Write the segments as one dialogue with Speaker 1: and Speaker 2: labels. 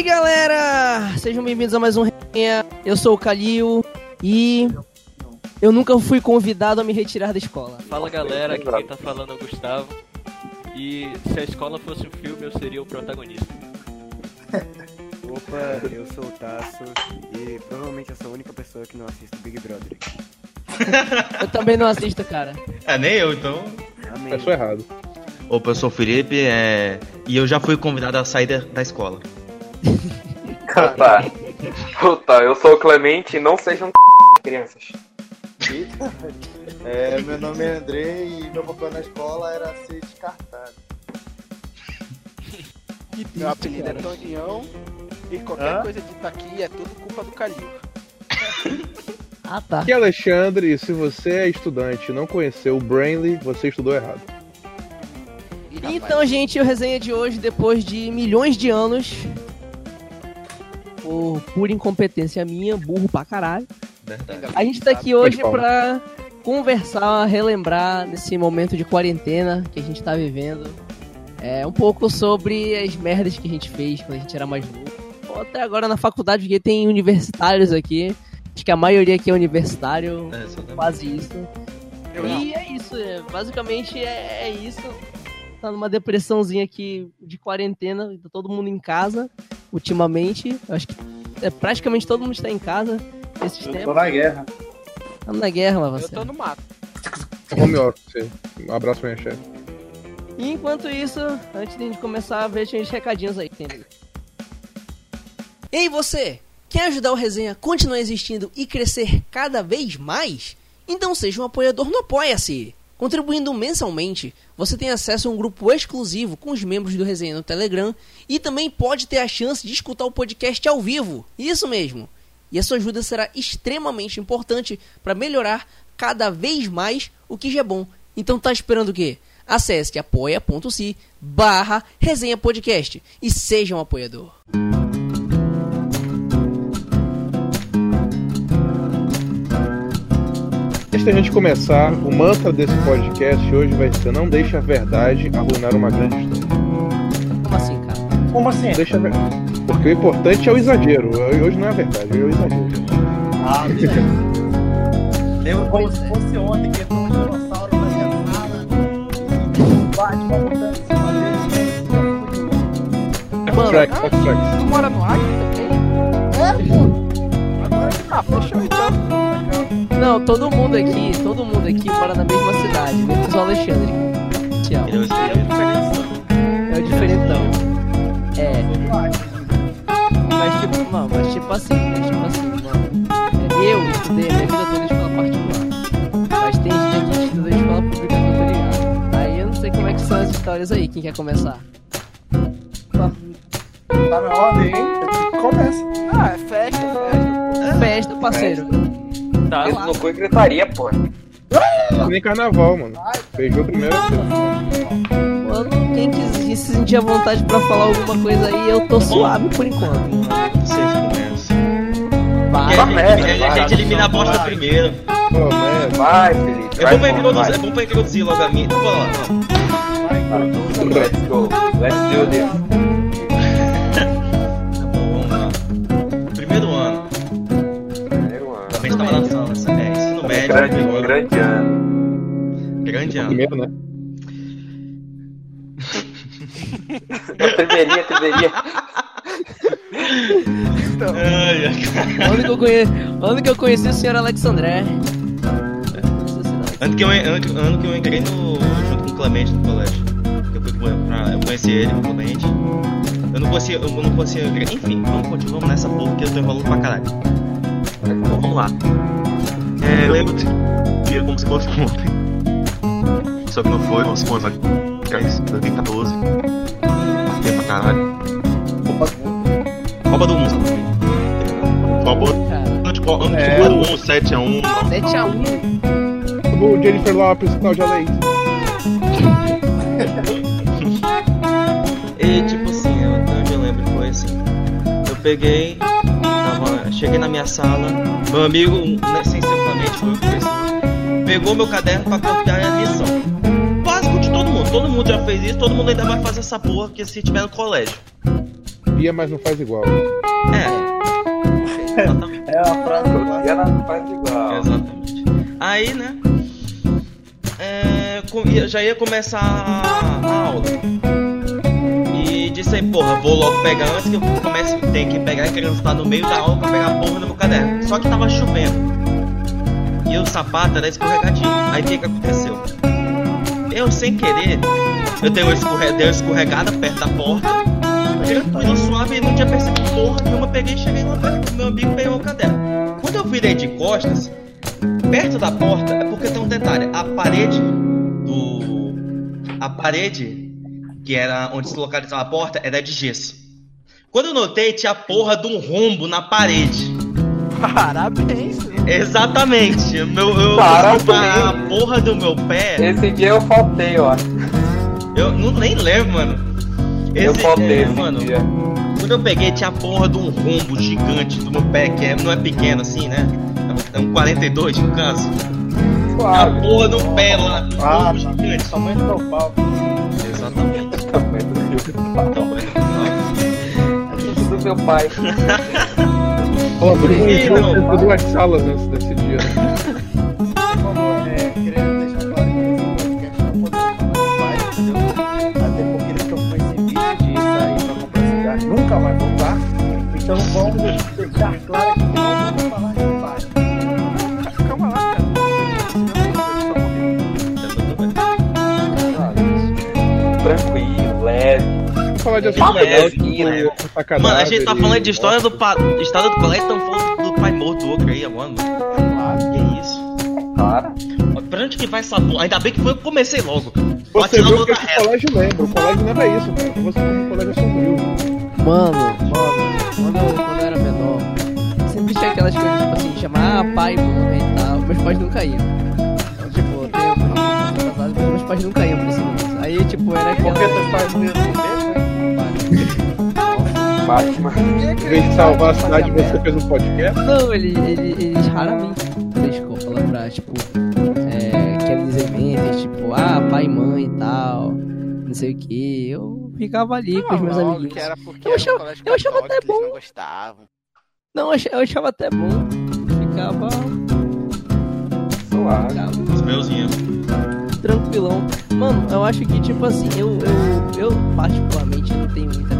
Speaker 1: aí, galera? Sejam bem-vindos a mais um Resenha. Eu sou o Calil e eu nunca fui convidado a me retirar da escola.
Speaker 2: Fala galera, aqui quem tá falando é o Gustavo. E se a escola fosse um filme, eu seria o protagonista.
Speaker 3: Opa, eu sou o Tasso e provavelmente eu sou a única pessoa que não assiste Big Brother.
Speaker 1: Eu também não assisto, cara.
Speaker 4: É, nem eu, então.
Speaker 3: Amém.
Speaker 5: Eu sou errado.
Speaker 4: Opa, eu sou o Felipe é... e eu já fui convidado a sair da, da escola.
Speaker 6: Tá. Puta, eu sou o Clemente e não sejam crianças.
Speaker 7: É, meu nome é André e meu papel na escola era ser descartado.
Speaker 8: Meu apelido é Tonião e qualquer coisa de aqui é tudo culpa do Calil.
Speaker 1: Ah, tá.
Speaker 5: É Alexandre, e se você é estudante e não conheceu o Brainly, você estudou errado.
Speaker 1: Então, gente, o resenha de hoje, depois de milhões de anos, por pura incompetência minha, burro pra caralho,
Speaker 4: Verdade.
Speaker 1: a gente tá aqui hoje pra conversar, relembrar nesse momento de quarentena que a gente tá vivendo. É, um pouco sobre as merdas que a gente fez quando a gente era mais novo. Ou Até agora na faculdade, porque tem universitários aqui. Acho que a maioria aqui é universitário,
Speaker 4: É,
Speaker 1: quase isso.
Speaker 8: eu não.
Speaker 1: E é isso, é, basicamente é, é isso. Tá numa depressãozinha aqui de quarentena, tá todo mundo em casa, ultimamente. Eu acho que é, praticamente todo mundo está em casa esses
Speaker 7: Eu tô
Speaker 1: tempos.
Speaker 7: na guerra.
Speaker 1: Estamos na guerra, mas
Speaker 8: Eu
Speaker 1: você.
Speaker 8: tô no mato.
Speaker 5: Home office. Um abraço, minha chefe.
Speaker 1: E enquanto isso, antes de a gente começar, veja os recadinhos aí. Tem aí. Ei, você! Quer ajudar o Resenha a continuar existindo e crescer cada vez mais? Então seja um apoiador no Apoia-se! Contribuindo mensalmente, você tem acesso a um grupo exclusivo com os membros do Resenha no Telegram e também pode ter a chance de escutar o podcast ao vivo. Isso mesmo! E a sua ajuda será extremamente importante para melhorar cada vez mais o que já é bom. Então tá esperando o quê? Acesse apoia.se barra resenha podcast e seja um apoiador.
Speaker 5: Antes da gente começar, o mantra desse podcast hoje vai ser: não deixe a verdade arruinar uma grande história.
Speaker 1: Como assim, cara?
Speaker 7: Como assim?
Speaker 5: Não deixe a ver- Porque o importante é o exagero. Hoje não é a verdade, hoje é o exagero.
Speaker 7: Ah. Lembro como se fosse ontem que entrou um dinossauro na minha sala. Bate uma botando em cima dele.
Speaker 8: Tu mora no Acre também?
Speaker 7: É, pô.
Speaker 8: Ah, fechou então.
Speaker 1: não, todo mundo aqui, todo mundo aqui mora na mesma cidade, menos o Alexandre. Amo.
Speaker 4: Ele é o.
Speaker 1: É diferentão. É, mas tipo, não, mas tipo assim, mas tipo assim, mano. é, Eu estudei a minha vida toda em escola particular. Mas tem gente que estuda em escola pública que eu tô ligado. Aí eu não sei como é que são as histórias aí, quem quer começar?
Speaker 7: Tá na ordem, hein? Começa.
Speaker 8: Ah, é festa, festa.
Speaker 1: Festa, parceiro.
Speaker 2: Tá,
Speaker 6: cu e gritaria, pô.
Speaker 5: Nem carnaval, mano. Beijou primeiro.
Speaker 1: Mano, quem quis se sentir à vontade pra falar alguma coisa aí, eu tô suave por enquanto.
Speaker 4: Vocês começam.
Speaker 1: Vai.
Speaker 6: Vai, merda,
Speaker 4: a
Speaker 6: vai.
Speaker 4: gente elimina a bosta primeiro.
Speaker 5: Pô, merda.
Speaker 6: Vai, Felipe.
Speaker 4: É
Speaker 6: vai,
Speaker 4: bom pra introduzir,
Speaker 6: vai.
Speaker 4: é bom pra introduzir logo a minha. Então vamos lá.
Speaker 6: Let's go. Let's do this. Grande,
Speaker 4: primeiro
Speaker 6: grande ano.
Speaker 4: Grande ano.
Speaker 5: Primeiro, né?
Speaker 6: Deveria, deveria.
Speaker 8: Então,
Speaker 4: Ai.
Speaker 1: Onde que eu conheci, onde que eu conheci o senhor Alexandré?
Speaker 4: Ano que, eu, ano, ano que eu entrei no, junto com o Clemente no colégio. Eu, fui pra, eu conheci ele, o Clemente. Eu não conhecia, eu não conhecia. Enfim, vamos continuar nessa porra que eu tô enrolando pra caralho. Então vamos lá. É, eu lembro de dia como se fosse ontem. Só que não foi, como se fosse atrás, 2014. Tempo pra caralho. Copa do Mundo, sabe? Copa
Speaker 5: É.
Speaker 4: Copa do Mundo, 7x1.
Speaker 1: 7x1.
Speaker 5: O Jennifer Lopes, Cláudia Leite.
Speaker 4: E tipo assim, eu, eu lembro que foi assim. Eu peguei, tava, cheguei na minha sala, meu amigo, né, sem ser foi o pegou meu caderno pra copiar a lição. Básico de todo mundo, todo mundo já fez isso, todo mundo ainda vai fazer essa porra que se tiver no colégio.
Speaker 5: copia, mas não faz igual.
Speaker 4: É. Exatamente.
Speaker 7: É a frase
Speaker 6: E
Speaker 7: clássica.
Speaker 6: ela não faz igual.
Speaker 4: Exatamente. Aí, né? é, já ia começar a, a aula. E disse aí, porra, vou logo pegar antes que eu comece, tem que pegar a criança tá no meio da aula pra pegar a porra do meu caderno. Só que tava chovendo. E o sapato era escorregadinho. Aí o que que aconteceu? Eu, sem querer, eu dei uma, escorre... dei uma escorregada perto da porta. Tranquilo, suave, e não tinha percebido porra nenhuma. Peguei e cheguei do meu amigo peguei o caderno. Quando eu virei de costas, perto da porta, é porque tem um detalhe: a parede do. A parede que era onde se localizava a porta era de gesso. Quando eu notei, tinha a porra de um rombo na parede.
Speaker 8: Parabéns.
Speaker 4: Exatamente. Meu, eu,
Speaker 6: Parabéns.
Speaker 4: a porra do meu pé.
Speaker 6: Esse dia eu faltei, eu acho.
Speaker 4: Eu não, nem lembro, mano.
Speaker 6: Eu
Speaker 4: Esse-
Speaker 6: faltei
Speaker 4: é,
Speaker 6: esse
Speaker 4: mano.
Speaker 6: dia.
Speaker 4: Quando eu peguei, tinha a porra de um rombo gigante do meu pé, que é- não é pequeno assim, né? É um 42 no caso. A porra do pé lá, um
Speaker 7: Ah,
Speaker 4: rombo
Speaker 7: tá.
Speaker 4: gigante.
Speaker 7: Tamanho do meu pau.
Speaker 4: Exatamente.
Speaker 6: Tamanho do meu-
Speaker 4: Tamanho do
Speaker 6: do meu pai.
Speaker 5: Ó, por isso eu salas dia. né?
Speaker 7: Por favor, querendo deixar claro que esse podcast não poderia falar mais, entendeu? Até porque eles estão com esse vídeo de sair pra comprar cigarro nunca vai voltar. Então vamos deixar claro que falar de
Speaker 4: É,
Speaker 5: assunto legal, tipo,
Speaker 6: né?
Speaker 5: atacar cadáver
Speaker 4: Mano, a gente tá falando de história do, pa... história do colégio, estamos falando do pai morto do outro aí, mano. Que isso?
Speaker 6: Para.
Speaker 4: Ó, Pra onde que vai essa porra? Ainda bem que foi eu que comecei logo.
Speaker 5: Você viu o que
Speaker 4: reta.
Speaker 5: colégio lembra. O colégio lembra isso, cara. Você como um colégio sombrio.
Speaker 1: Mano, mano, quando eu, quando eu era menor, sempre tinha aquelas coisas, tipo assim, chamar ah, pai, mãe e tal. Meus pais nunca iam. Então, tipo, eu tenho casado, meus pais nunca iam pra esse negócio. Aí, tipo, era aquela...
Speaker 7: Porque teus pais não iam?
Speaker 6: Batman.
Speaker 5: Em vez de salvar a cidade, você fez um podcast.
Speaker 1: Não, ele, ele, eles raramente pra escola pra, tipo, é, aqueles eventos, tipo, ah, pai e mãe e tal, não sei o que. Eu ficava ali com os meus
Speaker 8: Logo
Speaker 1: amiguinhos.
Speaker 8: Que era porque
Speaker 1: Eu achava- eu achava
Speaker 8: católico,
Speaker 1: até bom.
Speaker 8: não gostavam.
Speaker 1: Não, eu achava, eu achava até bom. Ficava,
Speaker 6: Suave.
Speaker 1: ficava
Speaker 4: Os meus iam.
Speaker 1: tranquilão. Mano, eu acho que, tipo assim, eu, eu, eu particularmente não tenho muita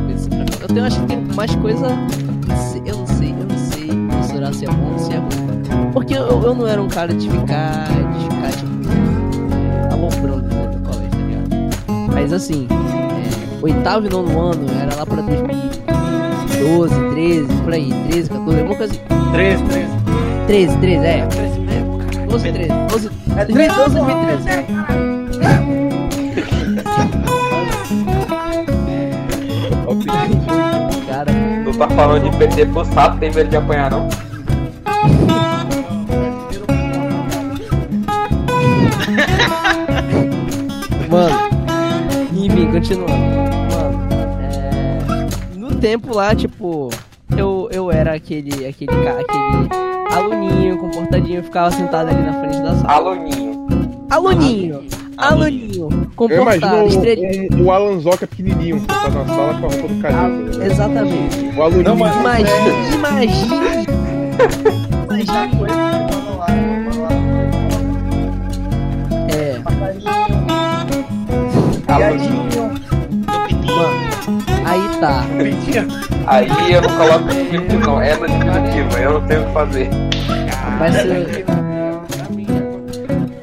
Speaker 1: Eu acho que tem mais coisa. Eu não sei, eu não sei mensurar se é bom ou se é ruim. Porque eu, eu não era um cara de ficar. de ficar, tipo, é, aloprando do colégio, tá ligado? Mas assim, é, oitavo e nono ano era lá pra 2012, 13, por aí, 13, 14, alguma coisa assim.
Speaker 7: 13, 13.
Speaker 1: 13, 13, é.
Speaker 8: Treze mesmo, cara.
Speaker 1: 12, 13, 12,
Speaker 7: É
Speaker 1: 2012, 2013.
Speaker 6: Tá falando de perder pro sapo, tem medo de apanhar não?
Speaker 1: Mano, enfim, continuando. Mano, é... no tempo lá, tipo, eu, eu era aquele, aquele, aquele aluninho, comportadinho, ficava sentado ali na frente da sala.
Speaker 6: Aluninho.
Speaker 1: Aluninho, aluninho,
Speaker 5: Eu
Speaker 1: comportado,
Speaker 5: imagino
Speaker 1: estrelinha.
Speaker 5: o, o, o Alan Zoca pequenininho, que tá na sala com a roupa do Calil. tá
Speaker 1: Exatamente.
Speaker 5: O aluninho.
Speaker 7: Não, mas-
Speaker 1: Imagine, imagine. Imagine.
Speaker 7: manda lá, manda lá.
Speaker 1: É.
Speaker 4: Meu pitinho.
Speaker 1: mano, aí tá.
Speaker 6: Aí eu não coloco diminutivo não, é no diminutivo, eu não tenho o que fazer.
Speaker 1: Vai ser.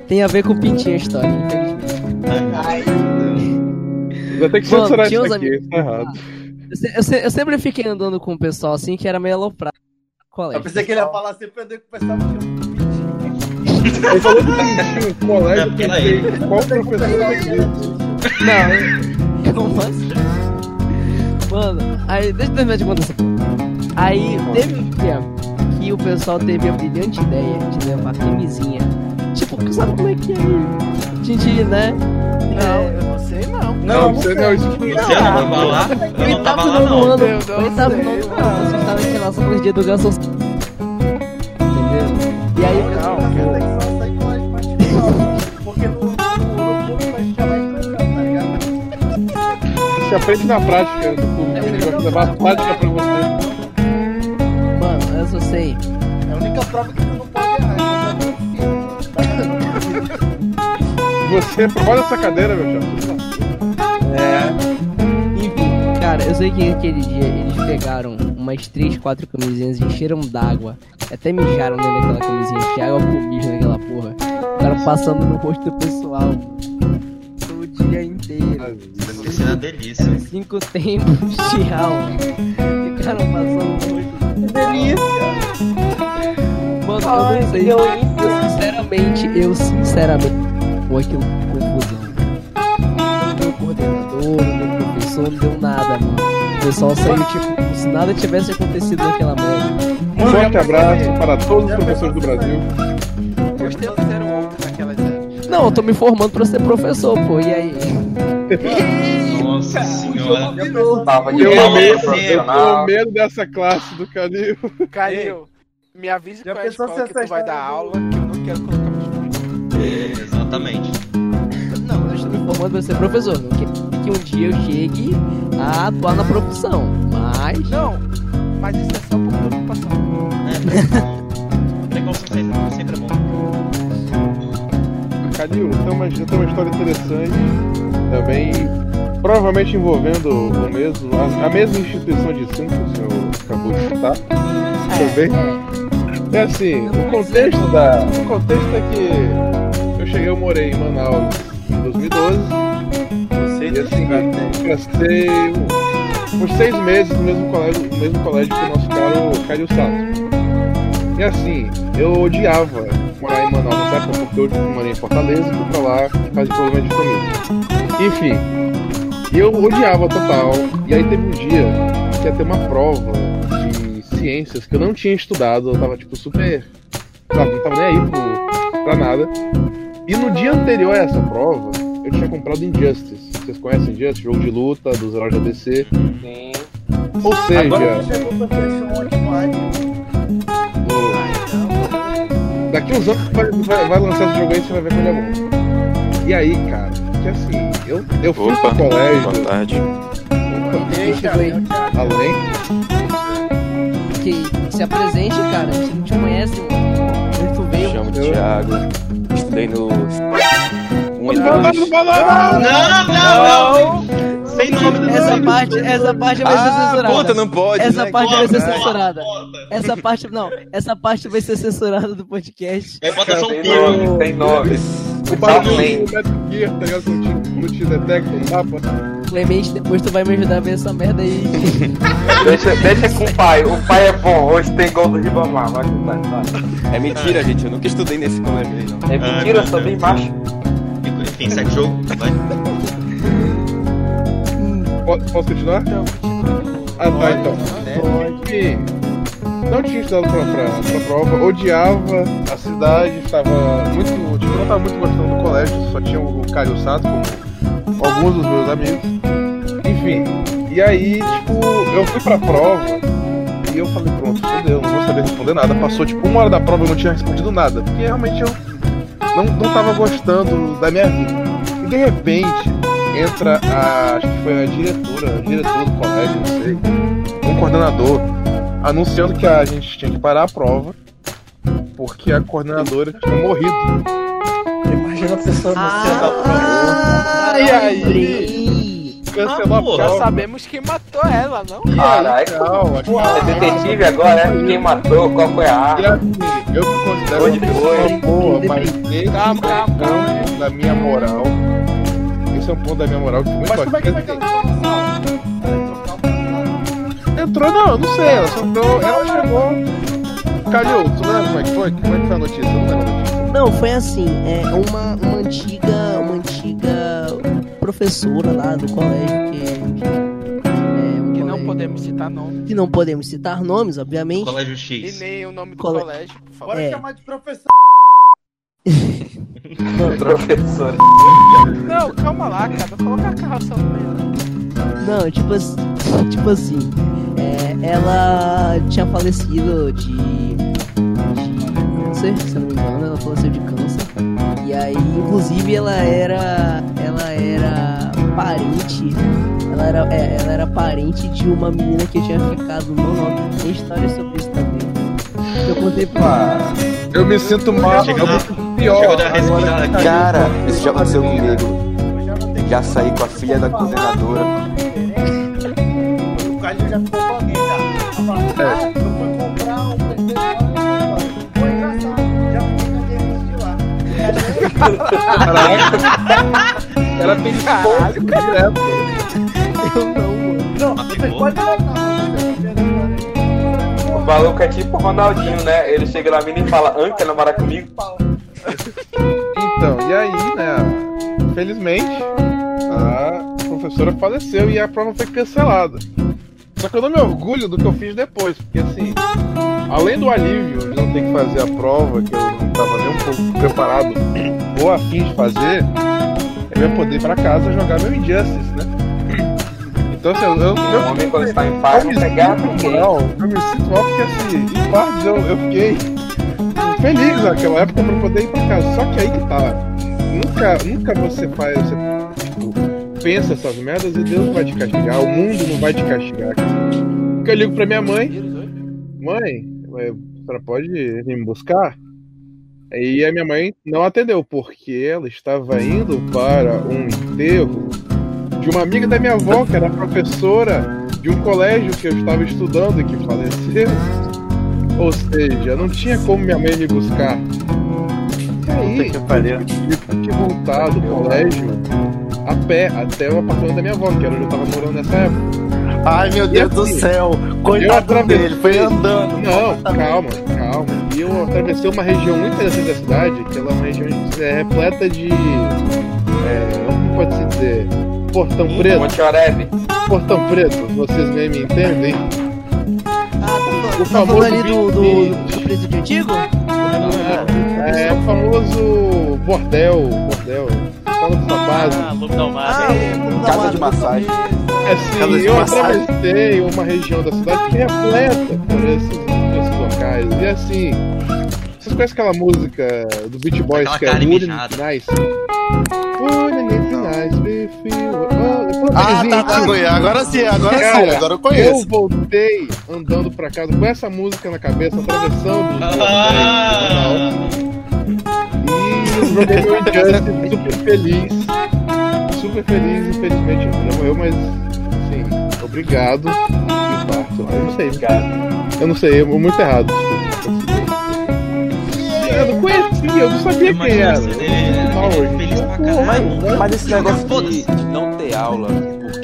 Speaker 1: Tem a ver com pintinho a história, infelizmente.
Speaker 5: Vai ter que
Speaker 1: Mano,
Speaker 5: censurar
Speaker 1: tinha
Speaker 5: isso
Speaker 1: uns
Speaker 5: aqui, tá errado.
Speaker 1: Eu, se- eu se- eu sempre fiquei andando com o pessoal assim que era meio aloprado. no
Speaker 7: Eu
Speaker 1: Colégio.
Speaker 7: pensei que ele ia falar assim, perder que o pessoal tinha um.
Speaker 5: Ele falou que pintinho, colégio,
Speaker 4: É,
Speaker 5: eu pensei, qual professor isso?
Speaker 1: Não, como assim? Mano, aí, deixa eu terminar de contar essa. Aí teve um dia que o pessoal teve a brilhante ideia de levar camisinha. Tipo, sabe como é que é? Gente, né?
Speaker 8: Não, eu não sei não.
Speaker 5: Não, você não, isso
Speaker 4: Você não tava lá? Eu não tava lá,
Speaker 1: no
Speaker 4: não.
Speaker 1: ano,
Speaker 8: Eu não sei,
Speaker 1: nono
Speaker 8: não.
Speaker 1: ano, vocês estavam em relação de educação. Entendeu? E aí.
Speaker 7: Não, no, no, no a tá ligado?
Speaker 5: Você aprende na prática do público. pra fazer matemática pra você.
Speaker 1: Mano, eu só sei.
Speaker 7: É a única prova que tu não pode
Speaker 5: Você aprovou essa cadeira, meu chapa.
Speaker 1: Enfim, cara, eu sei que aquele dia eles pegaram umas 3, 4 camisinhas e encheram d'água. Até mijaram dentro daquela camisinha, encher água com mijo naquela porra. Ficaram passando no rosto do pessoal. O dia inteiro.
Speaker 4: Deve ter sido uma delícia.
Speaker 1: Cinco tempos de aula. Ficaram passando no rosto. Delícia! Mano, eu não sei. Eu, sinceramente, eu sinceramente. Pô, aquilo que confusão. Não deu coordenador, não deu professor, não deu nada, mano. O pessoal saiu tipo, como se nada tivesse acontecido naquela merda.
Speaker 5: Um forte abraço para todos os professores do Brasil.
Speaker 8: Os tempos eram outros naquelas épocas.
Speaker 1: Não, eu tô me formando pra ser professor, pô, e aí?
Speaker 4: Nossa senhora.
Speaker 6: Tava de
Speaker 5: Eu medo, eu tenho medo dessa classe do Calil.
Speaker 8: Calil, me avise
Speaker 7: Já
Speaker 8: qual é a escola
Speaker 7: se
Speaker 8: que tu vai dar
Speaker 7: história
Speaker 8: aula, que eu não quero colocar meus filhos.
Speaker 4: Exatamente.
Speaker 1: Não, eu estou me formando pra ser professor. Não quer que um dia eu chegue a atuar na profissão. Mas.
Speaker 8: Não, mas isso é só por preocupação.
Speaker 4: É, precaução sempre, sempre é bom.
Speaker 5: Calil, tem uma, já tem uma história interessante. Também, provavelmente envolvendo o mesmo, a, a mesma instituição de ensino que o senhor acabou de citar. Também. É assim, o contexto da. O contexto é que cheguei, eu morei em Manaus em 2012. E assim, passei uns seis meses no mesmo colégio, no mesmo colégio que o nosso caro Caio Sato. E assim, eu odiava morar em Manaus nessa época porque eu morei em Fortaleza e fui pra lá por causa de família. Enfim, eu odiava total. E aí teve um dia que ia ter uma prova de ciências que eu não tinha estudado, eu tava tipo super. Sabe, não tava nem aí pro, pra nada. E no dia anterior a essa prova, eu tinha comprado Injustice. Vocês conhecem Injustice? Jogo de luta dos heróis da DC.
Speaker 6: Sim.
Speaker 5: Ou seja,
Speaker 7: Agora tu chegou pra PlayStation 1 Xbox.
Speaker 5: o- daqui uns anos vai, vai, vai lançar esse jogo aí e você vai ver como ele é bom. E aí, cara, que assim, eu, eu fui
Speaker 9: Opa,
Speaker 5: pro colégio.
Speaker 9: boa tarde.
Speaker 1: Quem chegou aí?
Speaker 5: Além.
Speaker 1: Que se apresente, cara. A gente não te conhece,
Speaker 9: Me
Speaker 1: veio.
Speaker 9: chamo Thiago. Estudei no. Um
Speaker 5: Não, não, não, não,
Speaker 4: Não, não, não! Sem nome do
Speaker 1: Essa parte, essa parte vai ser
Speaker 9: Ah,
Speaker 1: censurada.
Speaker 9: puta, não pode.
Speaker 1: Essa
Speaker 9: né?
Speaker 1: parte vai ser censurada. Essa parte, não, essa parte vai ser censurada do podcast.
Speaker 4: É, bota só um
Speaker 6: Tem
Speaker 4: pino.
Speaker 6: Tem.
Speaker 5: O barulho
Speaker 6: Talvez.
Speaker 5: do Metal Gear, tá ligado? Não te, não te detecta no mapa.
Speaker 1: Clemente, depois tu vai me ajudar a ver essa merda aí.
Speaker 6: Deixa, deixa com o pai. O pai é bom. Hoje tem gol do Ribamar. Vai com o pai. vai.
Speaker 9: É mentira, gente. Eu nunca estudei nesse colégio aí, não.
Speaker 6: É mentira, eu sou bem macho.
Speaker 4: Enfim, segue o jogo. Vai.
Speaker 5: Posso, posso continuar? Ah, tá, então. Enfim, não tinha estudado pra, pra, pra prova, odiava a cidade, estava muito. Tipo, não estava muito gostando do colégio, só tinha o Caio Sato como alguns dos meus amigos. Enfim, e aí, tipo, eu fui pra prova e eu falei, pronto, fodeu, não vou saber responder nada. Passou tipo uma hora da prova e eu não tinha respondido nada, porque realmente eu não, não tava gostando da minha vida. E de repente entra a. acho que foi a diretora, a diretora do colégio, não sei, um coordenador, anunciando que a gente tinha que parar a prova porque a coordenadora tinha morrido.
Speaker 7: Imagina a pessoa no
Speaker 1: Ah,
Speaker 7: centro da prova.
Speaker 5: E aí? Cancelou
Speaker 4: Ah,
Speaker 5: a
Speaker 8: Já
Speaker 5: prova.
Speaker 8: sabemos quem matou ela, não?
Speaker 5: Calma.
Speaker 6: É detetive agora, é? Quem matou? Qual foi a arma?
Speaker 5: eu me considero
Speaker 6: Onde
Speaker 5: uma pessoa
Speaker 6: foi?
Speaker 5: boa, mas esse
Speaker 8: Calma,
Speaker 5: é
Speaker 8: calma,
Speaker 5: um
Speaker 8: calma.
Speaker 5: ponto da minha moral. Esse é um ponto da minha moral que foi muito
Speaker 7: Mas como é
Speaker 5: bacana.
Speaker 7: Entrou,
Speaker 5: não, não sei, ela só entrou, ela chegou. Calil, tu lembra como é que foi? Como é que foi a notícia? Não lembro a notícia.
Speaker 1: Não, foi assim, é uma, uma antiga, uma antiga professora lá do colégio que, que é um
Speaker 8: Que não podemos citar nome.
Speaker 1: que não podemos citar nomes, obviamente.
Speaker 4: Colégio
Speaker 8: E
Speaker 4: X.
Speaker 8: nem o nome do
Speaker 1: Cole-
Speaker 8: colégio, por favor.
Speaker 7: Bora
Speaker 1: É.
Speaker 7: chamar de professor.
Speaker 6: Professor.
Speaker 8: Não, calma lá, cara. Coloca a carroça no meio. não.
Speaker 1: Tipo, assim- tipo assim, é, ela tinha falecido de, de câncer, se eu não me engano, ela faleceu de câncer. E aí, inclusive, ela era, ela era parente, Ela era, é, ela era parente de uma menina que eu tinha ficado no nome. Tem história sobre isso também. Eu contei pra.
Speaker 5: Eu me sinto mal,
Speaker 4: Chegou
Speaker 5: eu pior.
Speaker 4: chegou na respirada aqui.
Speaker 9: Cara, isso já aconteceu comigo. Já saí com a filha da coordenadora.
Speaker 7: O Calil já ficou com alguém, comprar um PlayStation. Foi engraçado, já fui na dele de lá.
Speaker 5: Caraca. Ela fez pouco direto.
Speaker 1: Eu não, mano.
Speaker 7: Não, você pode.
Speaker 6: O maluco é tipo o Ronaldinho, né? Ele chega na mina e fala, An, quer namorar comigo?
Speaker 5: Então, e aí, né? Infelizmente, a professora faleceu e a prova foi cancelada. Só que eu não me orgulho do que eu fiz depois, porque assim, além do alívio de não ter que fazer a prova, que eu não estava nem um pouco preparado ou afim de fazer, eu ia poder ir pra casa jogar meu Injustice, né? Então assim, eu, eu,
Speaker 6: O
Speaker 5: eu,
Speaker 6: homem quando está em paz
Speaker 5: eu me sinto mal, eu me sinto mal porque assim, em partes eu, eu fiquei feliz naquela época pra poder ir pra casa. Só que aí que tá. Nunca, nunca você faz. Você pensa essas merdas e Deus vai te castigar, o mundo não vai te castigar. Porque eu ligo pra minha mãe, mãe, a senhora pode vir me buscar? Aí a minha mãe não atendeu, porque ela estava indo para um enterro de uma amiga da minha avó, que era professora de um colégio que eu estava estudando e que faleceu. Ou seja, não tinha como minha mãe me buscar. E aí, eu tive que voltar do colégio a pé até o apartamento da minha avó, que era onde eu estava morando nessa época.
Speaker 7: Ai, meu Deus do
Speaker 5: assim,
Speaker 7: céu.
Speaker 5: eu
Speaker 7: Coitado
Speaker 5: atravessei-
Speaker 7: dele, foi andando.
Speaker 5: Não, calma, calma. E eu atravessei uma região muito interessante da cidade, que ela é uma região é, repleta de. É, como pode se dizer? Portão Preto.
Speaker 6: Monte.
Speaker 5: Portão Preto, vocês bem me entendem?
Speaker 1: Ah, tá
Speaker 5: O
Speaker 1: tá
Speaker 5: famoso
Speaker 1: ali do, do, do presídio antigo?
Speaker 5: É, o famoso bordel, bordel. Dessa base.
Speaker 2: Ah, Lobo da Almada.
Speaker 1: Ah, o
Speaker 9: Casa de massagem.
Speaker 5: Assim,
Speaker 7: Casa de
Speaker 5: eu
Speaker 7: massagem.
Speaker 5: atravessei uma região da cidade que é repleta por esses, esses locais. E assim, vocês conhecem aquela música do Beach Boys
Speaker 4: Aquela
Speaker 5: que é Wouldn't Nice? Wouldn't It Nice were-
Speaker 7: Ah, tá, tá. Agora sim, agora sim,
Speaker 5: Cara,
Speaker 7: agora eu
Speaker 5: eu
Speaker 7: conheço.
Speaker 5: voltei andando pra casa com essa música na cabeça, atravessando
Speaker 4: Ah,
Speaker 5: joguei meu Injustice super feliz. Super feliz, infelizmente ele morreu, mas assim, obrigado. Eu não sei, eu não sei, é muito errado. Eu não conhecia, eu não sabia quem era.
Speaker 4: pra
Speaker 5: Pô,
Speaker 4: caralho.
Speaker 9: Mas, mas esse negócio de, de não ter aula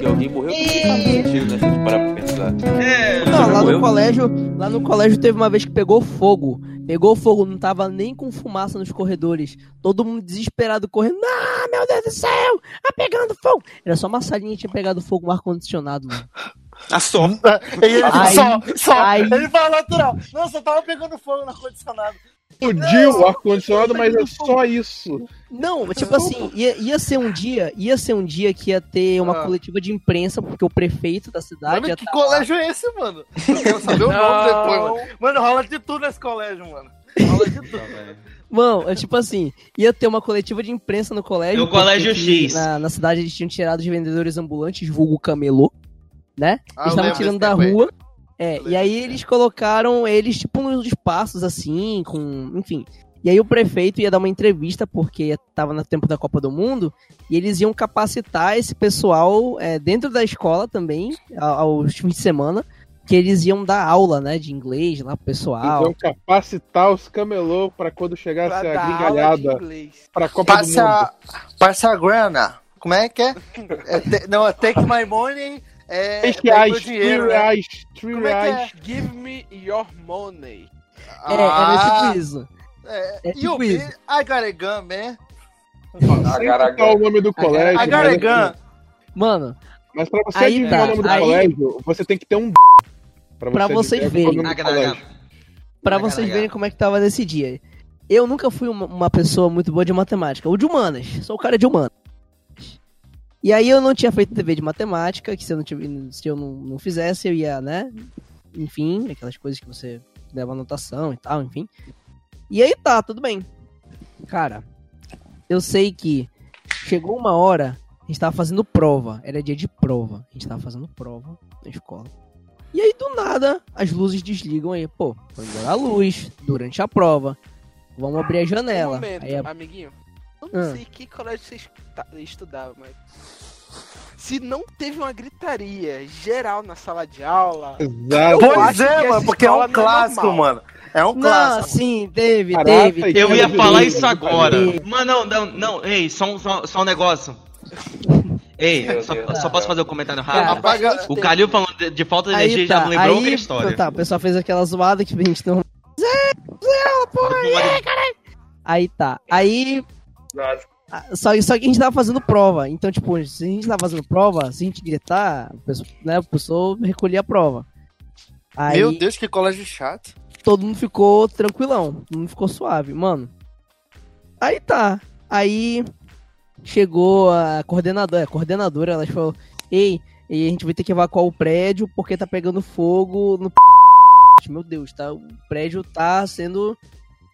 Speaker 9: porque alguém morreu também faz sentido, né? Se a gente parar pra pensar.
Speaker 4: É,
Speaker 1: Não, lá no colégio, lá no colégio teve uma vez que pegou fogo. Pegou fogo, não tava nem com fumaça nos corredores. Todo mundo desesperado correndo. Ah, meu Deus do céu! Tá pegando fogo! Era só uma salinha que tinha pegado fogo no ar-condicionado, mano.
Speaker 9: Ah, só.
Speaker 7: Ele
Speaker 1: Aí-
Speaker 7: só, só,
Speaker 1: aí-
Speaker 7: ele fala natural. Nossa, eu tava pegando fogo no ar-condicionado.
Speaker 5: Explodiu o ar-condicionado, mas é só isso.
Speaker 1: Não, tipo assim, ia, ia ser um dia, ia ser um dia que ia ter uma
Speaker 7: Ah.
Speaker 1: coletiva de imprensa, porque o prefeito da cidade
Speaker 7: Mano,
Speaker 1: ia
Speaker 7: que
Speaker 1: tá lá.
Speaker 7: colégio é esse, mano? Eu quero saber o nome depois, mano. Mano, rola de tudo nesse colégio, mano. Rola de tudo.
Speaker 1: Mano, é tipo assim, ia ter uma coletiva de imprensa no colégio.
Speaker 4: No colégio
Speaker 1: porque
Speaker 4: X.
Speaker 1: Na, na cidade eles tinham tirado os vendedores ambulantes, vulgo camelô, né?
Speaker 7: Ah,
Speaker 1: eles estavam tirando da
Speaker 7: tempo aí.
Speaker 1: É, e aí eles colocaram eles, tipo, nos espaços assim, com. Enfim. E aí o prefeito ia dar uma entrevista, porque tava no tempo da Copa do Mundo, e eles iam capacitar esse pessoal é, dentro da escola também, aos fins de semana, que eles iam dar aula, né, de inglês lá pro pessoal.
Speaker 5: Então capacitar os camelô pra quando chegasse
Speaker 8: Pra
Speaker 5: a gringalhada pra Copa do Mundo.
Speaker 7: Passa, passa a grana. Como é que é? É te- não, é take my money. É,
Speaker 5: Três reais,
Speaker 7: meu
Speaker 5: três
Speaker 7: dinheiro, né?
Speaker 5: reais, três
Speaker 7: Como é que é?
Speaker 5: reais.
Speaker 8: Give me your money.
Speaker 1: É, era
Speaker 7: Ah,
Speaker 1: tipo isso.
Speaker 7: É,
Speaker 1: é tipo
Speaker 7: be-
Speaker 1: isso.
Speaker 7: I got a gun, man.
Speaker 5: Sem citar o nome do colégio.
Speaker 7: I got a
Speaker 5: mas,
Speaker 7: gun.
Speaker 1: Mano,
Speaker 5: mas pra você
Speaker 1: Aí
Speaker 5: adivinhar
Speaker 1: tá,
Speaker 5: o nome do
Speaker 1: aí-
Speaker 5: colégio, você tem que ter um pra,
Speaker 1: Pra
Speaker 5: você
Speaker 1: vocês
Speaker 5: qual
Speaker 1: verem. Pra vocês verem como é que tava nesse dia. Eu nunca fui uma, uma pessoa muito boa de matemática, ou de humanas. Sou o cara de humanas. E aí eu não tinha feito TV de matemática, que se eu não, tive- se eu não, não fizesse, eu ia, né? Enfim, aquelas coisas que você leva anotação e tal, enfim. E aí tá, tudo bem. Cara, eu sei que chegou uma hora A gente tava fazendo prova. Era dia de prova. A gente tava fazendo prova na escola. E aí, do nada, as luzes desligam aí. Pô, foi embora a luz durante a prova. Vamos abrir a
Speaker 8: Um
Speaker 1: janela.
Speaker 8: momento,
Speaker 1: Aí
Speaker 8: amiguinho. Eu não
Speaker 1: Ah.
Speaker 8: sei que colégio você estuda- estudava, mas. Se não teve uma gritaria geral na sala de aula.
Speaker 5: Exato.
Speaker 7: Pois é, mano, porque é um
Speaker 8: não é
Speaker 7: clássico,
Speaker 8: normal.
Speaker 7: mano. É um
Speaker 1: Não,
Speaker 7: clássico.
Speaker 1: sim, teve,
Speaker 5: Caraca,
Speaker 1: teve.
Speaker 4: Eu ia falar isso agora. Mano, não, não, não. Ei, só um, só, só um negócio. Ei, só,
Speaker 6: Deus
Speaker 4: só posso fazer um comentário
Speaker 1: Cara,
Speaker 4: rápido?
Speaker 7: Apaga-
Speaker 4: O Calil falando de, de falta de energia já me lembrou outra história.
Speaker 1: Tá, o pessoal fez aquela zoada que a gente não. Zé, Zé, porra aí, caralho. Aí tá. Aí.
Speaker 6: Nossa.
Speaker 1: ah, Só, só que a gente tava fazendo prova. Então, tipo, se a gente tava fazendo prova, se a gente gritar, o pessoal, né, o pessoal recolhia a prova. Aí
Speaker 7: Meu Deus, que colégio chato.
Speaker 1: todo mundo ficou tranquilão. Todo mundo ficou suave. Mano. Aí tá. Aí chegou a coordenadora. A coordenadora, ela falou: Ei, e a gente vai ter que evacuar o prédio porque tá pegando fogo no. Meu Deus, tá? O prédio tá sendo.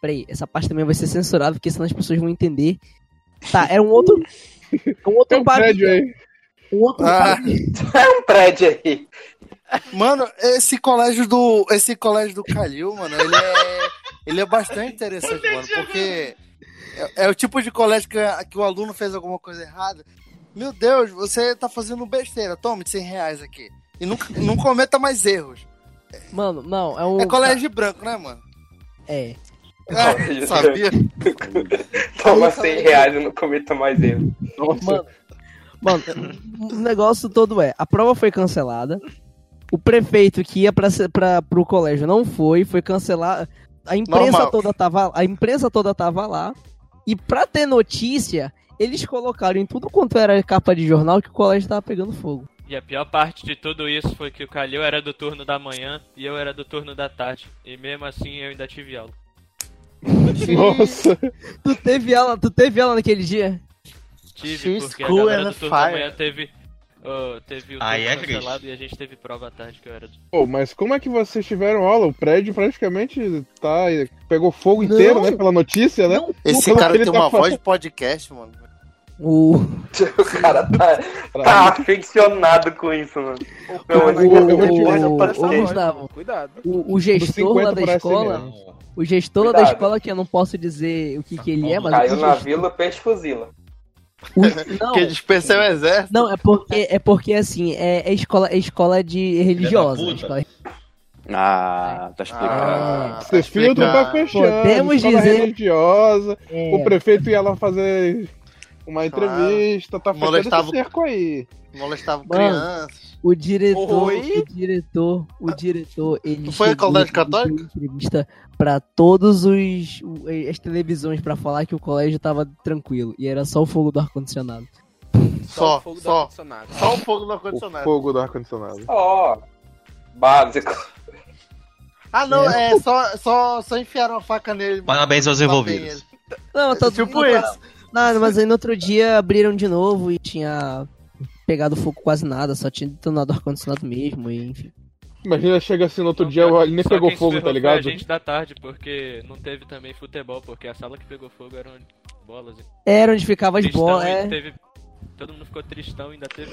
Speaker 1: Peraí, essa parte também vai ser censurada porque senão as pessoas vão entender. Tá, era um outro. Um outro
Speaker 5: Tem um prédio aí.
Speaker 1: Um outro
Speaker 7: Ah.
Speaker 6: É um prédio aí.
Speaker 7: Mano, esse colégio do. Esse colégio do Calil, mano, ele é. Ele é bastante interessante, mano, porque é, é o tipo de colégio que, que o aluno fez alguma coisa errada. Meu Deus, você tá fazendo besteira, tome 100 reais aqui. E não, não cometa mais erros.
Speaker 1: Mano, não, é um.
Speaker 7: É colégio branco, né, mano?
Speaker 1: É.
Speaker 7: Ah, sabia?
Speaker 6: Toma 100 reais e não cometa mais erro.
Speaker 5: Nossa,
Speaker 1: Mano, o negócio todo é, a prova foi cancelada, o prefeito que ia pra, pro colégio não foi, foi cancelado, a imprensa
Speaker 7: Normal.
Speaker 1: toda tava, a imprensa toda tava lá, e pra ter notícia, eles colocaram em tudo quanto era capa de jornal que o colégio tava pegando fogo.
Speaker 2: E a pior parte de tudo isso foi que o Calil era do turno da manhã e eu era do turno da tarde. E mesmo assim eu ainda tive aula.
Speaker 5: Nossa.
Speaker 1: Tu teve aula, tu teve aula naquele dia?
Speaker 2: Tive,
Speaker 7: She's
Speaker 2: porque a galera do turno da manhã teve, ó, teve o
Speaker 4: Aí
Speaker 2: turno
Speaker 4: é
Speaker 2: cancelado e a gente teve prova à tarde que eu era do...
Speaker 5: Pô, mas como é que vocês tiveram aula? O prédio praticamente tá. Pegou fogo inteiro,
Speaker 1: Não.
Speaker 5: né? Pela notícia, né?
Speaker 1: Não,
Speaker 7: Esse
Speaker 5: Pelo
Speaker 7: cara tem
Speaker 5: tá
Speaker 7: uma
Speaker 5: falando.
Speaker 7: voz de podcast, mano.
Speaker 1: O...
Speaker 6: O cara tá, tá aficionado com isso, mano. Meu,
Speaker 1: o- o- o Gustavo.
Speaker 8: Cuidado.
Speaker 1: O, o gestor lá da
Speaker 5: 50 por
Speaker 1: escola, o gestor lá da escola, que eu não posso dizer o que que ele é, mas
Speaker 6: Caiu
Speaker 1: o
Speaker 6: na
Speaker 1: gestor-
Speaker 6: vila, peixe fuzila.
Speaker 1: o- não,
Speaker 7: Que dispensa o exército.
Speaker 1: Não, é porque, é porque assim, é, é escola, é escola de religiosa. escola-
Speaker 9: Ah, tá explicado.
Speaker 7: Ah,
Speaker 5: Você filtro tá fechando.
Speaker 1: Podemos
Speaker 5: escola
Speaker 1: dizer-
Speaker 5: religiosa.
Speaker 1: é,
Speaker 5: O prefeito ia lá fazer uma entrevista. Tá fechando
Speaker 7: Molestava-
Speaker 5: esse cerco aí.
Speaker 7: Molestava
Speaker 1: Mano.
Speaker 7: crianças.
Speaker 1: o diretor,
Speaker 8: Oi?
Speaker 1: o diretor, o diretor, ele
Speaker 7: Tu foi a colégio católico?
Speaker 1: entrevista pra todos os o- as televisões pra falar que o colégio tava tranquilo e era só o fogo do ar condicionado.
Speaker 7: Só,
Speaker 8: o fogo do
Speaker 7: só.
Speaker 8: ar-condicionado.
Speaker 7: Só o fogo do
Speaker 5: O
Speaker 7: ar-condicionado.
Speaker 5: fogo do ar-condicionado.
Speaker 6: Ó, básico.
Speaker 7: Ah, não, é, só, só, só enfiaram a faca nele.
Speaker 4: Parabéns aos envolvidos.
Speaker 1: Não, tá
Speaker 7: Tipo
Speaker 1: não, tá-
Speaker 7: isso.
Speaker 1: Não, mas aí no outro dia abriram de novo e tinha pegado fogo quase nada, só tinha detonado ar condicionado mesmo, e enfim.
Speaker 5: Imagina, chega assim no outro
Speaker 2: Não,
Speaker 5: dia, ele nem pegou fogo, tá
Speaker 2: foi
Speaker 5: ligado?
Speaker 2: a gente da tarde, porque não teve também futebol, porque a sala que pegou fogo eram bolas.
Speaker 1: Era onde ficava as bolas, é.
Speaker 2: teve... Todo mundo ficou tristão e ainda teve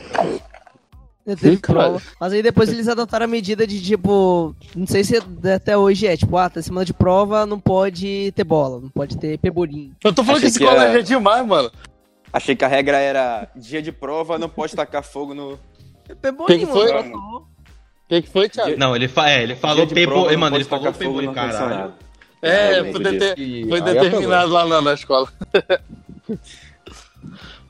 Speaker 1: Ainda teve
Speaker 5: Sim, cara.
Speaker 1: prova. Mas aí depois eles adotaram a medida de tipo. Não sei se até hoje é, tipo, ah, tá semana de prova, não pode ter bola, não pode ter pebolim.
Speaker 7: Eu tô falando
Speaker 9: Achei
Speaker 7: que esse colégio
Speaker 9: era-
Speaker 7: é demais, mano.
Speaker 9: Achei que a regra era dia de prova, não pode tacar fogo no.
Speaker 1: Pebolim,
Speaker 7: Que que foi?
Speaker 1: mano.
Speaker 7: O que, que foi, Thiago?
Speaker 4: Não, ele, fa é, ele falou
Speaker 9: de não
Speaker 4: mano, ele falou
Speaker 9: no
Speaker 4: caralho.
Speaker 7: É,
Speaker 9: Eu
Speaker 7: foi,
Speaker 9: lembro
Speaker 7: dete-
Speaker 5: E
Speaker 7: foi
Speaker 5: aí
Speaker 7: determinado lá na, na escola.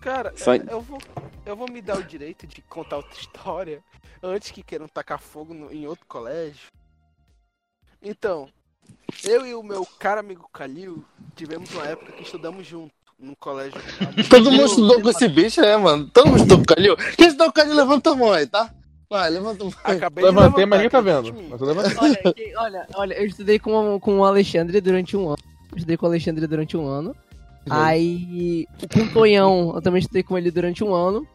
Speaker 8: Cara,
Speaker 9: Só-
Speaker 8: eu vou, eu vou me dar o direito de contar outra história antes que queiram tacar fogo no- em outro colégio. Então, eu e o meu caro amigo Calil tivemos uma época que estudamos junto num colégio.
Speaker 7: Todo mundo estudou com esse bicho, é, mano. Todo mundo estudou com o Calil. Quem estudou com o Calil, levanta a mão aí, tá? Vai, levanta a mão.
Speaker 8: Acabei de
Speaker 5: Levantei,
Speaker 8: levantar,
Speaker 5: mas ninguém tá vendo. Mas eu.
Speaker 1: Olha, que- olha, olha, eu estudei com, com o Alexandre durante um ano. Eu estudei com o Alexandre durante um ano. Aí, com o Tonhão, eu também estudei com ele durante um ano.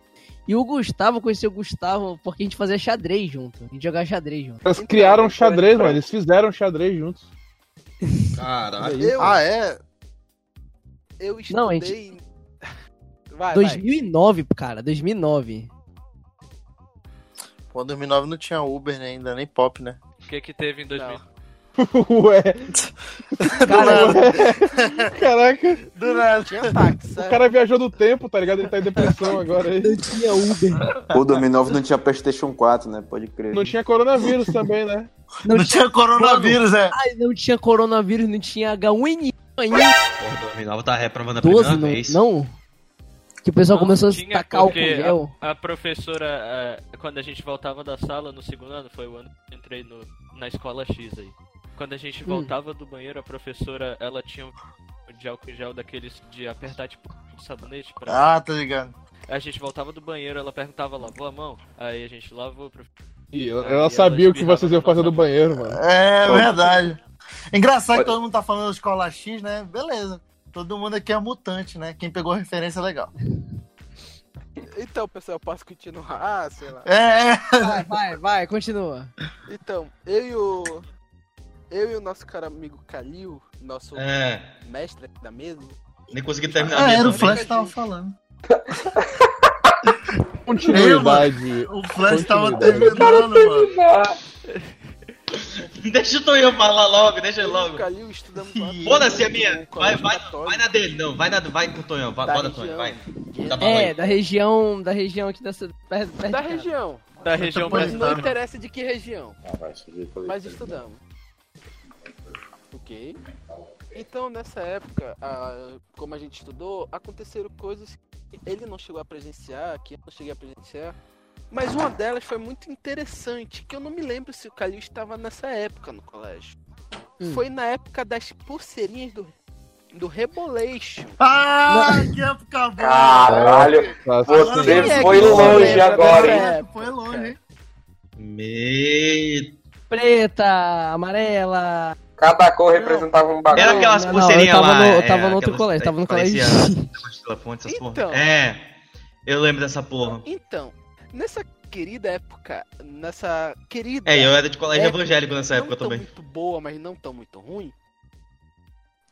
Speaker 1: E o Gustavo, eu conheci o Gustavo porque a gente fazia xadrez junto. A gente jogava xadrez junto.
Speaker 5: Eles criaram xadrez, mano. Eles fizeram xadrez juntos.
Speaker 4: Caralho.
Speaker 8: Eu,
Speaker 7: Ah, é?
Speaker 8: eu estudei.
Speaker 1: Não, a gente-
Speaker 8: Vai, vai.
Speaker 1: 2009, cara, 2009.
Speaker 7: Pô, 2009 não tinha Uber né, ainda, nem pop, né?
Speaker 2: O que que teve em 2000?
Speaker 5: Ué,
Speaker 1: Cara,
Speaker 5: caraca.
Speaker 7: Do nada.
Speaker 8: Tinha táxi.
Speaker 5: O cara viajou do tempo, tá ligado? Ele tá em depressão agora aí.
Speaker 1: não tinha Uber.
Speaker 9: O 2009 não tinha PlayStation 4, né? Pode crer.
Speaker 5: Não tinha coronavírus também, né?
Speaker 1: Não,
Speaker 7: Não tinha coronavírus, é.
Speaker 1: Ai, não tinha coronavírus, não tinha H1N1 ainda.
Speaker 4: Porra, 2009 tá reprovando a
Speaker 1: 12,
Speaker 4: primeira
Speaker 1: não,
Speaker 4: vez.
Speaker 1: não? Que o pessoal
Speaker 2: Não,
Speaker 1: começou a
Speaker 2: tinha
Speaker 1: tacar o gel.
Speaker 2: A, a professora, eh, quando a gente voltava da sala no segundo ano, foi o ano que eu entrei no, na escola X aí. Quando a gente
Speaker 1: Hum.
Speaker 2: voltava do banheiro, a professora, ela tinha um de álcool em gel daqueles de apertar tipo de sabonete pra...
Speaker 7: Ah, tá ligado.
Speaker 2: A gente voltava do banheiro, ela perguntava, lavou a mão? Aí a gente lavou, prof...
Speaker 5: E ela, ela sabia o que vocês iam fazer do banheiro, mano.
Speaker 7: É
Speaker 9: Pô.
Speaker 7: verdade. Engraçado que todo mundo tá falando escola X, né? Beleza. Todo mundo aqui é mutante, né? Quem pegou a referência é legal.
Speaker 8: Então, pessoal, eu posso continuar? Ah, sei lá.
Speaker 7: É, é.
Speaker 1: Vai, vai, vai, continua.
Speaker 8: Então, eu e o. Eu e o nosso cara amigo Kalil, nosso
Speaker 4: É,
Speaker 8: mestre aqui da mesa,
Speaker 4: nem consegui terminar
Speaker 7: Ah,
Speaker 4: a
Speaker 7: era o
Speaker 4: minha
Speaker 7: Flash que tava falando.
Speaker 5: Continuidade.
Speaker 7: O Flash tava
Speaker 5: Continuidade.
Speaker 7: terminando, mano.
Speaker 4: Deixa o Tonhão falar logo, deixa ele
Speaker 8: eu o
Speaker 4: logo.
Speaker 8: Kalil estudamos lá
Speaker 4: Foda-se a minha. Vai, vai, vai na dele, não. Vai, na, vai com o Tonhão. Vai,
Speaker 8: da
Speaker 4: bora. Tonhão, vai. Tá
Speaker 1: É, da região, da região aqui dessa... perto- perto
Speaker 8: Da
Speaker 1: de casa.
Speaker 8: região.
Speaker 2: Da região brasileira.
Speaker 8: Não
Speaker 7: tá.
Speaker 8: interessa de que região,
Speaker 9: Ah, vai, subir, falei.
Speaker 8: mas estudamos. Ok? Então, nessa época, ah, como a gente estudou, aconteceram coisas que ele não chegou a presenciar, que eu não cheguei a presenciar. Mas uma delas foi muito interessante, que eu não me lembro se o Calil estava nessa época no colégio.
Speaker 1: Hum.
Speaker 8: Foi na época das pulseirinhas do, do Rebolation.
Speaker 7: Ah, que época boa.
Speaker 6: Caralho, você
Speaker 8: é
Speaker 6: foi
Speaker 8: não
Speaker 6: longe agora, hein?
Speaker 7: Foi longe, hein?
Speaker 4: Me...
Speaker 1: Preta, amarela.
Speaker 6: Cada cor representava um bagulho.
Speaker 4: Era aquelas
Speaker 1: Não, não,
Speaker 4: pulseirinhas lá.
Speaker 1: no- eu
Speaker 4: é,
Speaker 1: tava no outro colégio, tava no colégio.
Speaker 4: porra.
Speaker 8: Então.
Speaker 4: É, eu lembro dessa porra.
Speaker 8: Então, nessa querida época, nessa querida.
Speaker 4: É, eu era de colégio
Speaker 8: É,
Speaker 4: evangélico nessa
Speaker 8: não
Speaker 4: época
Speaker 8: tão
Speaker 4: também.
Speaker 8: muito boa, mas não tão muito ruim.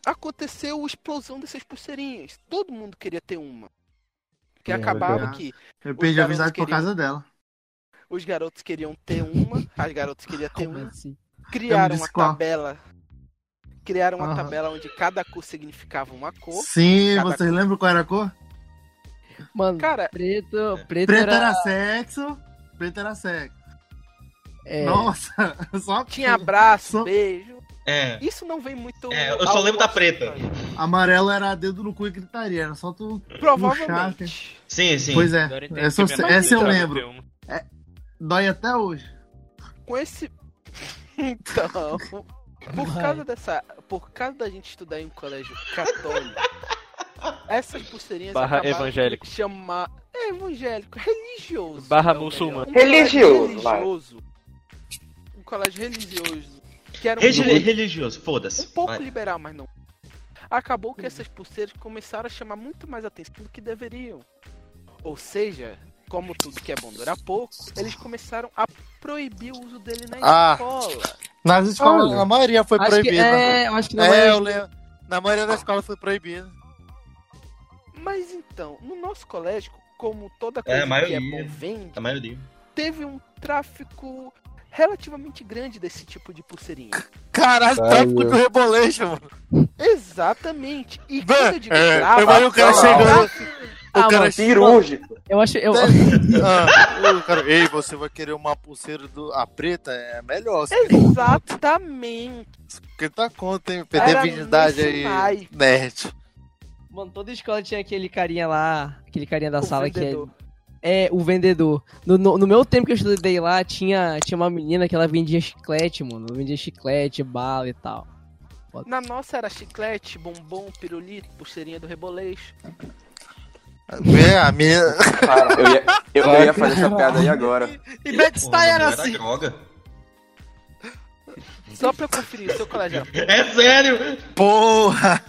Speaker 8: Aconteceu a explosão dessas pulseirinhas. Todo mundo queria ter uma. Que
Speaker 5: É,
Speaker 8: acabava que
Speaker 7: Eu perdi a amizade por causa dela.
Speaker 8: os garotos queriam ter uma, as garotas queriam ter
Speaker 1: Como
Speaker 8: uma.
Speaker 1: assim?
Speaker 8: Criaram uma
Speaker 7: qual.
Speaker 8: tabela. Criaram uma
Speaker 7: Aham.
Speaker 8: tabela onde cada cor significava uma cor.
Speaker 7: Sim, vocês lembram qual era a cor?
Speaker 1: Mano,
Speaker 8: Cara,
Speaker 1: preto, preto,
Speaker 7: Preto
Speaker 1: era...
Speaker 7: era sexo, preto era sexo.
Speaker 1: é,
Speaker 7: Nossa, só
Speaker 8: tinha abraço,
Speaker 7: Só-
Speaker 8: beijo.
Speaker 4: É,
Speaker 8: Isso não vem muito.
Speaker 4: É, eu só lembro da preta.
Speaker 7: amarelo era dedo no cu e gritaria, era só tu.
Speaker 8: Provavelmente.
Speaker 4: sim, sim.
Speaker 7: Pois é, essa, essa eu
Speaker 2: de
Speaker 7: lembro.
Speaker 2: uma.
Speaker 7: Dói até hoje.
Speaker 8: com esse. Então, por causa dessa. Por causa da gente estudar em um colégio católico, essas pulseirinhas.
Speaker 2: Barra evangélico.
Speaker 8: Chamar. É evangélico, religioso.
Speaker 2: Barra
Speaker 8: é
Speaker 2: muçulmano.
Speaker 8: Um
Speaker 6: Religioso,
Speaker 8: religioso. Um colégio religioso. Que era um, pouco-
Speaker 4: religioso,
Speaker 8: um
Speaker 4: foda-se.
Speaker 8: pouco
Speaker 4: Vai.
Speaker 8: liberal, mas não. Acabou que essas pulseiras começaram a chamar muito mais atenção do que deveriam. Ou seja, como tudo que é bom dura pouco, eles começaram a proibir o uso dele na
Speaker 7: Ah.
Speaker 8: escola.
Speaker 7: Nas escolas,
Speaker 5: Olha.
Speaker 7: a maioria foi
Speaker 1: que,
Speaker 7: proibida.
Speaker 1: é, eu acho que não
Speaker 7: É,
Speaker 1: é.
Speaker 7: eu lembro. Na maioria das escolas foi proibida.
Speaker 8: Mas então, no nosso colégio, como toda
Speaker 4: É,
Speaker 8: coisa
Speaker 4: a
Speaker 8: que
Speaker 4: maioria.
Speaker 8: é bom vende,
Speaker 4: A maioria.
Speaker 8: teve um tráfico relativamente grande desse tipo de pulseirinha.
Speaker 7: Caralho, tráfico do Rebolation, mano.
Speaker 8: Exatamente. E quando eu digo
Speaker 7: é,
Speaker 8: tráfico,
Speaker 7: eu o cara chegando.
Speaker 1: Ah,
Speaker 7: o cara
Speaker 1: mano,
Speaker 6: Cirúrgico.
Speaker 1: Eu acho. Eu,
Speaker 7: Ah, o cara, Ei, você vai querer uma pulseira do. A preta é melhor.
Speaker 8: Exatamente.
Speaker 7: Porque tá conta, hein? Perder virgindade aí.
Speaker 8: naipe.
Speaker 7: Nerd.
Speaker 1: Mano, toda escola tinha aquele carinha lá, aquele carinha da
Speaker 8: O
Speaker 1: sala
Speaker 8: vendedor.
Speaker 1: que é, é o vendedor. No, no, no meu tempo que eu estudei lá, tinha, tinha uma menina que ela vendia chiclete, mano. Vendia chiclete, bala e tal.
Speaker 8: Na nossa era chiclete, bombom, pirulito, pulseirinha do reboleixo.
Speaker 7: É, a minha.
Speaker 6: Cara, eu ia, eu, ia fazer essa piada aí agora.
Speaker 7: E Bad
Speaker 4: Porra,
Speaker 7: era assim.
Speaker 4: droga.
Speaker 8: Só pra eu conferir, seu colégio
Speaker 4: É sério!
Speaker 7: Porra!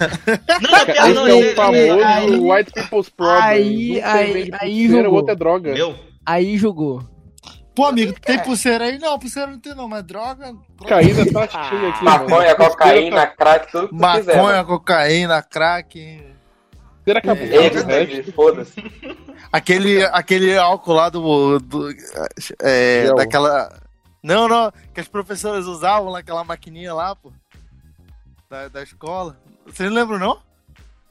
Speaker 4: Não, é piada, não,
Speaker 5: é o
Speaker 4: é-
Speaker 5: famoso
Speaker 1: aí-
Speaker 5: White People's Problem.
Speaker 1: aí- aí- aí
Speaker 5: o
Speaker 1: jogou.
Speaker 5: outro é droga.
Speaker 4: Meu,
Speaker 1: Aí jogou.
Speaker 7: Pô, amigo, tem pulseira aí? Não, pulseira não tem não, mas droga.
Speaker 5: Caída tá cheia aqui.
Speaker 6: Maconha, cocaína, crack, tudo que tu quiser.
Speaker 7: Maconha, cocaína, crack.
Speaker 5: Ele acabou.
Speaker 6: Ecstasy, foda-se.
Speaker 7: Aquele, aquele álcool lá do. do é,
Speaker 5: Gel.
Speaker 7: daquela. Não, não, que as professoras usavam naquela maquininha lá, pô. Da, da escola. Vocês lembram, não?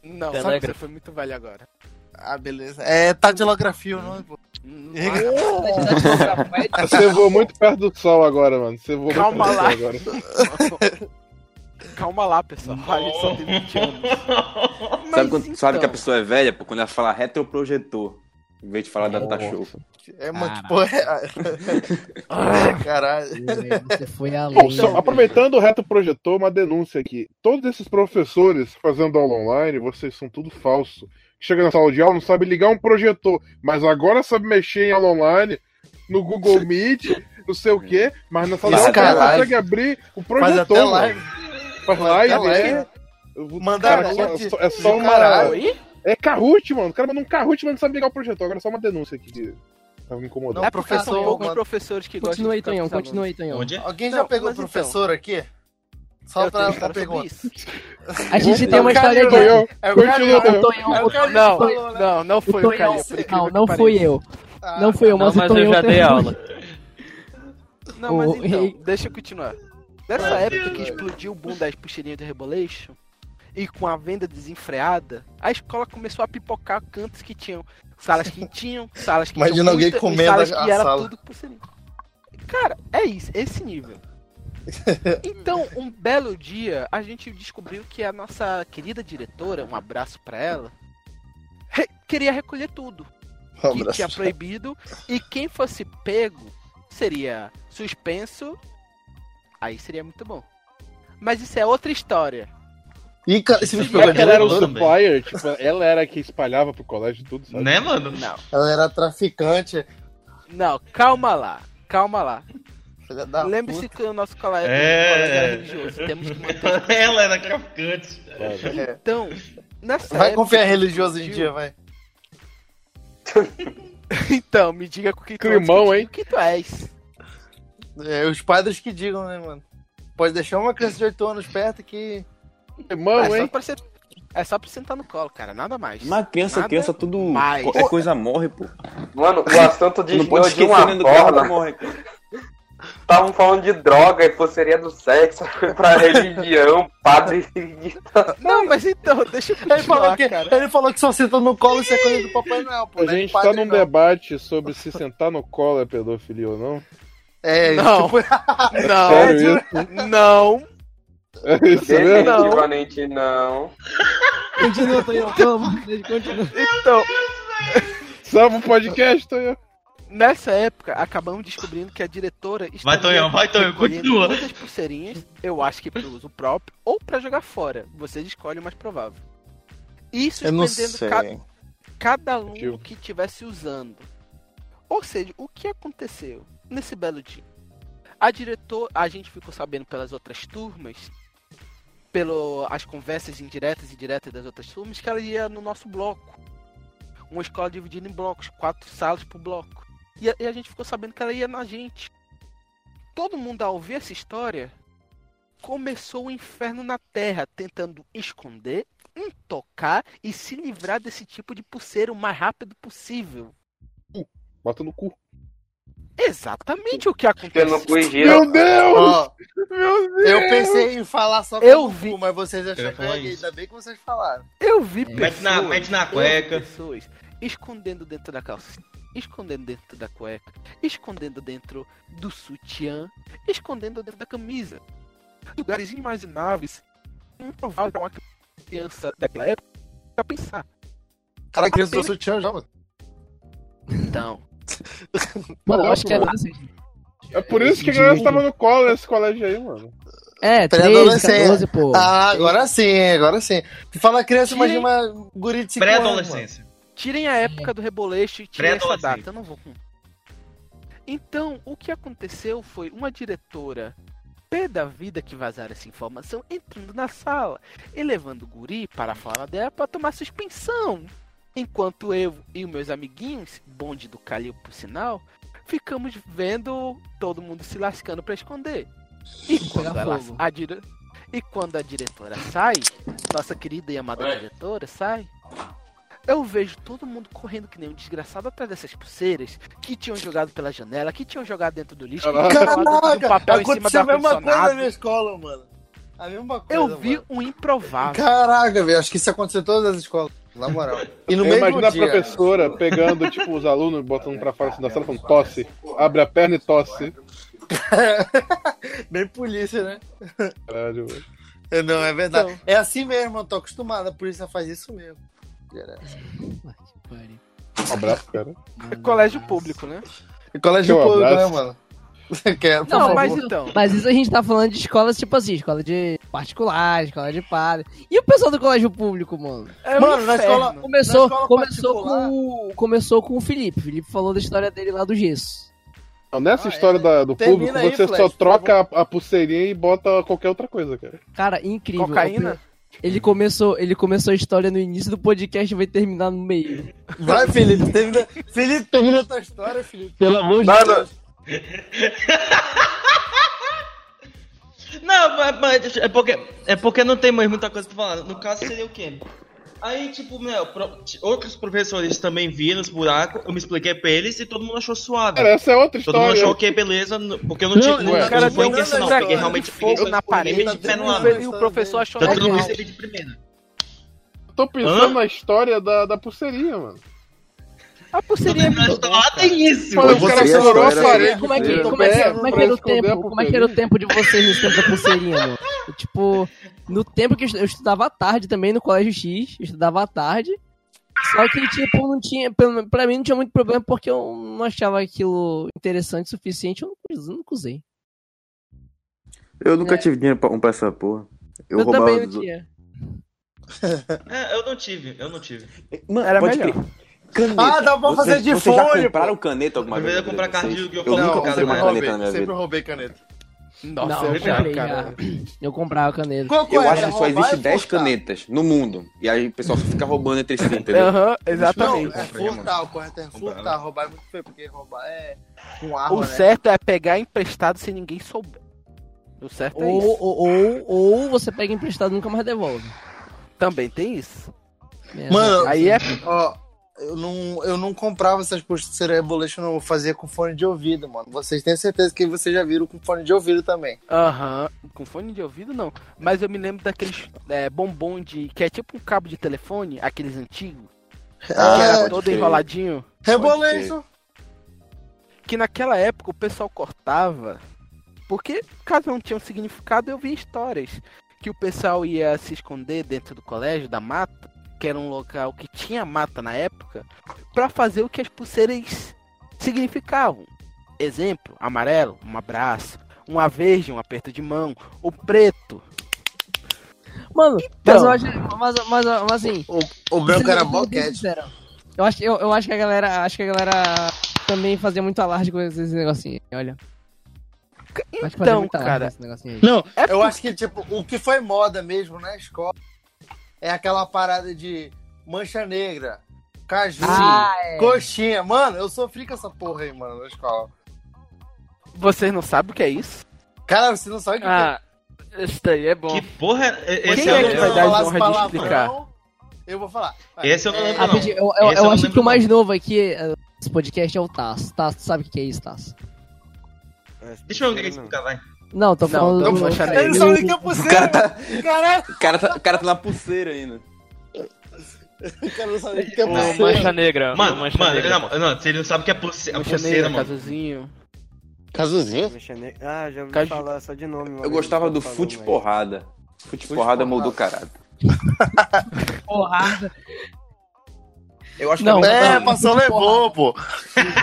Speaker 8: Não,
Speaker 2: Telegram.
Speaker 8: que você foi muito velho agora.
Speaker 7: Ah, beleza. É tatilografia o nome, pô.
Speaker 8: Hum,
Speaker 5: Você voou muito perto do sol agora, mano. Você voou
Speaker 8: Calma
Speaker 5: muito
Speaker 8: lá.
Speaker 5: perto do sol agora.
Speaker 8: Calma lá, pessoal. A gente só tem 20 anos. Mas
Speaker 9: Sabe quando sabe que a
Speaker 8: então,
Speaker 9: pessoa é velha? Pô, quando ela fala retroprojetor, em vez de falar data show.
Speaker 7: É uma
Speaker 10: Caralho.
Speaker 7: que porra é. Caralho.
Speaker 10: Você foi além.
Speaker 5: Bom, só aproveitando o reto projetor, uma denúncia aqui. Todos esses professores fazendo aula online, vocês são tudo falso. Chega na sala de aula, não sabe ligar um projetor, mas agora sabe mexer em aula online, no Google Meet, não sei o quê, mas na sala de aula não consegue abrir o
Speaker 7: Faz
Speaker 5: projetor.
Speaker 7: até
Speaker 5: mano.
Speaker 7: live.
Speaker 5: Faz live,
Speaker 7: até live.
Speaker 5: é. O cara, só- só- é só
Speaker 7: do
Speaker 5: uma.
Speaker 7: caralho.
Speaker 5: É Kahoot, mano. O cara mandou um Kahoot, mas não sabe ligar o projetor. Agora é só uma denúncia aqui que tava me incomodando.
Speaker 7: Não,
Speaker 8: É são
Speaker 7: professor,
Speaker 8: poucos
Speaker 7: mano.
Speaker 8: professores que gostam
Speaker 1: Continua aí,
Speaker 8: de ficar
Speaker 1: Tonhão,
Speaker 8: com os
Speaker 1: continua aí, Tonhão.
Speaker 7: Alguém
Speaker 8: Não,
Speaker 7: já pegou
Speaker 8: mas então.
Speaker 7: professor aqui? Só
Speaker 8: Eu
Speaker 7: pra, pra pergunta.
Speaker 1: A gente
Speaker 7: Não,
Speaker 1: tem uma
Speaker 7: cara,
Speaker 1: história
Speaker 5: Tonhão,
Speaker 1: de.
Speaker 7: É o
Speaker 5: Continua.
Speaker 1: Tonhão.
Speaker 7: É o
Speaker 8: Não,
Speaker 7: né?
Speaker 8: não, não foi o
Speaker 1: Tonhão-
Speaker 8: Caio.
Speaker 1: Não, não fui eu. Não fui eu,
Speaker 2: Não,
Speaker 1: mas o
Speaker 2: mas eu
Speaker 1: Tonhão
Speaker 2: já dei aula.
Speaker 8: Não, mas
Speaker 1: O-
Speaker 8: então, deixa eu continuar. Nessa época que explodiu o boom das puxeirinhas de Rebolation, e com a venda desenfreada, a escola começou a pipocar cantos que tinham salas que tinham, salas que
Speaker 7: Imagina
Speaker 8: tinham
Speaker 7: alguém
Speaker 8: muita, e
Speaker 7: comendo
Speaker 8: salas
Speaker 7: a
Speaker 8: que era
Speaker 7: sala.
Speaker 8: tudo pulseirinha. Cara, é isso, esse nível. Então, um belo dia, a gente descobriu que a nossa querida diretora, um abraço pra ela, re- queria recolher tudo
Speaker 7: Um
Speaker 8: que tinha proibido e quem fosse pego seria suspenso. Aí seria muito bom. Mas isso é outra história.
Speaker 7: Esse bicho
Speaker 5: Será
Speaker 7: pegou
Speaker 5: que ela era o supplier? Tipo, ela era a que espalhava pro colégio tudo, sabe?
Speaker 4: Né, mano?
Speaker 8: Não,
Speaker 7: Ela era traficante.
Speaker 8: não, calma lá, calma lá. Lembre-se que o nosso colégio,
Speaker 4: É.
Speaker 8: colégio era religioso. Temos que manter.
Speaker 4: Ela era traficante.
Speaker 8: Então, nessa
Speaker 7: Vai
Speaker 8: época
Speaker 7: confiar
Speaker 8: que
Speaker 7: religioso em dia, vai.
Speaker 8: Então, me diga com que tu
Speaker 5: Climão,
Speaker 8: és,
Speaker 5: hein?
Speaker 8: O que tu és?
Speaker 7: É, os padres que digam, né, mano? Pode deixar uma criança de 8 anos perto que.
Speaker 5: Irmão,
Speaker 8: é, só
Speaker 5: hein?
Speaker 8: pra você, é só pra sentar no colo, cara, nada mais.
Speaker 9: Mas criança,
Speaker 8: Nada
Speaker 9: criança, tudo.
Speaker 8: mais.
Speaker 9: Qualquer coisa morre, pô.
Speaker 6: Mano, o assunto
Speaker 9: Tu não pode
Speaker 6: de uma
Speaker 9: do
Speaker 6: forma.
Speaker 9: morre. cara.
Speaker 6: Estavam falando de droga e pulseirinha do sexo, pra religião, padre.
Speaker 8: Não, mas então, deixa eu
Speaker 7: Ele falou, que,
Speaker 8: cara.
Speaker 7: ele falou que só senta no colo e é coisa do Papai Noel, pô.
Speaker 5: A
Speaker 7: não é
Speaker 5: gente
Speaker 7: padre,
Speaker 5: tá num
Speaker 7: não.
Speaker 5: debate sobre se sentar no colo é pedofilia ou não.
Speaker 7: É,
Speaker 8: Não.
Speaker 7: tipo,
Speaker 8: Não,
Speaker 5: Sério isso?
Speaker 8: não.
Speaker 5: É isso mesmo?
Speaker 6: Definitivamente não.
Speaker 1: Continua, Tonhão, continua.
Speaker 8: Então,
Speaker 5: Salva o podcast, Tonhão.
Speaker 8: nessa época, acabamos descobrindo que a diretora
Speaker 4: Vai,
Speaker 8: estaria
Speaker 4: Tonhão, vai, Tonhão, continua.
Speaker 8: Muitas pulseirinhas, eu acho que para uso próprio ou para jogar fora. Vocês escolhem o mais provável. Isso
Speaker 7: eu não
Speaker 8: suspendendo
Speaker 7: sei.
Speaker 8: ca- cada aluno que estivesse usando. Ou seja, o que aconteceu nesse belo dia? A diretora, a gente ficou sabendo pelas outras turmas, pelas conversas indiretas e diretas das outras turmas, que ela ia no nosso bloco. Uma escola dividida em blocos, quatro salas por bloco. E a, e a gente ficou sabendo que ela ia na gente. Todo mundo, ao ouvir essa história, começou o inferno na Terra, tentando esconder, intocar e se livrar desse tipo de pulseira o mais rápido possível.
Speaker 5: Bota no cu.
Speaker 8: Exatamente o que aconteceu.
Speaker 6: não corrigiram.
Speaker 5: Meu Deus!
Speaker 7: Ó,
Speaker 5: Meu Deus!
Speaker 7: eu pensei em falar só
Speaker 8: Eu
Speaker 7: pelo
Speaker 8: vi.
Speaker 7: cu, mas vocês acharam que. Ainda bem que vocês falaram.
Speaker 8: Eu vi pessoas,
Speaker 4: Mete na, mete na cueca.
Speaker 8: pessoas escondendo dentro da calça, escondendo dentro da cueca, escondendo dentro do sutiã, escondendo dentro da camisa. Lugares inimagináveis, improvável para uma criança daquela época pensar.
Speaker 7: Cara, a criança do sutiã já, mano.
Speaker 8: Então,
Speaker 1: Mano, eu acho que é assim.
Speaker 5: É por isso que a galera tava no colo nesse colégio aí, mano.
Speaker 1: É, 13,
Speaker 7: Pré-adolescência.
Speaker 1: 14, pô.
Speaker 7: Ah, agora sim, agora sim. Fala criança,
Speaker 8: Tirem-
Speaker 7: imagina uma guri de 5 anos. mano.
Speaker 4: Pré-adolescência.
Speaker 8: tirem a época do reboleixo e tirem essa data, eu não vou. Então, o que aconteceu foi uma diretora pé da vida que vazaram essa informação entrando na sala e levando o guri para a fala dela para tomar suspensão. Enquanto eu e os meus amiguinhos, bonde do Calil por sinal, ficamos vendo todo mundo se lascando para esconder. E quando, ela, a dire... e quando a diretora sai, nossa querida e amada diretora sai, eu vejo todo mundo correndo que nem um desgraçado atrás dessas pulseiras que tinham jogado pela janela, que tinham jogado dentro do lixo, que tinham jogado do papel em cima
Speaker 7: aconteceu
Speaker 8: do
Speaker 7: a mesma coisa na minha escola, mano. A mesma coisa.
Speaker 8: Eu vi
Speaker 7: mano.
Speaker 8: um improvável.
Speaker 7: Caraca, velho, acho que isso aconteceu em todas as escolas, na moral. E no
Speaker 5: Eu
Speaker 7: mesmo
Speaker 5: imagino a
Speaker 7: dia.
Speaker 5: professora pegando, tipo, os alunos, botando pra fora assim, da sala, falando tosse. Abre a perna e tosse.
Speaker 7: Bem polícia, né?
Speaker 5: Caralho, velho.
Speaker 7: É, Não, é verdade.
Speaker 8: Então.
Speaker 7: É assim mesmo, eu tô acostumado, a polícia faz isso mesmo.
Speaker 5: Um abraço, cara.
Speaker 8: Colégio público, né?
Speaker 7: E colégio
Speaker 5: Um
Speaker 7: público, né, mano? Quero, por
Speaker 1: Não,
Speaker 8: mas então.
Speaker 1: Mas isso a gente tá falando de escolas, tipo assim, escola de particular, escola de padre. E o pessoal do colégio público, mano?
Speaker 8: É um
Speaker 7: Mano, na
Speaker 8: inferno.
Speaker 7: escola-
Speaker 1: Começou,
Speaker 7: Na escola
Speaker 1: começou,
Speaker 7: particular-
Speaker 1: com, começou com o Felipe. O Felipe falou da história dele lá do gesso.
Speaker 5: Então, nessa
Speaker 7: Ah,
Speaker 5: história
Speaker 7: é.
Speaker 5: da- do público,
Speaker 7: aí,
Speaker 5: você
Speaker 7: Flash,
Speaker 5: só troca a, a pulseirinha e bota qualquer outra coisa, cara.
Speaker 1: Cara, incrível.
Speaker 8: Cocaína?
Speaker 1: Ele começou, ele começou a história no início do podcast e vai terminar no meio.
Speaker 7: Vai, Felipe, termina, Felipe, termina a tua história, Felipe. Pelo amor de Deus.
Speaker 4: Não, mas, mas é porque é porque não tem mais muita coisa pra falar. No caso seria o quê? Aí, tipo, meu, pro- outros professores também viram os buracos, eu me expliquei pra eles e todo mundo achou suave.
Speaker 5: Cara, essa é outra
Speaker 4: Todo mundo
Speaker 5: história.
Speaker 4: achou que beleza, porque eu não tive.
Speaker 7: Não,
Speaker 4: Não,
Speaker 5: ué,
Speaker 4: não,
Speaker 7: cara,
Speaker 4: foi
Speaker 7: tem
Speaker 4: intencional,
Speaker 7: nada,
Speaker 4: peguei
Speaker 7: cara,
Speaker 4: realmente
Speaker 8: fogo
Speaker 4: peguei
Speaker 8: na
Speaker 4: peguei
Speaker 8: parede
Speaker 4: de pé no
Speaker 7: tá
Speaker 4: ar.
Speaker 8: E o professor achou
Speaker 4: Tanto que eu não
Speaker 8: normal.
Speaker 4: percebi de primeira.
Speaker 5: Tô pensando
Speaker 4: Hã?
Speaker 5: na história da, da pulseirinha, mano.
Speaker 8: A pulseirinha
Speaker 4: Mas lá tem isso.
Speaker 5: Mano, caras
Speaker 3: ia
Speaker 5: segurou a parede.
Speaker 1: Como é que, como é que, como é que era o tempo? Como é que era o tempo de vocês nesse tempo da pulseirinha, mano? Tipo, no tempo que eu estu- eu estudava à tarde também no Colégio X, eu estudava à tarde. Só que, tipo, não tinha. Pra mim não tinha muito problema porque eu não achava aquilo interessante o suficiente, eu não, nunca usei.
Speaker 3: Eu nunca tive dinheiro pra comprar essa porra. Eu,
Speaker 1: Eu,
Speaker 3: roubava
Speaker 1: também não tinha.
Speaker 4: É, eu não tive, eu não tive.
Speaker 3: Mano,
Speaker 8: Era melhor.
Speaker 3: crer. Caneta.
Speaker 7: Ah, dá pra fazer
Speaker 3: Vocês-
Speaker 7: de
Speaker 3: Vocês já
Speaker 7: folha,
Speaker 3: compraram
Speaker 7: pô.
Speaker 3: caneta alguma
Speaker 4: Eu
Speaker 3: vez?
Speaker 4: ia comprar
Speaker 3: na de vocês?
Speaker 4: que eu
Speaker 3: Eu nunca comprei uma caneta na
Speaker 7: roubei,
Speaker 3: minha
Speaker 7: sempre
Speaker 3: vida.
Speaker 7: roubei caneta.
Speaker 8: Nossa,
Speaker 1: não,
Speaker 8: eu
Speaker 1: eu
Speaker 8: já,
Speaker 1: comprei
Speaker 8: cara.
Speaker 1: Eu comprava caneta.
Speaker 7: Qual
Speaker 3: Eu
Speaker 7: é?
Speaker 3: acho que só existe
Speaker 7: e
Speaker 3: 10
Speaker 7: furtar?
Speaker 3: canetas no mundo. E aí o pessoal só fica roubando entre si, entendeu?
Speaker 8: Aham,
Speaker 7: Não,
Speaker 8: exatamente.
Speaker 7: é furtar, o correto é furtar. Roubar é muito feio, porque roubar é com arma,
Speaker 8: O
Speaker 7: né?
Speaker 8: certo é pegar emprestado sem ninguém souber. O certo é
Speaker 1: Ou,
Speaker 8: isso.
Speaker 1: ou, ou, ou você pega emprestado e nunca mais devolve.
Speaker 8: Também tem isso.
Speaker 7: Mano,
Speaker 8: Aí é.
Speaker 7: ó, eu não, eu não comprava essas pulseiras Revolution, não. Eu fazia com fone de ouvido, mano. Vocês têm certeza que vocês já viram com fone de ouvido também.
Speaker 8: Aham. Com fone de ouvido não. Mas eu me lembro daqueles é, bombom de. que é tipo um cabo de telefone, aqueles antigos. que
Speaker 7: Ah,
Speaker 8: era
Speaker 3: pode
Speaker 8: todo enroladinho.
Speaker 7: Revolution.
Speaker 8: Que naquela época o pessoal cortava. Porque, caso não tinha um significado, eu vi histórias. Que o pessoal ia se esconder dentro do colégio, da mata, que era um local que tinha mata na época, pra fazer o que as pulseiras significavam. Exemplo, amarelo, um abraço. Uma verde, um aperto de mão. O preto.
Speaker 1: Mano, mas
Speaker 8: Então.
Speaker 1: eu acho. Mas, mas, mas assim.
Speaker 7: O, o branco era boquete.
Speaker 1: Eu acho, eu, eu acho que a galera. Acho que a galera também fazia muito alarde com esse negocinho. Olha.
Speaker 8: Então, cara.
Speaker 7: Não,
Speaker 8: É
Speaker 7: eu acho que, tipo, o que foi moda mesmo na escola é aquela parada de mancha negra, caju,
Speaker 1: Ah, é.
Speaker 7: coxinha. Mano, eu sofri com essa porra aí, mano, na escola.
Speaker 8: Vocês não sabem o que é isso?
Speaker 7: Cara, você não sabe o que
Speaker 2: Ah, esse daí é bom.
Speaker 4: Que porra é esse?
Speaker 8: Quem é
Speaker 4: não-
Speaker 8: que vai dar
Speaker 7: falasse
Speaker 8: honra de
Speaker 7: palavrão,
Speaker 8: explicar?
Speaker 7: Eu vou falar.
Speaker 4: Esse eu não lembro,
Speaker 7: É,
Speaker 4: não.
Speaker 1: Eu, eu,
Speaker 4: eu
Speaker 1: eu
Speaker 4: não
Speaker 1: acho
Speaker 4: lembro,
Speaker 1: que o mais
Speaker 4: não.
Speaker 1: novo aqui eh, desse podcast é o Tasso. Tasso, tu sabe o que é isso, Tasso?
Speaker 4: Deixa eu explicar, vai.
Speaker 1: Não, tô
Speaker 8: Não,
Speaker 1: falando
Speaker 8: não
Speaker 1: do.
Speaker 7: Ele
Speaker 8: negra.
Speaker 7: o que é pulseira.
Speaker 3: cara tá-
Speaker 7: Caralho,
Speaker 3: O cara, tá, o cara tá na pulseira ainda.
Speaker 7: o cara não sabe o que é
Speaker 2: O
Speaker 7: pulseira.
Speaker 2: Mancha Negra. o
Speaker 4: Mano,
Speaker 2: Mancha
Speaker 4: mano,
Speaker 2: Negra.
Speaker 4: não, não, se ele não sabe o que é pulse- a
Speaker 8: Mancha
Speaker 4: pulseira,
Speaker 8: negra,
Speaker 4: mano.
Speaker 8: casuzinho.
Speaker 7: Casuzinho?
Speaker 3: Ah, já ouvi
Speaker 8: Caju-
Speaker 3: falar só de nome. Eu gostava do fute porrada. Fute porrada moldou caralho.
Speaker 1: Porrada.
Speaker 3: Eu acho
Speaker 1: Não,
Speaker 3: que era
Speaker 7: É,
Speaker 3: muito-
Speaker 7: passou, levou, pô.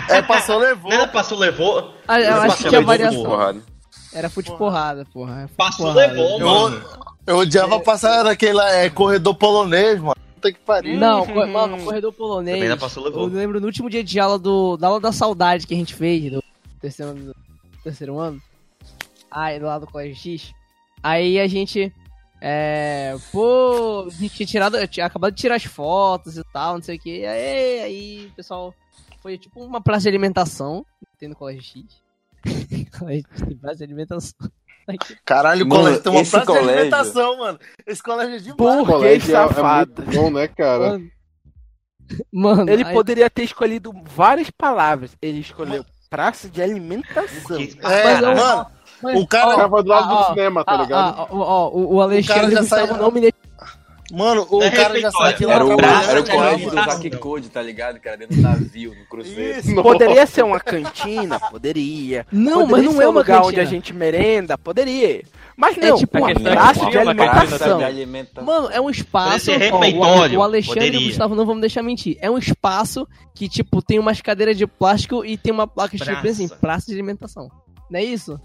Speaker 7: É, passou, levou.
Speaker 4: Não era passou, levou.
Speaker 1: Ah, eu acho
Speaker 4: passou,
Speaker 1: que
Speaker 4: levou,
Speaker 1: variação.
Speaker 3: porrada.
Speaker 1: Era fute porrada, porra. É
Speaker 4: Passou,
Speaker 1: porrada.
Speaker 4: levou,
Speaker 7: Eu,
Speaker 4: mano.
Speaker 7: eu odiava passar naquele é, corredor polonês, mano. Puta que pariu.
Speaker 1: Não, co- mano, corredor polonês.
Speaker 4: Também passou,
Speaker 1: Eu
Speaker 4: levou.
Speaker 1: lembro no último dia de aula do, da aula da saudade que a gente fez, do terceiro, do terceiro ano. Aí, lá do Colégio X. Aí a gente. É. Pô, a gente tinha tirado. eu tinha acabado de tirar as fotos e tal, não sei o que. Aí, aí o pessoal. Foi tipo uma praça de alimentação. que Tem no Colégio X. Praça de alimentação.
Speaker 7: Caralho, o
Speaker 3: Mano,
Speaker 7: colégio tem uma
Speaker 3: esse
Speaker 7: praça de
Speaker 3: colégio-
Speaker 7: alimentação, mano. Esse colégio é demais.
Speaker 5: Colégio é- é
Speaker 8: safado.
Speaker 5: muito bom, né, cara?
Speaker 1: Mano, Mano,
Speaker 8: Ele
Speaker 1: aí-
Speaker 8: poderia ter escolhido várias palavras. Ele escolheu praça de alimentação.
Speaker 7: É, mano,
Speaker 1: mas-
Speaker 7: o cara-
Speaker 1: ó,
Speaker 5: Tava do lado
Speaker 1: ó,
Speaker 5: do cinema, tá
Speaker 1: ó,
Speaker 5: ligado?
Speaker 1: ó, ó, ó, o, o Alexandre
Speaker 7: já saiu-
Speaker 1: não me deixou.
Speaker 7: Mano, o
Speaker 4: É
Speaker 7: cara já saiu de lá
Speaker 9: Era o, era o colégio do? Zack Code, tá ligado? Que era dentro do navio, no cruzeiro.
Speaker 7: Isso.
Speaker 8: Poderia ser uma cantina? Poderia.
Speaker 1: Não,
Speaker 8: Poderia
Speaker 1: mas não é
Speaker 8: um
Speaker 1: uma
Speaker 8: lugar
Speaker 1: cantina.
Speaker 8: onde a gente merenda? Poderia. Mas
Speaker 1: É
Speaker 8: não,
Speaker 1: tipo
Speaker 8: uma praça de
Speaker 9: de alimentação.
Speaker 1: Mano, é um espaço. Ó, o- Alexandre e o
Speaker 4: poderia.
Speaker 1: Gustavo não vamos deixar mentir. É um espaço que, tipo, tem umas cadeiras de plástico e tem uma placa
Speaker 4: Praça.
Speaker 1: assim, praça de alimentação. Não é isso?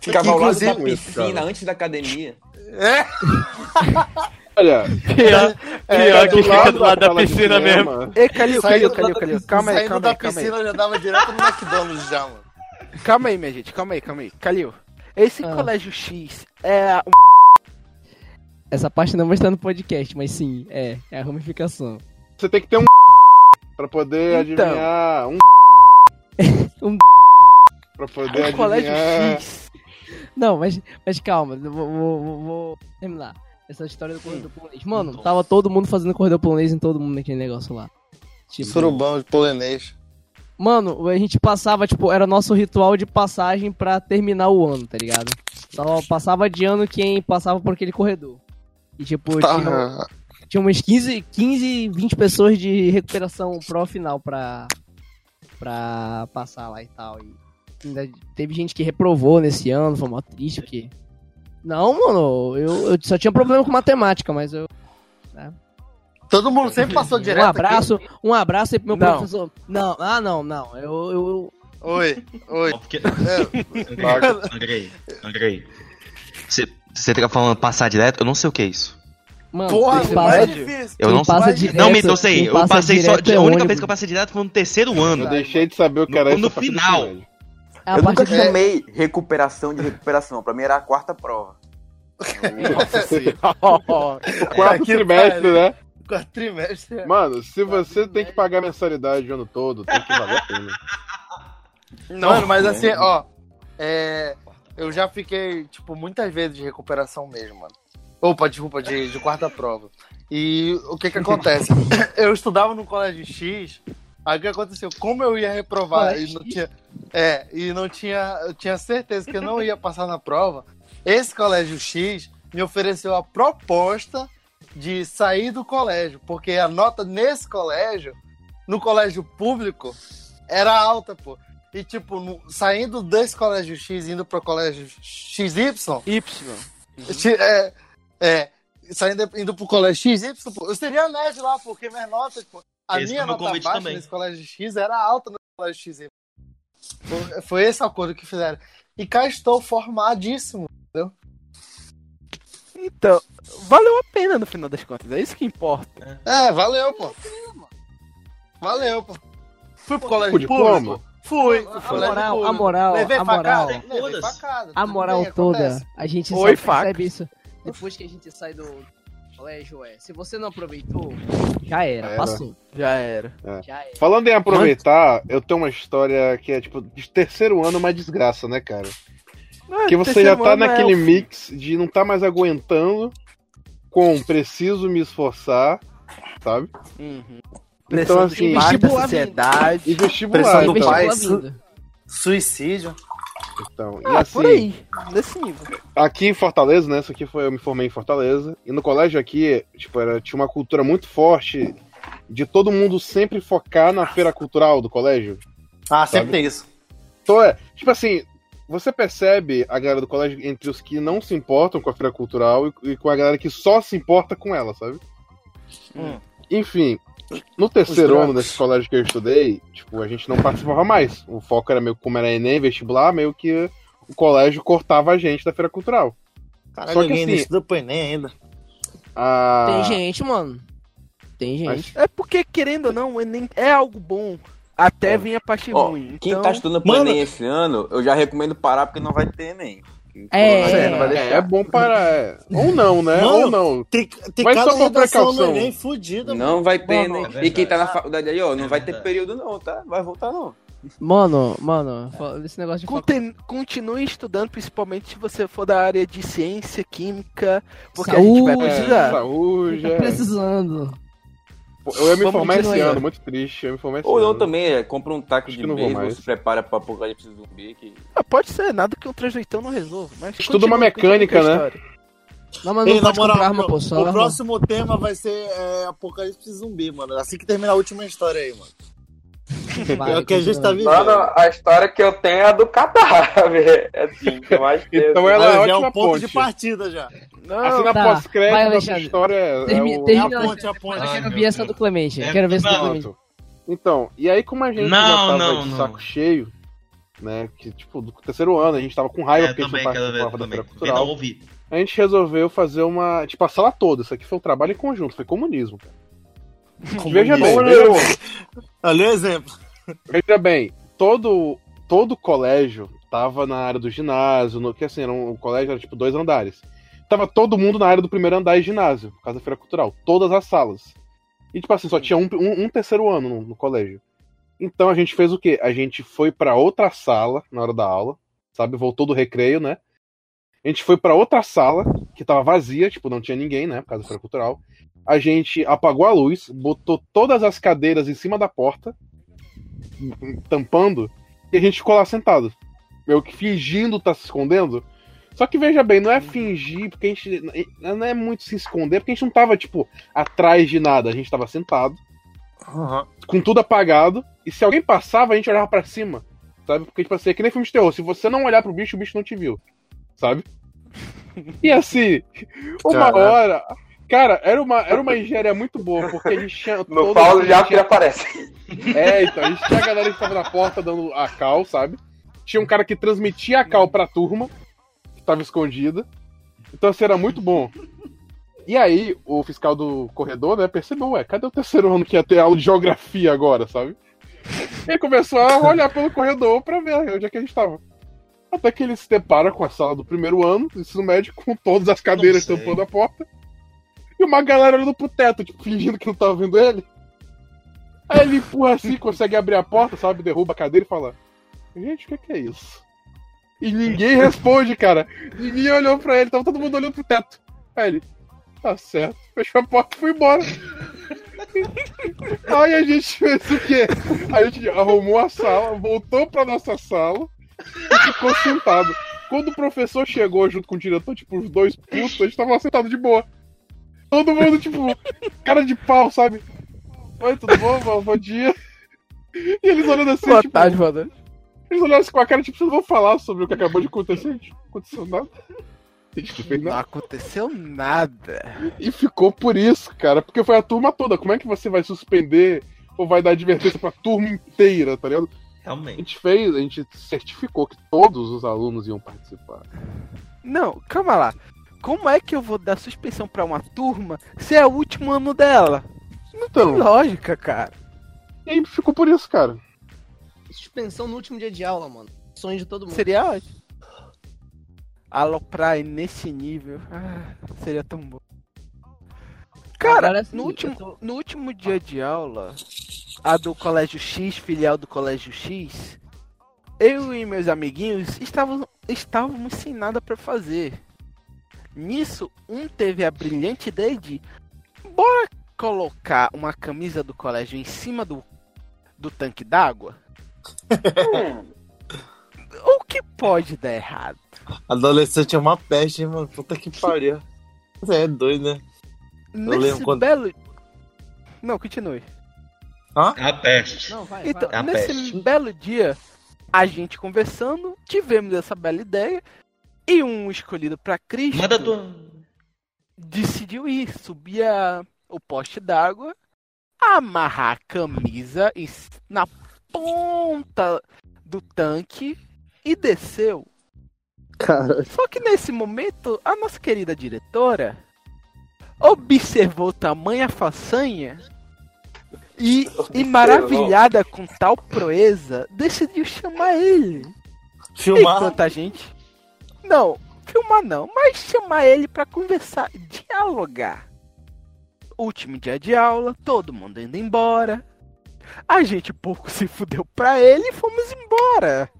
Speaker 9: Ficava ao lado da piscina, antes da academia.
Speaker 7: É,
Speaker 5: Olha,
Speaker 2: Pior,
Speaker 5: é,
Speaker 2: pior que fica do lado da piscina mesmo.
Speaker 8: Ei, Calil, Calil, Calil,
Speaker 7: da-
Speaker 8: Calil. Calma aí,
Speaker 7: saindo
Speaker 8: calma
Speaker 7: da
Speaker 8: aí, calma aí.
Speaker 7: piscina eu já dava direto no McDonald's já, mano.
Speaker 8: Calma aí, minha gente, calma aí, calma aí. Calil, esse
Speaker 1: Ah.
Speaker 8: colégio X é um
Speaker 1: Essa parte não vai estar no podcast, mas sim, é, é a ramificação.
Speaker 5: Você tem que ter um pra poder
Speaker 8: Então.
Speaker 5: adivinhar um
Speaker 1: Um
Speaker 5: pra poder
Speaker 8: um colégio
Speaker 5: adivinhar.
Speaker 8: X.
Speaker 1: Não, mas, mas calma, vou- vou- vou terminar. Essa história do corredor polonês. Mano, tava todo mundo fazendo corredor polonês em todo mundo naquele negócio lá. Tipo,
Speaker 7: Surubão de polenês.
Speaker 1: Mano, a gente passava, tipo, era nosso ritual de passagem pra terminar o ano, tá ligado? Só passava de ano quem passava por aquele corredor. E, tipo,
Speaker 7: Tá.
Speaker 1: tinha, tinha umas 15, 15, 20 pessoas de recuperação pro final pra, pra passar lá e tal. E ainda teve gente que reprovou nesse ano, foi mó triste, porque... Não, mano, eu, eu só tinha problema com matemática, mas eu...
Speaker 7: Todo mundo sempre passou direto.
Speaker 1: Um abraço, um abraço aí pro meu
Speaker 8: Não.
Speaker 1: professor. Não, ah, não, não, eu... eu, eu-
Speaker 7: Aqui. Oi, oi.
Speaker 4: Porque-
Speaker 7: É,
Speaker 4: Andrei, Andrei. Você você fica falando passar direto? Eu não sei o que é isso.
Speaker 1: Mano,
Speaker 7: porra,
Speaker 1: passa-
Speaker 7: é difícil.
Speaker 4: Eu não
Speaker 1: passa
Speaker 4: sei.
Speaker 1: direto-
Speaker 4: não, Mito, eu sei. Eu passei só.
Speaker 1: é
Speaker 4: a única
Speaker 1: ônibus.
Speaker 4: vez que eu passei direto foi no terceiro ano.
Speaker 5: Eu deixei de saber o que era
Speaker 4: No-
Speaker 5: isso.
Speaker 4: no final.
Speaker 1: É
Speaker 9: Eu nunca chamei recuperação de recuperação. Pra mim era a quarta prova.
Speaker 5: O quarto
Speaker 7: que
Speaker 5: trimestre, né?
Speaker 7: Quatrimestre.
Speaker 5: Mano, se você tem que pagar mensalidade o ano todo, tem que valer a pena.
Speaker 7: Mano, mas assim, ó. É, eu já fiquei, tipo, muitas vezes de recuperação mesmo, mano. Opa, desculpa, de, de quarta prova. E o que que acontece? eu estudava no colégio X, aí o que aconteceu? Como eu ia reprovar
Speaker 1: Colégio
Speaker 7: e não tinha. É, e não tinha. Eu tinha certeza que eu não ia passar na prova. Esse colégio X me ofereceu a proposta de sair do colégio, porque a nota nesse colégio, no colégio público, era alta, pô. E, tipo, no- saindo desse colégio X, indo pro colégio XY,
Speaker 8: Y.
Speaker 7: X- é, é, saindo, indo pro colégio XY, pô, eu seria nerd lá, porque minhas notas, pô, a
Speaker 4: Esse
Speaker 7: minha nota
Speaker 4: convite
Speaker 7: baixa
Speaker 4: também.
Speaker 7: nesse colégio X era alta no colégio XY. Foi, foi esse acordo que fizeram. E cá estou formadíssimo.
Speaker 8: Então, valeu a pena no final das contas, é isso que importa.
Speaker 7: É, valeu, pô. Valeu, pô. Fui pro colégio
Speaker 5: O diploma?
Speaker 7: público? Fui.
Speaker 1: A
Speaker 7: colégio
Speaker 1: moral,
Speaker 7: público.
Speaker 1: a moral,
Speaker 7: Levei
Speaker 1: a moral,
Speaker 7: facada? Levei facada.
Speaker 1: a moral
Speaker 7: bem,
Speaker 1: toda,
Speaker 7: acontece.
Speaker 1: a gente
Speaker 8: Oi,
Speaker 1: percebe isso depois que a gente sai do colégio, é. Se você não aproveitou, já era,
Speaker 5: Era.
Speaker 1: passou.
Speaker 8: Já era.
Speaker 1: Já era.
Speaker 5: Falando em aproveitar, eu tenho uma história que é, tipo, de terceiro ano, uma desgraça, né, cara? Que você já tá naquele mix de não tá mais aguentando com preciso me esforçar, sabe?
Speaker 8: Uhum.
Speaker 5: Então,
Speaker 8: Pressão
Speaker 5: assim,
Speaker 8: da
Speaker 1: vestibular
Speaker 8: sociedade.
Speaker 5: E vestibular.
Speaker 7: Pressão do pai. Su-. Suicídio.
Speaker 5: Então, e
Speaker 8: Ah,
Speaker 5: assim,
Speaker 8: por aí. Nesse nível.
Speaker 5: aqui em Fortaleza, né? Isso aqui foi, eu me formei em Fortaleza. E no colégio aqui, tipo, era, tinha uma cultura muito forte de todo mundo sempre focar na feira cultural do colégio.
Speaker 7: Ah, sempre
Speaker 5: Sabe?
Speaker 7: tem isso.
Speaker 5: Então é, tipo assim, você percebe a galera do colégio entre os que não se importam com a feira cultural e, e com a galera que só se importa com ela, sabe?
Speaker 7: Hum.
Speaker 5: Enfim, no terceiro ano desse colégio que eu estudei, tipo, a gente não participava mais. O foco era meio como era Enem, vestibular, meio que o colégio cortava a gente da feira cultural.
Speaker 7: Caralho,
Speaker 5: Só que
Speaker 7: ninguém
Speaker 5: assim-
Speaker 7: estuda pro Enem ainda.
Speaker 5: A...
Speaker 1: Tem gente, mano. Tem gente.
Speaker 8: É porque, querendo ou não, o Enem é algo bom. Até
Speaker 5: É.
Speaker 8: vir a parte
Speaker 9: Ó,
Speaker 8: ruim.
Speaker 9: quem
Speaker 8: Então,
Speaker 9: tá estudando pro
Speaker 7: Mano-
Speaker 9: Enem esse ano, eu já recomendo parar porque não vai ter Enem.
Speaker 1: É,
Speaker 9: vai
Speaker 5: É, é bom para. é. Ou não, né?
Speaker 7: Mano,
Speaker 5: Ou não.
Speaker 7: Tem, tem
Speaker 5: Mas
Speaker 7: cada
Speaker 5: só por
Speaker 7: no
Speaker 5: precaução.
Speaker 7: Enem fudida, mano.
Speaker 9: Não vai ter
Speaker 1: Mano,
Speaker 9: Enem.
Speaker 4: é
Speaker 9: e quem tá na faculdade aí, ó, não
Speaker 4: É
Speaker 9: vai ter período não, tá? Vai voltar não.
Speaker 1: Mano, mano, esse negócio de
Speaker 8: conten- continue estudando, principalmente se você for da área de ciência, química, porque a gente vai
Speaker 1: Saúde.
Speaker 8: precisar.
Speaker 5: Saúde.
Speaker 1: Tá
Speaker 5: é.
Speaker 1: precisando.
Speaker 5: Eu ia me
Speaker 8: Vamos
Speaker 5: formar esse ano, muito triste. Eu me formar esse
Speaker 9: Ou não
Speaker 5: ano.
Speaker 9: também, é, compra um taco
Speaker 5: Acho
Speaker 9: de
Speaker 5: que não vou
Speaker 9: beisebol,
Speaker 5: mais.
Speaker 9: se prepara pra apocalipse zumbi. Que...
Speaker 8: Ah, pode ser, nada que um transleitão não resolva. Mas
Speaker 5: Estuda uma mecânica, né?
Speaker 1: Não, mas
Speaker 10: Ei,
Speaker 1: não
Speaker 10: na
Speaker 1: pode
Speaker 10: moral,
Speaker 1: arma, pô. Só
Speaker 10: o
Speaker 1: arma.
Speaker 10: próximo tema vai ser é, Apocalipse Zumbi, mano. Assim que terminar a última história aí, mano.
Speaker 1: Vai,
Speaker 10: é o que a gente tá vivendo.
Speaker 6: Mano, a história que eu tenho é a do cadáver. É assim, que eu mais tenho.
Speaker 5: Então ela é
Speaker 10: é
Speaker 5: ótima
Speaker 10: o ponto
Speaker 5: ponte.
Speaker 10: de partida já.
Speaker 8: Não,
Speaker 5: A cena
Speaker 1: Tá,
Speaker 5: pós-crédito
Speaker 1: Alexandre.
Speaker 5: história é,
Speaker 1: Termi-
Speaker 5: é o...
Speaker 1: termina
Speaker 10: É a ponte, a ponte.
Speaker 1: Eu quero
Speaker 4: meu
Speaker 1: ver essa do Clemente.
Speaker 4: É,
Speaker 1: Quero ver essa do. Clemente.
Speaker 5: Então, e aí como a gente
Speaker 4: Não,
Speaker 5: já tava
Speaker 4: não,
Speaker 5: de
Speaker 4: não.
Speaker 5: saco cheio, né, que tipo, do terceiro ano a gente tava com raiva
Speaker 4: É,
Speaker 5: porque a gente
Speaker 4: também
Speaker 5: não participava da
Speaker 4: também.
Speaker 5: feira cultural, a gente resolveu fazer uma, tipo, a sala toda, isso aqui foi um trabalho em conjunto, foi comunismo, cara. Veja bem, veja bem,
Speaker 10: Olha o exemplo.
Speaker 5: veja bem, todo, todo colégio tava na área do ginásio, no, que assim, era um, o colégio era tipo dois andares. Tava todo mundo na área do primeiro andar e ginásio, da feira cultural, todas as salas. E tipo assim, só tinha um, um- um terceiro ano no, no colégio. Então a gente fez o quê? A gente foi pra outra sala na hora da aula, sabe? Voltou do recreio, né? A gente foi pra outra sala, que tava vazia, tipo, não tinha ninguém, né? Por causa da feira cultural. A gente apagou a luz, botou todas as cadeiras em cima da porta, tampando, e a gente ficou lá sentado. Meio que fingindo tá se escondendo. Só que veja bem, não é fingir, porque a gente. Não é muito se esconder, porque a gente não tava, tipo, atrás de nada. A gente tava sentado, com tudo apagado, e se alguém passava, a gente olhava pra cima. Sabe? Porque, tipo assim, é que nem filme de terror. Se você não olhar pro bicho, o bicho não te viu. Sabe? E assim, uma hora. Cara, era uma, era uma engenharia muito boa, porque a gente tinha.
Speaker 6: No Paulo já que aparece.
Speaker 5: é, então, a gente tinha a galera que tava na porta dando a cal, sabe? Tinha um cara que transmitia a cal pra turma, que tava escondida. Então, assim, era muito bom. E aí, o fiscal do corredor, né, percebeu, ué, cadê o terceiro ano que ia ter aula de geografia agora, sabe? Ele começou a olhar pelo corredor pra ver onde é que a gente tava. Até que ele se depara com a sala do primeiro ano, do ensino médio, com todas as cadeiras tampando a porta. E uma galera olhando pro teto, tipo, fingindo que não tava vendo ele. Aí ele empurra assim, consegue abrir a porta, sabe? Derruba a cadeira e fala: Gente, o que, que é isso? E ninguém responde, cara. Ninguém olhou pra ele, tava todo mundo olhando pro teto. Aí ele: Tá certo. Fechou a porta e foi embora. Aí a gente fez o quê? A gente arrumou a sala, voltou pra nossa sala e ficou sentado. Quando o professor chegou junto com o diretor, tipo, os dois putos, a gente tava sentado de boa. Todo mundo, tipo, cara de pau, sabe? Oi, tudo bom? Bom, bom dia. E eles olhando assim,
Speaker 8: Boa
Speaker 5: tipo,
Speaker 8: tarde, boa noite.
Speaker 5: eles olharam assim com a cara, tipo, vocês não vão falar sobre o que acabou de acontecer? Gente, não aconteceu nada. A gente não fez
Speaker 8: Não aconteceu nada.
Speaker 5: E ficou por isso, cara, porque foi a turma toda. Como é que você vai suspender ou vai dar advertência pra turma inteira, tá ligado? A
Speaker 4: Realmente.
Speaker 5: gente fez, a gente certificou que todos os alunos iam participar.
Speaker 8: Não, calma lá. Como é que eu vou dar suspensão pra uma turma se é o último ano dela? Não tem lógica, cara.
Speaker 5: e aí ficou por isso, cara.
Speaker 1: Suspensão no último dia de aula, mano. Sonho de todo mundo.
Speaker 8: Seria ótimo. Aloprar nesse nível. Ah, seria tão bom. Cara,
Speaker 1: Agora, assim,
Speaker 8: no, último,
Speaker 1: tô-
Speaker 8: no último dia de aula, a do Colégio X, filial do Colégio X, eu e meus amiguinhos estávamos, estávamos sem nada pra fazer. Nisso, um teve a brilhante ideia de bora colocar uma camisa do colégio em cima do, do tanque d'água? O que pode dar errado?
Speaker 10: Adolescente é uma peste, hein, mano. Puta que pariu. Você é doido, né?
Speaker 8: Nesse
Speaker 10: quando-
Speaker 8: belo. Não, continue.
Speaker 4: A peste.
Speaker 1: Não, vai,
Speaker 8: Então,
Speaker 1: vai.
Speaker 4: a
Speaker 8: nesse
Speaker 4: peste.
Speaker 8: belo dia, a gente conversando, tivemos essa bela ideia. E um escolhido pra Cristo
Speaker 4: Manda tua.
Speaker 8: decidiu ir, subir a- o poste d'água, amarrar a camisa na ponta do tanque e desceu.
Speaker 10: Cara,
Speaker 8: Só que nesse momento, a nossa querida diretora observou tamanha façanha e, e maravilhada com tal proeza, decidiu chamar ele.
Speaker 10: filmar.
Speaker 8: Enquanto a gente. Não, filmar não, mas chamar ele pra conversar, dialogar. Último dia de aula, todo mundo indo embora. A gente pouco se fudeu pra ele e fomos embora.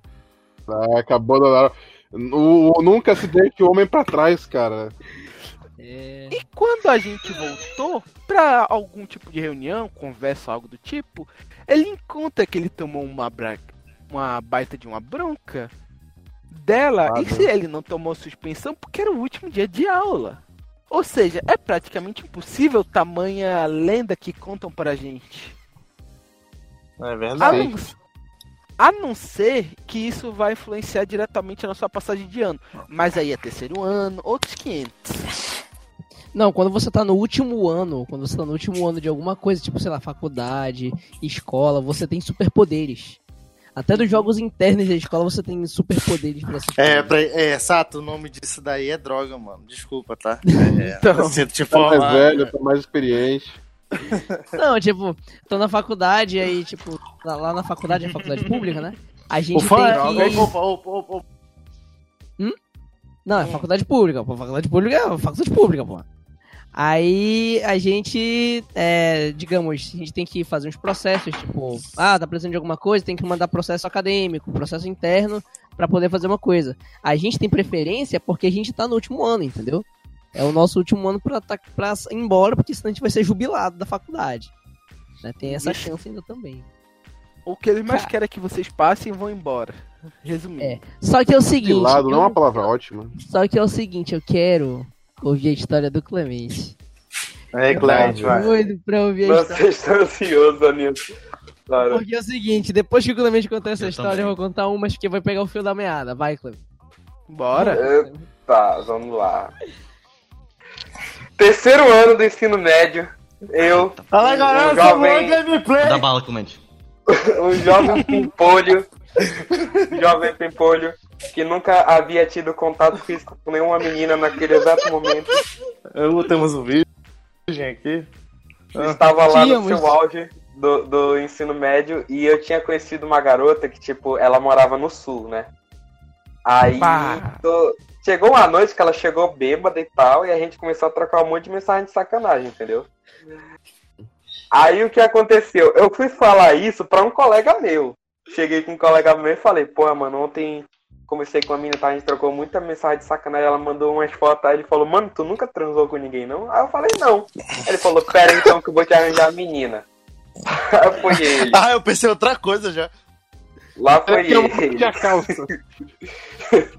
Speaker 5: Ah, acabou da. O nunca se deixe o homem pra trás, cara.
Speaker 1: É...
Speaker 8: E quando a gente voltou pra algum tipo de reunião, conversa, algo do tipo, ele encontra que ele tomou uma, bra... uma baita de uma bronca dela.
Speaker 5: Ah,
Speaker 8: e se ele não tomou suspensão porque era o último dia de aula? Ou seja, é praticamente impossível tamanha lenda que contam pra gente.
Speaker 10: É
Speaker 8: A
Speaker 10: verdade.
Speaker 8: não, a não ser que isso vai influenciar diretamente na sua passagem de ano. Mas aí é terceiro ano, outros 500.
Speaker 1: Não, quando você tá no último ano, quando você tá no último ano de alguma coisa, tipo, sei lá, faculdade, escola, você tem superpoderes. Até dos jogos internos da escola você tem superpoderes pra se
Speaker 10: É, pra, é, Sato, o nome disso daí é droga, mano. Desculpa, tá? É,
Speaker 8: Então,
Speaker 10: eu sinto te
Speaker 5: Tá mais
Speaker 10: informar.
Speaker 5: velho, tá mais experiente.
Speaker 1: Não, tipo, tô na faculdade, aí, tipo, lá lá na faculdade, é faculdade pública, né? A
Speaker 10: O
Speaker 1: gente
Speaker 10: fã
Speaker 1: tem
Speaker 10: é.
Speaker 1: que...
Speaker 10: Opa, opa, opa, opa.
Speaker 1: Não, é faculdade pública, pô. Faculdade pública é faculdade pública, pô. Aí a gente, é, digamos, a gente tem que fazer uns processos, tipo, ah, tá precisando de alguma coisa, tem que mandar processo acadêmico, processo interno, pra poder fazer uma coisa. A gente tem preferência porque a gente tá no último ano, entendeu? É o nosso último ano pra, tá, pra ir embora, porque senão a gente vai ser jubilado da faculdade. Né? Tem essa
Speaker 8: Ixi.
Speaker 1: chance ainda também.
Speaker 8: O que eles mais
Speaker 1: Cara.
Speaker 8: querem é que vocês passem e vão embora. Resumindo.
Speaker 1: É. Só que é o seguinte.
Speaker 5: Pilado não é
Speaker 1: eu-
Speaker 5: uma palavra ótima.
Speaker 1: Só que é o seguinte, eu quero ouvir a história do Clemente.
Speaker 10: É, Clemente, vai.
Speaker 1: Doido pra ouvir a história.
Speaker 6: Vocês estão ansiosos, nisso. Claro.
Speaker 1: Porque é o seguinte, depois que o Clemente contar essa
Speaker 4: Eu
Speaker 1: história,
Speaker 4: também.
Speaker 1: eu vou contar uma que vai pegar o fio da meada. Vai, Clemente.
Speaker 8: Bora.
Speaker 6: Tá, vamos lá. Terceiro ano do ensino médio, eu,
Speaker 10: Fala,
Speaker 6: Um
Speaker 10: galera,
Speaker 6: jovem-
Speaker 10: jovem... gameplay.
Speaker 4: Dá bala, Clemente.
Speaker 6: um jovem pimpolho, um jovem pimpolho, que nunca havia tido contato físico com nenhuma menina naquele exato momento,
Speaker 10: Eu, temos um vídeo aqui.
Speaker 6: estava lá no seu auge do, do ensino médio e eu tinha conhecido uma garota que, tipo, ela morava no sul, né? Aí tô- chegou uma noite que ela chegou bêbada e tal, e a gente começou a trocar um monte de mensagem de sacanagem, entendeu? Aí o que aconteceu? Eu fui falar isso pra um colega meu. Cheguei com um colega meu e falei, porra, mano, ontem comecei com a menina, tá? A gente trocou muita mensagem de sacanagem, ela mandou umas fotos, aí ele falou, mano, tu nunca transou com ninguém, não? Aí eu falei, não. Ele falou, pera então que eu vou te arranjar a menina. Aí foi ele.
Speaker 10: Ah, eu pensei outra coisa já.
Speaker 6: Lá foi
Speaker 5: É eu vou
Speaker 6: ele.
Speaker 5: tirar a calça.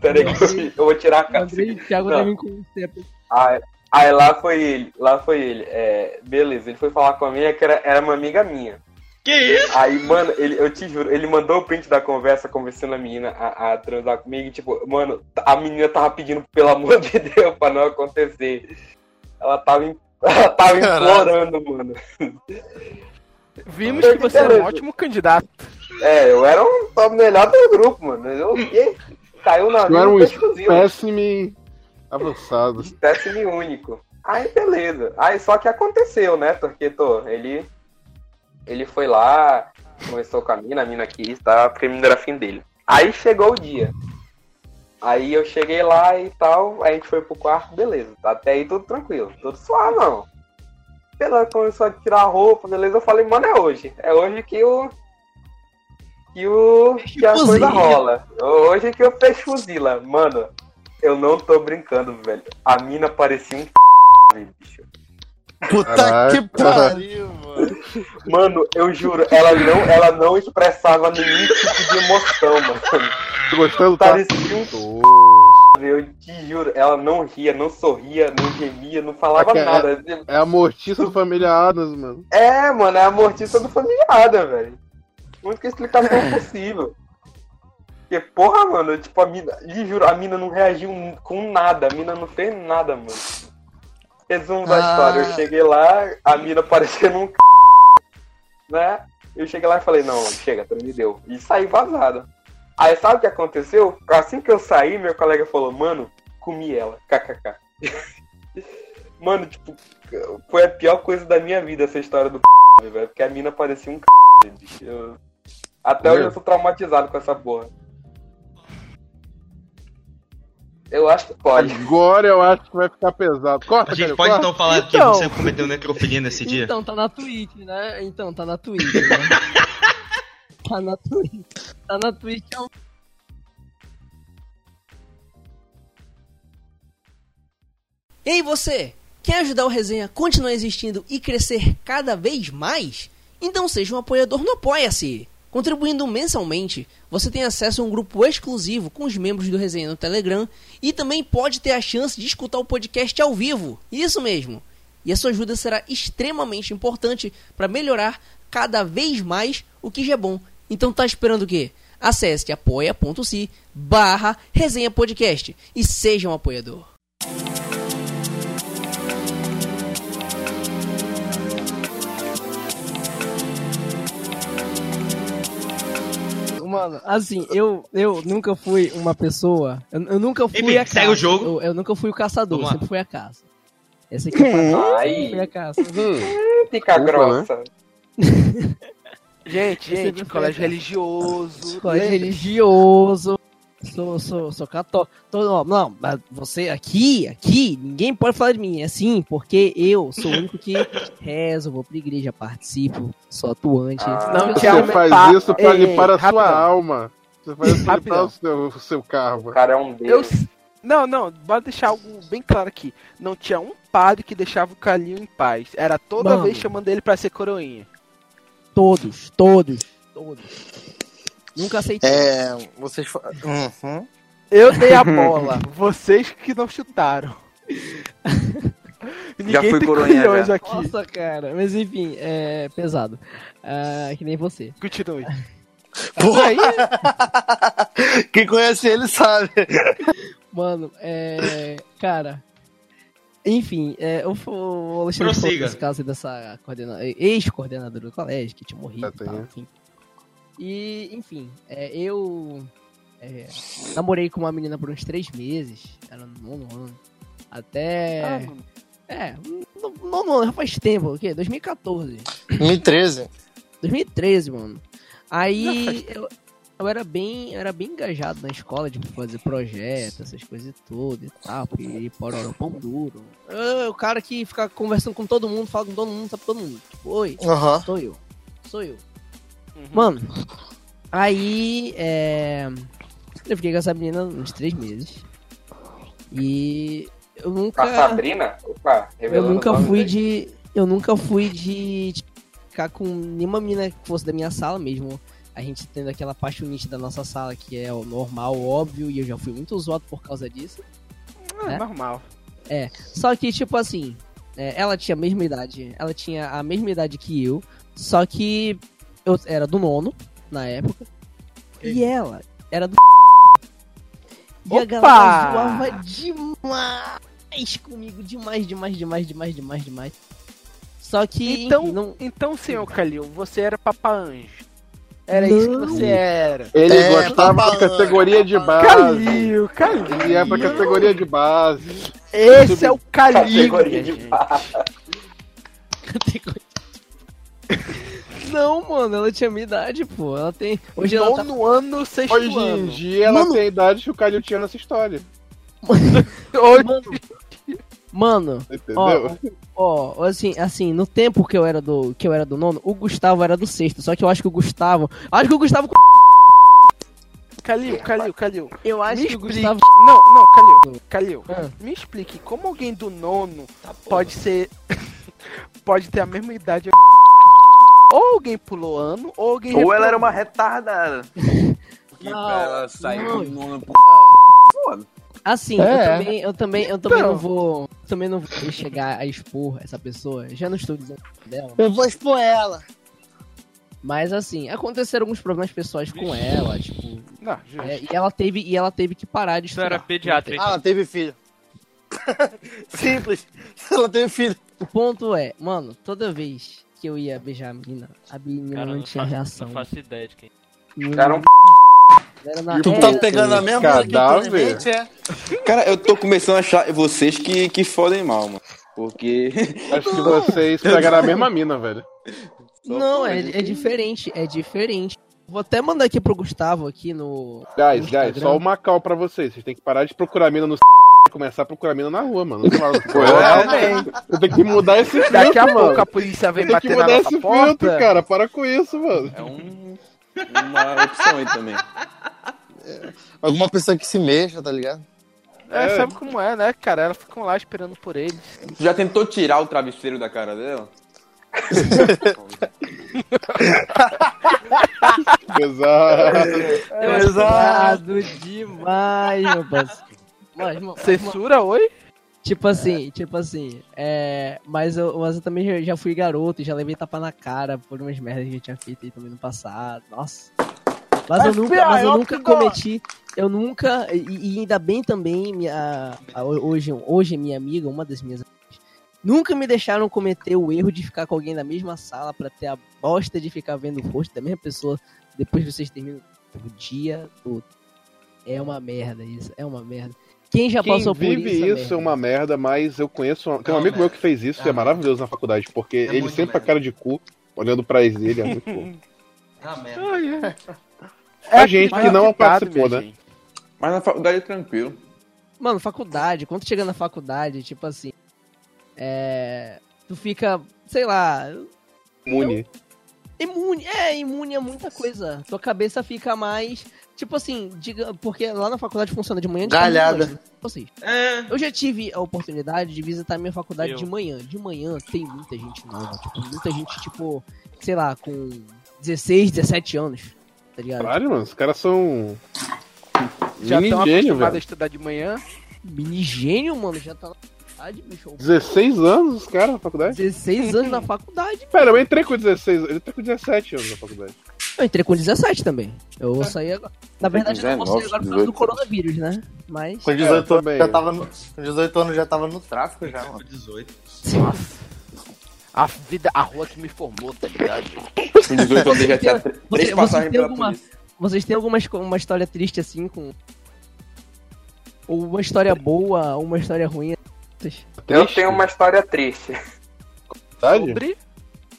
Speaker 6: Pera aí que eu- eu vou tirar a calça.
Speaker 1: Andrei Thiago
Speaker 6: Não.
Speaker 1: conhecer.
Speaker 6: Aí, aí lá foi ele, lá foi ele. É, beleza, ele foi falar com a minha que era, era uma amiga minha.
Speaker 4: Que isso?
Speaker 6: Aí, mano, ele, eu te juro, ele mandou o print da conversa conversando a menina a, a transar comigo. E, tipo, mano, a menina tava pedindo pelo amor de Deus pra não acontecer. Ela tava, im- ela tava implorando, mano.
Speaker 8: Vimos que você era um ótimo candidato.
Speaker 6: É, eu era um, o melhor do grupo, mano. Eu, e, caiu na
Speaker 5: Eu era um espécime avançado.
Speaker 6: Espécime único. Aí beleza. Aí só que aconteceu, né? Porque tô, ele. Ele foi lá, conversou com a mina, a mina quis, tá? Porque a mina era fim dele. Aí chegou o dia. Aí eu cheguei lá e tal, a gente foi pro quarto, beleza. Até aí tudo tranquilo, tudo suave, não. Ela começou a tirar a roupa, beleza. Eu falei, mano, é hoje. É hoje que o. Que o. Que a coisa rola. Hoje que eu fecho fuzila. Mano, eu não tô brincando, velho. A mina parecia um bicho.
Speaker 10: Puta
Speaker 5: Caraca.
Speaker 10: que pariu, mano.
Speaker 6: Mano, eu juro, ela não, ela não expressava nenhum tipo de emoção, mano.
Speaker 5: Tô gostando, tá?
Speaker 6: Parecia um eu te juro, ela não ria, não sorria, não gemia, não falava
Speaker 5: é-
Speaker 6: nada.
Speaker 5: É a mortiça do família Adams, mano.
Speaker 6: É, mano, é a mortiça do familiada, velho. Única explicação possível. Porque, porra, mano, tipo, a mina. Lhe juro, a mina não reagiu com nada, a mina não fez nada, mano. Resumo da
Speaker 10: Ah.
Speaker 6: história, eu cheguei lá, a mina parecendo um c... né? Eu cheguei lá e falei, não, chega, me deu. E saí vazado. Aí sabe o que aconteceu? Assim que eu saí, meu colega falou, mano, comi ela, kkk. mano, tipo, foi a pior coisa da minha vida essa história do c, velho. Porque a mina parecia um c. Eu- Até hoje eu tô traumatizado com essa porra. Eu acho que pode.
Speaker 5: Agora eu acho que vai ficar pesado. Corta,
Speaker 4: A gente pode
Speaker 5: corta.
Speaker 4: então falar que
Speaker 8: Então.
Speaker 4: você cometeu necrofilia nesse dia?
Speaker 1: Então, tá na Twitch, né? Então, tá na Twitch, né? tá na Twitch. Tá na Twitch. é um- Ei você, quer ajudar o Resenha a continuar existindo e crescer cada vez mais? Então seja um apoiador no Apoia-se. Contribuindo mensalmente, você tem acesso a um grupo exclusivo com os membros do Resenha no Telegram e também pode ter a chance de escutar o podcast ao vivo. Isso mesmo. E a sua ajuda será extremamente importante para melhorar cada vez mais o que já é bom. Então tá esperando o quê? Acesse apoia.se barra resenha podcast e seja um apoiador. Mano, assim, eu, eu nunca fui uma pessoa. Eu, eu nunca fui
Speaker 4: Enfim,
Speaker 1: a
Speaker 4: segue
Speaker 1: caça.
Speaker 4: o jogo.
Speaker 1: Eu, eu nunca fui o caçador,
Speaker 4: Vamos
Speaker 1: sempre fui a caça. Esse aqui é o
Speaker 6: Ai.
Speaker 1: fui a caça.
Speaker 6: Fica
Speaker 3: Ufa,
Speaker 6: grossa.
Speaker 8: Gente,
Speaker 1: Eu
Speaker 8: gente,
Speaker 1: sempre fui
Speaker 8: colégio religioso.
Speaker 1: Colégio religioso. Sou, sou, sou católico. Não, mas você aqui, aqui, ninguém pode falar de mim. É assim, porque eu sou o único que rezo, vou pra igreja, participo, sou atuante.
Speaker 6: Ah.
Speaker 8: Não,
Speaker 5: Você
Speaker 8: Thiago,
Speaker 5: faz
Speaker 8: pá,
Speaker 5: isso pra
Speaker 8: ei,
Speaker 5: limpar a sua alma. Você faz isso pra limpar
Speaker 8: Rapidão.
Speaker 5: o seu, o seu
Speaker 6: O
Speaker 5: karma.
Speaker 6: cara é um
Speaker 8: Eu,
Speaker 6: deus.
Speaker 8: não, não, bora deixar algo bem claro aqui. Não tinha um padre que deixava o Calil em paz. Era toda
Speaker 1: Mano.
Speaker 8: vez chamando ele pra ser coroinha.
Speaker 1: Todos, todos, todos. Nunca aceitei.
Speaker 10: É, vocês. Uhum.
Speaker 8: Eu dei a bola, vocês que não chutaram.
Speaker 9: Já
Speaker 8: Ninguém
Speaker 9: fui
Speaker 8: tem
Speaker 9: coroinha,
Speaker 8: colhões
Speaker 9: já.
Speaker 8: aqui.
Speaker 1: Nossa, cara. Mas enfim, é pesado. Ah, que nem você.
Speaker 8: Continue.
Speaker 10: Porra, Quem conhece ele sabe.
Speaker 1: Mano, é. Cara. Enfim, é, eu vou- o Alexandre falou
Speaker 4: Prossiga.
Speaker 1: desse caso aí dessa coordena... ex-coordenadora do colégio que tinha morrido
Speaker 5: Já
Speaker 1: e tal,
Speaker 5: tem.
Speaker 1: enfim. E, enfim, é, eu é, namorei com uma menina por uns três meses, era no nono ano. Até.
Speaker 8: Ah.
Speaker 1: É, no nono ano, já faz tempo, o quê? 2014.
Speaker 10: 2013.
Speaker 1: 2013, mano. Aí eu, eu era bem, eu era bem engajado na escola, de fazer projetos, essas coisas todas e tal, e pororó pão duro. Eu, o cara que fica conversando com todo mundo, fala com todo mundo, sabe todo mundo. Tipo, oi,
Speaker 10: Aham.
Speaker 1: sou eu. Sou eu.
Speaker 8: Uhum.
Speaker 1: Mano, aí é. Eu fiquei com essa menina uns três meses. E eu
Speaker 6: Com
Speaker 1: nunca.
Speaker 6: a Sabrina? Opa,
Speaker 1: Eu nunca fui
Speaker 6: aí.
Speaker 1: de. Eu nunca fui de, ficar com nenhuma menina que fosse da minha sala mesmo. A gente tendo aquela paixonite da nossa sala, que é o normal, óbvio, e eu já fui muito zoado por causa disso. É?
Speaker 8: normal.
Speaker 1: Só que, tipo assim, é, ela tinha a mesma idade. Ela tinha a mesma idade que eu. Só que eu era do nono, na época. E ela era do. E a
Speaker 8: Opa!
Speaker 1: galera zoava demais comigo. Demais, demais, demais, demais, demais, demais. Só que.
Speaker 8: Então,
Speaker 1: enfim, não,
Speaker 8: então, senhor Calil, você era Papa Anjo. Era isso que
Speaker 1: Não.
Speaker 8: você era.
Speaker 5: Ele
Speaker 10: É,
Speaker 5: gostava de categoria de base.
Speaker 8: Calil, Calil.
Speaker 5: Ele ia pra categoria de base.
Speaker 8: Esse é o Calil.
Speaker 6: Categoria de
Speaker 8: gente.
Speaker 6: base.
Speaker 1: Não, mano, ela tinha minha idade, pô. Ela tem. Hoje ela tá.
Speaker 8: Nono ano, sexto
Speaker 5: Hoje em
Speaker 8: ano.
Speaker 5: dia ela
Speaker 1: Mano.
Speaker 5: tem a idade que o Calil tinha nessa história.
Speaker 8: Hoje-
Speaker 1: Mano, mano,
Speaker 5: Entendeu?
Speaker 1: ó, assim, assim, no tempo que eu era do que eu era do nono, o Gustavo era do sexto. Só que eu acho que o Gustavo, acho que o Gustavo,
Speaker 8: Calil, Calil, Calil.
Speaker 1: eu acho
Speaker 8: Me
Speaker 1: que o. Gustavo.
Speaker 8: Não, não, Calil. Calil,
Speaker 1: Ah.
Speaker 8: me explique como alguém do nono pode ser. pode ter a mesma idade. Ou alguém pulou ano, ou alguém.
Speaker 9: Ou ela era uma retardada. Porque
Speaker 1: Não,
Speaker 9: pra ela sair
Speaker 1: não.
Speaker 9: foda.
Speaker 1: Assim,
Speaker 5: É.
Speaker 1: eu também, eu também, eu também
Speaker 8: Então.
Speaker 1: não vou, também não vou chegar a expor essa pessoa. Já não estou dizendo dela.
Speaker 10: Eu vou expor ela.
Speaker 1: Mas assim, aconteceram alguns problemas pessoais com ela, tipo,
Speaker 8: Não,
Speaker 1: é, e ela teve e ela teve que parar de estudar.
Speaker 2: era pediatra.
Speaker 10: Ah, ela teve filho. Simples. Ela teve filho.
Speaker 1: O ponto é, mano, toda vez que eu ia beijar a menina, a menina
Speaker 2: Cara,
Speaker 1: não
Speaker 2: não
Speaker 1: tinha
Speaker 2: faço,
Speaker 1: reação.
Speaker 2: não faço ideia de quem.
Speaker 6: Era um
Speaker 1: Era na-
Speaker 10: Tu
Speaker 1: é,
Speaker 10: tá pegando a mesma que
Speaker 5: Cadáver.
Speaker 10: presente, é?
Speaker 9: Cara, eu tô começando a achar vocês que, que fodem mal, mano. Porque.
Speaker 5: Acho que vocês pegaram a mesma mina, velho.
Speaker 1: Não, é, é diferente, é diferente. Vou até mandar aqui pro Gustavo aqui no.
Speaker 5: Guys,
Speaker 1: no
Speaker 5: guys, só uma cal pra vocês. Vocês têm que parar de procurar mina no começar a procurar mina na rua, mano.
Speaker 9: É.
Speaker 5: Eu tenho que mudar esse filtro,
Speaker 8: Daqui a
Speaker 5: mano.
Speaker 8: pouco a polícia vem
Speaker 5: Tem que
Speaker 8: bater na
Speaker 5: mudar
Speaker 8: nossa
Speaker 5: esse
Speaker 8: porta.
Speaker 5: filtro, cara. Para com isso, mano.
Speaker 9: É um, uma opção aí também.
Speaker 10: Alguma pessoa que se mexa, tá ligado?
Speaker 8: É,
Speaker 5: É.
Speaker 8: sabe como é, né, cara? Elas ficam lá esperando por eles.
Speaker 9: Já tentou tirar o travesseiro da cara dela?
Speaker 5: Exato.
Speaker 1: É Pesado demais, meu parceiro. Mas, mano,
Speaker 8: Censura, oi?
Speaker 1: Tipo assim, tipo assim, é. Mas eu, mas eu também já, já fui garoto e já levei tapa na cara por umas merdas que eu tinha feito aí também no passado. Nossa. Mas eu nunca, mas eu nunca cometi. Eu nunca. E, e ainda bem também, minha, a- hoje, hoje minha amiga, uma das minhas amigas, nunca me deixaram cometer o erro de ficar com alguém na mesma sala pra ter a bosta de ficar vendo o rosto da mesma pessoa depois que vocês terminam o dia todo. É uma merda isso, é uma merda. Quem já
Speaker 5: Quem
Speaker 1: passou por
Speaker 5: vive
Speaker 1: isso?
Speaker 5: isso, é uma merda, mas eu conheço. um- Tem um amigo
Speaker 4: é-
Speaker 5: meu que fez isso,
Speaker 4: é
Speaker 5: é, maravilhoso na faculdade, porque ele
Speaker 4: muito
Speaker 5: sempre com a
Speaker 4: merda.
Speaker 5: cara de cu, olhando pra ele, é muito bom.
Speaker 4: Ah, merda.
Speaker 5: A gente que não participou, né?
Speaker 8: gente.
Speaker 9: Mas na faculdade é tranquilo.
Speaker 1: Mano, faculdade, quando tu chega na faculdade, tipo assim. É. Tu fica, sei lá,
Speaker 5: Imune.
Speaker 1: imune. É, imune a muita coisa. Tua cabeça fica mais. Tipo assim, diga, porque lá na faculdade funciona de manhã de tarde
Speaker 10: Galhada.
Speaker 1: noite. Vocês.
Speaker 4: É.
Speaker 1: Eu já tive a oportunidade de visitar minha faculdade
Speaker 2: Eu.
Speaker 1: de manhã. De manhã tem muita gente nova. Tipo, muita gente, tipo, sei lá, com 16, 17 anos. Tá ligado?
Speaker 5: Caralho, mano, os caras são.
Speaker 8: Já estão acostumados a
Speaker 5: velho.
Speaker 8: estudar de manhã.
Speaker 1: Mini gênio, mano, já tá faculdade, bicho.
Speaker 5: 16 anos os caras na faculdade?
Speaker 1: 16 anos na faculdade.
Speaker 5: Pera, eu entrei com 16, eu entrei com 17 anos na faculdade.
Speaker 1: Eu entrei com 17 também. Eu saí agora. Na verdade, eu não vou sair
Speaker 9: 19,
Speaker 1: agora por causa do
Speaker 9: 18.
Speaker 1: coronavírus, né? Mas.
Speaker 10: Com 18 anos
Speaker 5: também.
Speaker 10: já tava no, com 18 anos já tava no tráfico já, mano.
Speaker 4: 18.
Speaker 8: A vida, a rua que me formou, tá ligado?
Speaker 9: Com 18 anos já tinha três
Speaker 1: vocês
Speaker 9: passagens
Speaker 1: têm
Speaker 9: pela
Speaker 1: alguma-
Speaker 9: polícia.
Speaker 1: Vocês têm alguma uma história triste assim com. Ou uma história boa, ou uma história ruim?
Speaker 6: Eu tenho uma história triste
Speaker 5: Verdade?
Speaker 8: Sobre.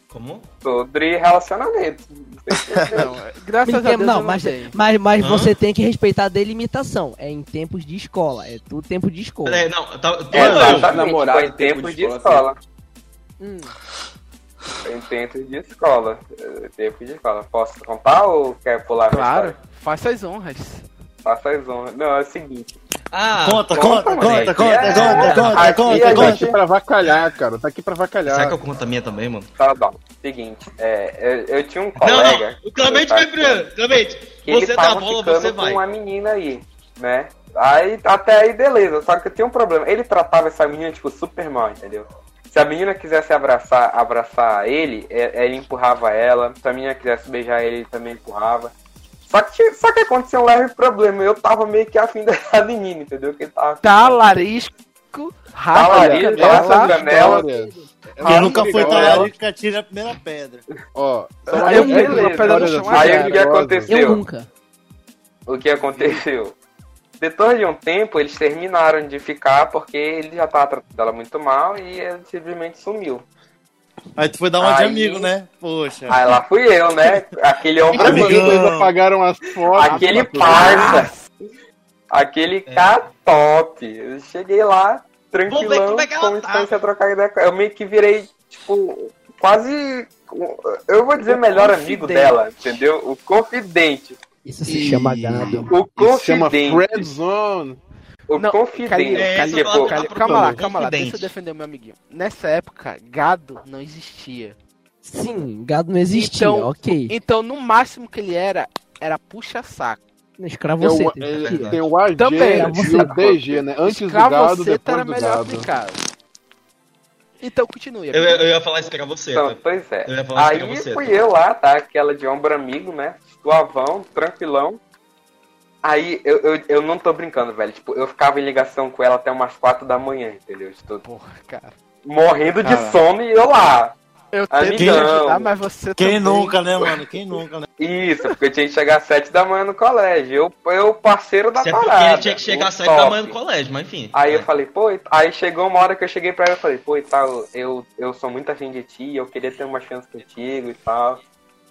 Speaker 4: Como?
Speaker 6: sobre relacionamento.
Speaker 8: Não, é- graças a Deus.
Speaker 1: não, mas, mas, mas
Speaker 4: Hã?
Speaker 1: você tem que respeitar a delimitação. É em tempos de escola. É tudo tempo de escola.
Speaker 4: Peraí, não, tá, tá,
Speaker 6: É,
Speaker 4: não,
Speaker 6: foi
Speaker 9: em
Speaker 6: em
Speaker 9: tempo
Speaker 6: tempo
Speaker 9: de
Speaker 6: de
Speaker 9: escola.
Speaker 1: Hum.
Speaker 6: Em tempo de escola. eh, Tempo de escola. Posso contar ou quer pular
Speaker 8: Claro, faça as honras.
Speaker 6: Faça as honras. Não, é o seguinte.
Speaker 4: Ah,
Speaker 10: Conta,
Speaker 6: conta,
Speaker 10: conta,
Speaker 6: mano.
Speaker 10: conta, conta,
Speaker 6: É,
Speaker 10: conta, conta,
Speaker 6: aqui
Speaker 10: conta,
Speaker 6: a
Speaker 5: Tá
Speaker 10: conta.
Speaker 5: aqui pra vacalhar, cara. Tá aqui pra vacalhar.
Speaker 4: será que eu conto a minha também, mano?
Speaker 6: Tá bom. Seguinte, é, eu, eu tinha um
Speaker 4: Não,
Speaker 6: colega.
Speaker 4: não, o Clemente vai primeiro. Clemente, você dá a bola, você
Speaker 6: com
Speaker 4: vai.
Speaker 6: uma menina aí, né? Aí, até aí, beleza. Só que eu tinha um problema. Ele tratava essa menina, tipo, super mal, entendeu? Se a menina quisesse abraçar, abraçar ele, é- ele empurrava ela. Se a menina quisesse beijar ele, ele também empurrava. Só que, só que aconteceu um leve problema. Eu tava meio que afim da menina, entendeu? Que ele tava
Speaker 8: Talarisco, rápido,
Speaker 6: essa janela.
Speaker 10: Quem nunca foi que atira a primeira pedra.
Speaker 5: Ó,
Speaker 8: Aí eu pedra chão,
Speaker 6: Aí o que aconteceu?
Speaker 1: Eu nunca.
Speaker 6: o que aconteceu? Depois de um tempo, eles terminaram de ficar porque ele já tava tratando ela muito mal e ele simplesmente sumiu.
Speaker 10: Aí tu foi dar uma de
Speaker 6: Aí-
Speaker 10: amigo, né? Poxa.
Speaker 6: Aí lá fui eu, né? Aquele
Speaker 10: Amigão.
Speaker 6: amigo,
Speaker 5: apagaram as fotos.
Speaker 6: aquele
Speaker 5: pra-
Speaker 6: parça, aquele K top. Eu cheguei lá,
Speaker 4: ver
Speaker 6: tranquilão,
Speaker 4: como é tá.
Speaker 6: instância a trocar ideia com. Eu meio que virei, tipo, quase. Eu vou dizer
Speaker 8: O
Speaker 6: melhor amigo
Speaker 8: confidente.
Speaker 6: dela, entendeu? O confidente.
Speaker 1: Isso se chama gado.
Speaker 6: O
Speaker 5: Isso chama
Speaker 6: confidente.
Speaker 5: Friend Zone.
Speaker 6: O
Speaker 8: Não,
Speaker 6: confidente.
Speaker 8: Calil,
Speaker 4: É,
Speaker 8: Calil, Calil,
Speaker 4: tá
Speaker 8: calma lá, calma lá, deixa eu defender o meu amiguinho. Nessa época, gado não existia.
Speaker 1: Sim, gado não existia,
Speaker 8: Então-
Speaker 1: ok.
Speaker 8: Então, no máximo que ele era, era puxa-saco.
Speaker 1: Escravo
Speaker 5: Tem é, tem o AG
Speaker 8: Também,
Speaker 5: e
Speaker 1: você-
Speaker 5: o DG, né? Antes do gado,
Speaker 8: você
Speaker 5: depois
Speaker 8: era
Speaker 5: do
Speaker 8: melhor
Speaker 5: gado.
Speaker 8: aplicado. Então, continue.
Speaker 4: Eu, eu, ia falar isso pra você.
Speaker 6: Então, pois é.
Speaker 4: Eu ia falar isso pra
Speaker 6: Aí fui
Speaker 4: tá?
Speaker 6: eu lá, tá? Aquela de ombro amigo, né? Suavão, tranquilão. Aí eu, eu, eu não tô brincando, velho. Tipo, eu ficava em ligação com ela até umas quatro da manhã, entendeu? Estou
Speaker 8: Porra, cara.
Speaker 6: morrendo de
Speaker 10: Cara.
Speaker 6: sono e eu lá.
Speaker 8: Eu
Speaker 6: Amigão.
Speaker 8: tento te ajudar, mas você
Speaker 10: Quem
Speaker 8: também...
Speaker 10: nunca, né, mano? Quem nunca, né?
Speaker 6: Isso, porque eu tinha que chegar às sete da manhã no colégio. Eu, eu parceiro da
Speaker 4: é porque
Speaker 6: parada.
Speaker 4: ele tinha que chegar
Speaker 6: o
Speaker 4: às 7 da manhã no colégio, mas enfim.
Speaker 6: Aí eu
Speaker 4: É.
Speaker 6: falei, pô, aí chegou uma hora que eu cheguei pra ela e falei, pô, e tal, eu, eu sou muito afim de ti, eu queria ter uma chance contigo e tal.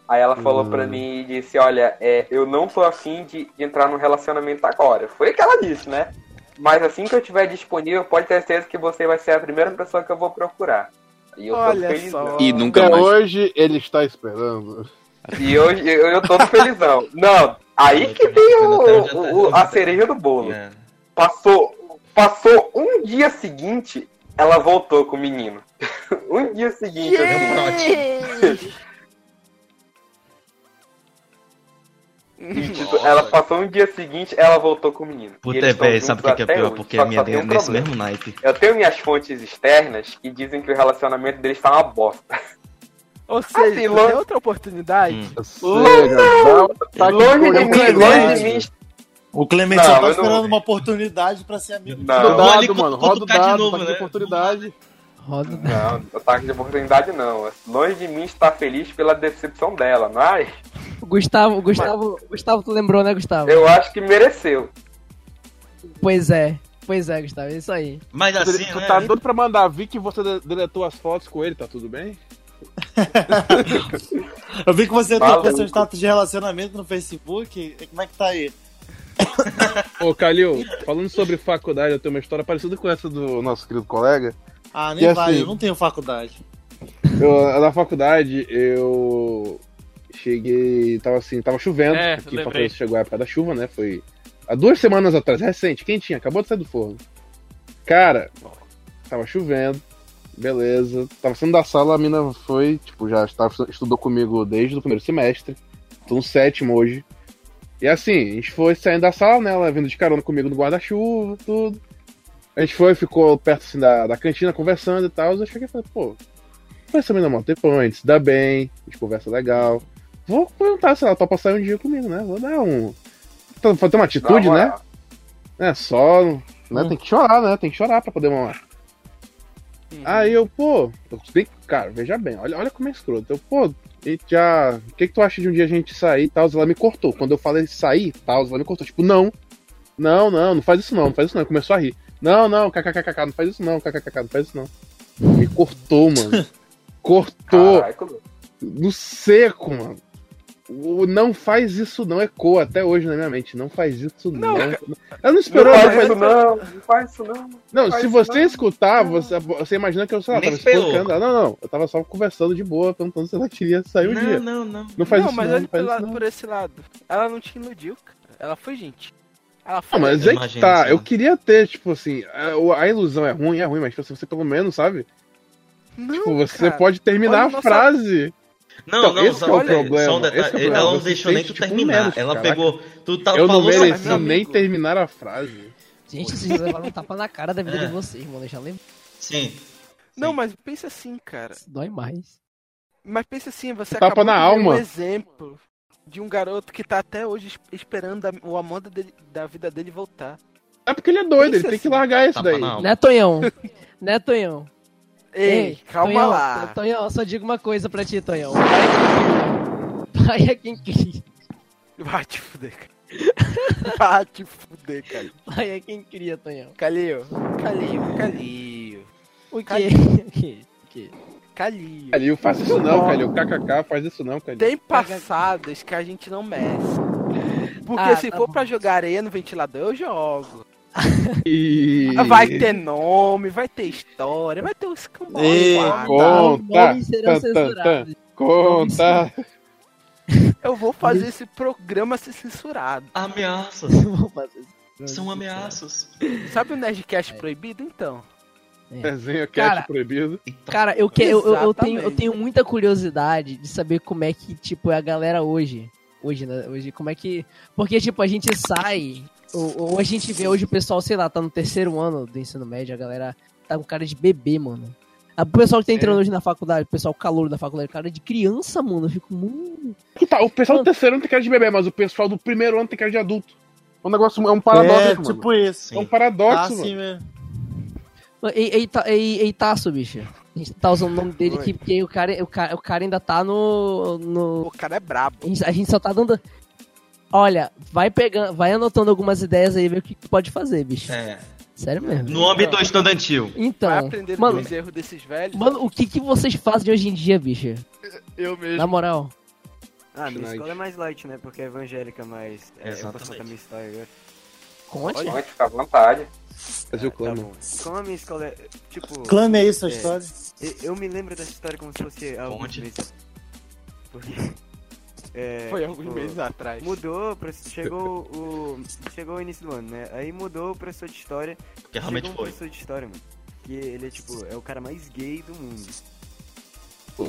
Speaker 6: Aí ela falou
Speaker 5: Hum.
Speaker 6: pra mim e disse, olha, é, eu não tô afim de, de entrar num relacionamento agora. Foi o que ela disse, né? Mas assim que eu estiver disponível, pode ter certeza que você vai ser a primeira pessoa que eu vou procurar. E eu
Speaker 8: Olha
Speaker 6: tô felizão.
Speaker 9: E nunca
Speaker 5: Até
Speaker 9: mais.
Speaker 5: hoje ele está esperando.
Speaker 6: E hoje eu, eu tô felizão. Não, aí que veio o- o- a cereja do bolo.
Speaker 4: É.
Speaker 6: Passou Passou um dia seguinte, ela voltou com o menino. um dia seguinte. assim. E, tipo, ela passou um dia seguinte, ela voltou com o menino.
Speaker 4: Puta, velho, sabe o que, que é pior?
Speaker 6: hoje,
Speaker 4: Porque a minha é
Speaker 6: um
Speaker 4: nesse
Speaker 6: problema.
Speaker 4: mesmo naipe.
Speaker 6: Eu tenho minhas fontes externas que dizem que o relacionamento deles tá uma bosta.
Speaker 8: Ou seja,
Speaker 6: Assim,
Speaker 8: tem
Speaker 6: longe-
Speaker 8: outra oportunidade.
Speaker 4: Hum.
Speaker 5: Ataque
Speaker 6: longe de mim, longe de mim.
Speaker 10: O Clemente
Speaker 6: Não,
Speaker 10: só tá
Speaker 6: eu não-
Speaker 10: esperando uma oportunidade pra ser amigo.
Speaker 6: Não,
Speaker 5: Roda o
Speaker 4: Vou ali
Speaker 5: dado, mano. Roda o
Speaker 4: de
Speaker 5: dado,
Speaker 4: novo,
Speaker 5: de
Speaker 4: né?
Speaker 5: oportunidade.
Speaker 1: Roda.
Speaker 6: Não, ataque de oportunidade não. Longe de mim estar feliz pela decepção dela, mas
Speaker 1: Gustavo, Gustavo, Gustavo, tu lembrou, né, Gustavo?
Speaker 6: eu acho que mereceu.
Speaker 1: Pois é. Pois é, Gustavo, é isso aí.
Speaker 4: Mas assim,
Speaker 5: tu
Speaker 4: né?
Speaker 5: tá doido pra mandar vir que você de- deletou as fotos com ele, tá tudo bem?
Speaker 10: Eu vi que você
Speaker 6: Maluco.
Speaker 10: trocou seu status de relacionamento no Facebook. Como é que tá aí?
Speaker 5: Ô, Calil, falando sobre faculdade, eu tenho uma história parecida com essa do nosso querido colega.
Speaker 10: Ah, nem
Speaker 5: E
Speaker 10: vai,
Speaker 5: assim-
Speaker 10: eu não tenho faculdade.
Speaker 5: Eu, na faculdade, eu cheguei. Tava assim, tava chovendo.
Speaker 2: É,
Speaker 5: aqui. Fortaleza chegou a época da chuva, né? Foi há duas semanas atrás, recente, quentinha, acabou de sair do forno. Cara, tava chovendo, beleza. Tava saindo da sala, a mina foi, tipo, já estava, estudou comigo desde o primeiro semestre. Tô no sétimo hoje. E assim, a gente foi saindo da sala, né? Ela vindo de carona comigo no guarda-chuva, tudo. A gente foi, ficou perto assim, da, da cantina conversando e tal. Eu cheguei e falei, pô, conversa também na mão tempão, a gente se dá bem, a gente conversa legal. Vou perguntar se ela topa sair um dia comigo, né? Vou dar um. Fazer uma atitude, né?
Speaker 6: moral.
Speaker 5: É, só. Né?
Speaker 1: Hum.
Speaker 5: Tem que chorar, né? Tem que chorar pra poder mamar. Aí eu, pô, eu cara, veja bem, olha, olha como é escroto. Eu, pô, e já. O que, que tu acha de um dia a gente sair e tal? Ela me cortou. Quando eu falei sair tal, ela me cortou. Tipo, não. Não, não, não faz isso não, não faz isso não. Começou a rir. Não, não, kkkk, não faz isso não, kkkk, não faz isso não. Me cortou, mano. Cortou
Speaker 6: Caraca,
Speaker 5: no seco, mano. O não faz isso não ecoa até hoje na minha mente. Não faz isso não. Ela não
Speaker 6: não
Speaker 5: esperou. ela
Speaker 6: faz
Speaker 5: faz-
Speaker 6: isso não, não faz isso não.
Speaker 5: Não, se você
Speaker 6: não.
Speaker 5: escutar, você, você imagina que eu, sei lá,
Speaker 4: Nem
Speaker 5: tava
Speaker 4: esperou.
Speaker 5: explicando. ela. Não, não, eu tava só conversando de boa, perguntando se ela queria sair
Speaker 4: Não,
Speaker 5: dia.
Speaker 4: não, não.
Speaker 5: Não faz
Speaker 8: não,
Speaker 5: isso
Speaker 8: mas
Speaker 5: não,
Speaker 8: olha
Speaker 5: não faz
Speaker 8: pelo
Speaker 5: isso
Speaker 8: lado-
Speaker 5: não.
Speaker 8: por esse lado. Ela não te iludiu, cara. Ela foi gente. Ela foi.
Speaker 5: Não, mas
Speaker 4: Eu
Speaker 5: aí que tá. Eu queria ter, tipo assim, a, a ilusão é ruim, é ruim, mas tipo, você pelo menos, sabe?
Speaker 8: Não,
Speaker 5: Tipo, você
Speaker 8: cara.
Speaker 5: pode terminar
Speaker 8: Olha
Speaker 5: a
Speaker 8: o nosso-
Speaker 5: frase.
Speaker 4: Não,
Speaker 5: Então,
Speaker 4: não,
Speaker 5: esse
Speaker 4: só,
Speaker 5: é o
Speaker 4: olha,
Speaker 5: problema,
Speaker 4: só um detalhe.
Speaker 5: é o problema,
Speaker 4: Ela não
Speaker 5: você
Speaker 4: deixou nem tu
Speaker 5: tipo,
Speaker 4: terminar.
Speaker 5: menos,
Speaker 4: ela
Speaker 5: caraca.
Speaker 4: pegou. Tu tá,
Speaker 5: eu não
Speaker 4: falou
Speaker 5: mereci
Speaker 4: sozinho.
Speaker 5: nem terminar a frase.
Speaker 1: Gente, vocês levaram um tapa na cara da vida
Speaker 4: É.
Speaker 1: de vocês, mano. Eu já lembro.
Speaker 4: Sim.
Speaker 8: Não,
Speaker 4: Sim.
Speaker 8: mas pensa assim, cara.
Speaker 1: Isso dói mais.
Speaker 8: Mas pensa assim, você
Speaker 5: Tapa
Speaker 8: acabou
Speaker 5: na alma.
Speaker 8: um exemplo de um garoto que tá até hoje es- esperando a- o amor dele- da vida dele voltar.
Speaker 5: É porque ele é doido, ele
Speaker 8: Pensa
Speaker 5: tem que
Speaker 8: assim,
Speaker 5: largar isso
Speaker 4: Tapa
Speaker 5: daí.
Speaker 1: Né, Tonhão? né, Tonhão?
Speaker 8: Ei, calma
Speaker 1: Tonhão,
Speaker 8: lá.
Speaker 1: Tonhão, eu só digo uma coisa pra ti, Tonhão. Pai é quem cria.
Speaker 8: Vai te fuder, cara. Vai te fuder, cara.
Speaker 1: Pai é quem cria, Tonhão.
Speaker 8: Calil, Calil, Calil.
Speaker 1: O quê? O quê? O quê?
Speaker 8: Calil.
Speaker 5: Calil, faz isso não, Calil. KKK, faz isso não, Calil.
Speaker 8: Tem passadas que a gente não mexe. Porque
Speaker 1: Ah,
Speaker 8: se
Speaker 1: tá
Speaker 8: for
Speaker 1: bom.
Speaker 8: pra jogar areia no ventilador, eu jogo.
Speaker 5: E...
Speaker 8: Vai ter nome, vai ter história, vai ter os cambos.
Speaker 5: Conta,
Speaker 1: censurados.
Speaker 5: Conta.
Speaker 8: Eu vou fazer esse programa ser censurado.
Speaker 4: Ameaças.
Speaker 1: Vou fazer isso.
Speaker 4: São ameaças.
Speaker 8: Sabe o Nerdcast proibido, então?
Speaker 5: Desenho cast
Speaker 1: Cara,
Speaker 5: proibido.
Speaker 1: Cara, eu, que, eu, eu, eu tenho, eu tenho muita curiosidade de saber como é que, tipo, é a galera hoje. Hoje, né? Hoje, como é que. Porque, tipo, a gente sai. Ou, ou a gente vê hoje o pessoal, sei lá, tá no terceiro ano do ensino médio, a galera tá com cara de bebê, mano. O pessoal que tá entrando hoje na faculdade, o pessoal calor da faculdade, cara de criança, mano. Eu fico muito.
Speaker 5: Tá, o pessoal do terceiro ano tem cara de bebê, mas o pessoal do primeiro ano tem cara de adulto. É um negócio, é um paradoxo,
Speaker 10: é,
Speaker 5: mano.
Speaker 10: tipo isso.
Speaker 5: É um
Speaker 4: Sim.
Speaker 5: paradoxo,
Speaker 10: Tá
Speaker 5: mano.
Speaker 10: assim mesmo.
Speaker 1: Ei, ei, tá- ei, ei, Taço, bicho. A gente tá usando o nome dele aqui porque o cara, o cara, o cara ainda tá no. no
Speaker 8: O cara é brabo.
Speaker 1: A gente, a gente só tá dando. Olha, vai pegando, vai anotando algumas ideias aí, ver o que pode fazer, bicho.
Speaker 4: É.
Speaker 1: Sério mesmo.
Speaker 4: No âmbito estudantil.
Speaker 1: Então,
Speaker 8: Vai aprender
Speaker 1: mano,
Speaker 8: com os erros desses velhos.
Speaker 1: mano, o que que vocês fazem hoje em dia, bicho?
Speaker 8: eu mesmo.
Speaker 1: Na moral.
Speaker 3: Ah, minha escola é mais light, né? Porque é evangélica, mas é, eu posso
Speaker 4: Exatamente.
Speaker 3: contar minha história agora.
Speaker 1: Conte.
Speaker 6: Pode ficar à vontade.
Speaker 5: Fazer o
Speaker 3: Tá a minha escola é, tipo...
Speaker 10: Clame aí sua
Speaker 3: É.
Speaker 10: história.
Speaker 3: Eu, eu me lembro dessa história como se fosse algo mesmo. Porque É,
Speaker 8: Foi alguns
Speaker 3: tipo,
Speaker 8: meses atrás.
Speaker 3: Mudou, chegou o. Chegou o início do ano, né? Aí mudou o professor de história.
Speaker 4: Que realmente
Speaker 3: chegou um
Speaker 4: foi.
Speaker 3: professor de história, mano. Que ele é tipo, é o cara mais gay do mundo.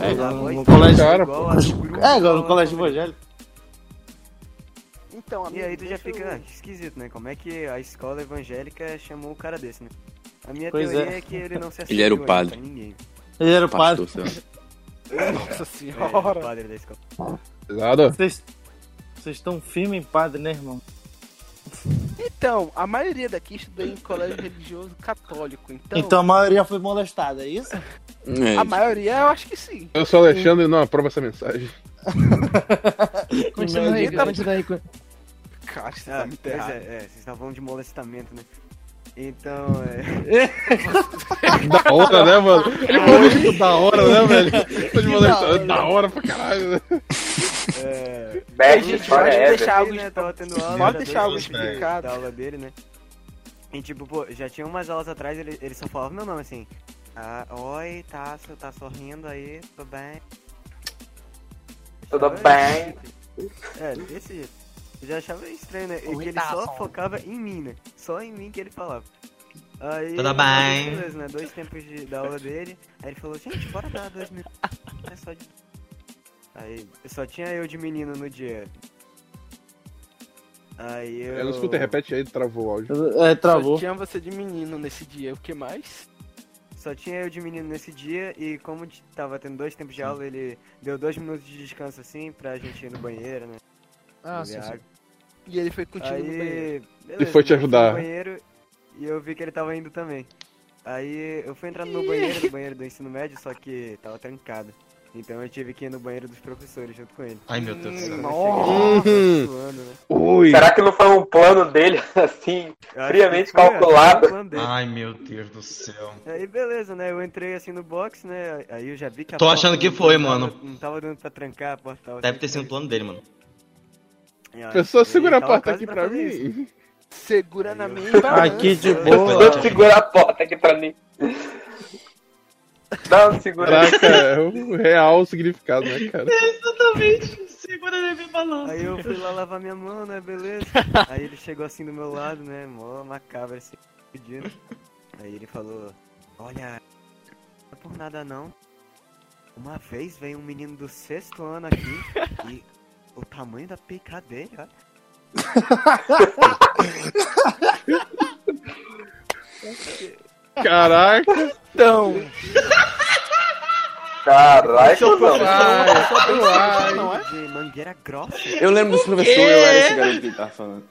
Speaker 10: É,
Speaker 3: A
Speaker 10: no- no colégio-
Speaker 3: é
Speaker 5: Cara,
Speaker 3: igual
Speaker 5: pô.
Speaker 3: a do grupo,
Speaker 10: É, igual no
Speaker 3: igual
Speaker 10: colégio
Speaker 3: a-
Speaker 10: evangélico.
Speaker 8: Então,
Speaker 3: E
Speaker 8: amigo,
Speaker 3: aí tu já fica
Speaker 8: eu-
Speaker 3: ah, esquisito, né? Como é que a escola evangélica chamou o cara desse, né? A minha
Speaker 10: Pois
Speaker 3: teoria
Speaker 10: é.
Speaker 3: é. que ele não se
Speaker 9: Ele era o padre.
Speaker 3: pra ninguém.
Speaker 10: Ele era o padre.
Speaker 8: Nossa
Speaker 3: ele é o
Speaker 8: senhora.
Speaker 3: padre da escola.
Speaker 5: Pesado.
Speaker 10: Vocês vocês estão firmes em padre, né, irmão?
Speaker 8: Então, a maioria daqui estuda em colégio religioso católico. Então,
Speaker 10: Então a maioria foi molestada, é isso?
Speaker 9: É,
Speaker 8: a maioria eu acho que sim.
Speaker 5: Eu sou o Alexandre e não aprova essa mensagem.
Speaker 1: Continua aí, continua aí.
Speaker 8: Cara, você
Speaker 3: Ah,
Speaker 8: tá muito
Speaker 3: pois
Speaker 8: errado.
Speaker 3: é, é, vocês estavam falando de molestamento, né? Então, é.
Speaker 5: Da hora, né, mano? Ele falou isso da hora, né, velho? Tô de
Speaker 10: Que
Speaker 5: molestando.
Speaker 10: da
Speaker 5: hora pra caralho, né?
Speaker 3: é...
Speaker 6: Bad
Speaker 8: gente, pode
Speaker 6: é
Speaker 8: deixar
Speaker 6: essa.
Speaker 8: algo
Speaker 3: né, tava tendo aula,
Speaker 8: Pode deixar algo explicado.
Speaker 3: Da aula dele, né? E tipo, pô, já tinha umas aulas atrás, ele, ele só falava meu nome assim. Ah, oi, tá, você tá sorrindo aí, tudo bem?
Speaker 6: Tudo
Speaker 3: Oi.
Speaker 6: bem.
Speaker 3: É, desse jeito. Eu já achava estranho, né? E
Speaker 1: Oi,
Speaker 3: que ele só focava em mim, né? Só em mim que ele falava. Aí,
Speaker 4: Tudo bem.
Speaker 3: Beleza, né? Dois tempos de, da aula dele. Aí ele falou, gente, bora dar dois minutos. É só de... Aí, só tinha eu de menino no dia. Aí eu...
Speaker 5: Eu não escutei, repete aí, travou o áudio.
Speaker 10: É,
Speaker 8: Só
Speaker 10: travou.
Speaker 8: tinha você de menino nesse dia. O que mais?
Speaker 3: Só tinha eu de menino nesse dia e como tava tendo dois tempos de aula, ele deu dois minutos de descanso assim pra gente ir no banheiro, né?
Speaker 1: Ah, sim, sim.
Speaker 8: E ele foi contigo no banheiro.
Speaker 3: Aí, beleza,
Speaker 5: foi te ajudar.
Speaker 3: No banheiro e eu vi que ele tava indo também. Aí eu fui entrar no meu banheiro, no banheiro do ensino médio, só que tava trancado. Então eu tive que ir no banheiro dos professores junto com ele.
Speaker 4: Ai, meu Deus do céu.
Speaker 3: Cheguei,
Speaker 5: Uhum.
Speaker 3: né?
Speaker 5: Ui.
Speaker 6: Será que não foi um plano dele, assim? Friamente calculado.
Speaker 3: foi.
Speaker 4: Ai, meu Deus do céu.
Speaker 3: Aí beleza, né? Eu entrei assim no box, né? Aí eu já vi que a
Speaker 4: Tô
Speaker 3: porta
Speaker 4: achando que foi,
Speaker 3: tava-
Speaker 4: mano.
Speaker 3: Não tava dando pra trancar a porta.
Speaker 4: Deve ter sido um plano dele, mano.
Speaker 3: E
Speaker 5: Pessoa,
Speaker 3: ele
Speaker 5: segura a porta aqui pra
Speaker 3: isso.
Speaker 5: mim.
Speaker 8: Segura
Speaker 3: Aí
Speaker 8: na
Speaker 3: eu-
Speaker 8: minha balança.
Speaker 10: Aqui de boa.
Speaker 6: segurar a porta aqui pra mim. Dá um segura.
Speaker 5: Caraca, é o real significado, né, cara?
Speaker 4: Exatamente. Segura na minha balança.
Speaker 3: Aí eu fui lá lavar minha mão, né? Beleza. Aí ele chegou assim do meu lado, né? Mó macabro assim, pedindo. Aí ele falou: Olha, não é por nada não. Uma vez veio um menino do sexto ano aqui e o tamanho da pica dele, ó.
Speaker 5: Caraca.
Speaker 8: Então,
Speaker 6: Caralho, não.
Speaker 5: Ai,
Speaker 8: não é?
Speaker 3: De mangueira grossa.
Speaker 9: Eu lembro dos professores, eu era esse garoto que ele tava falando.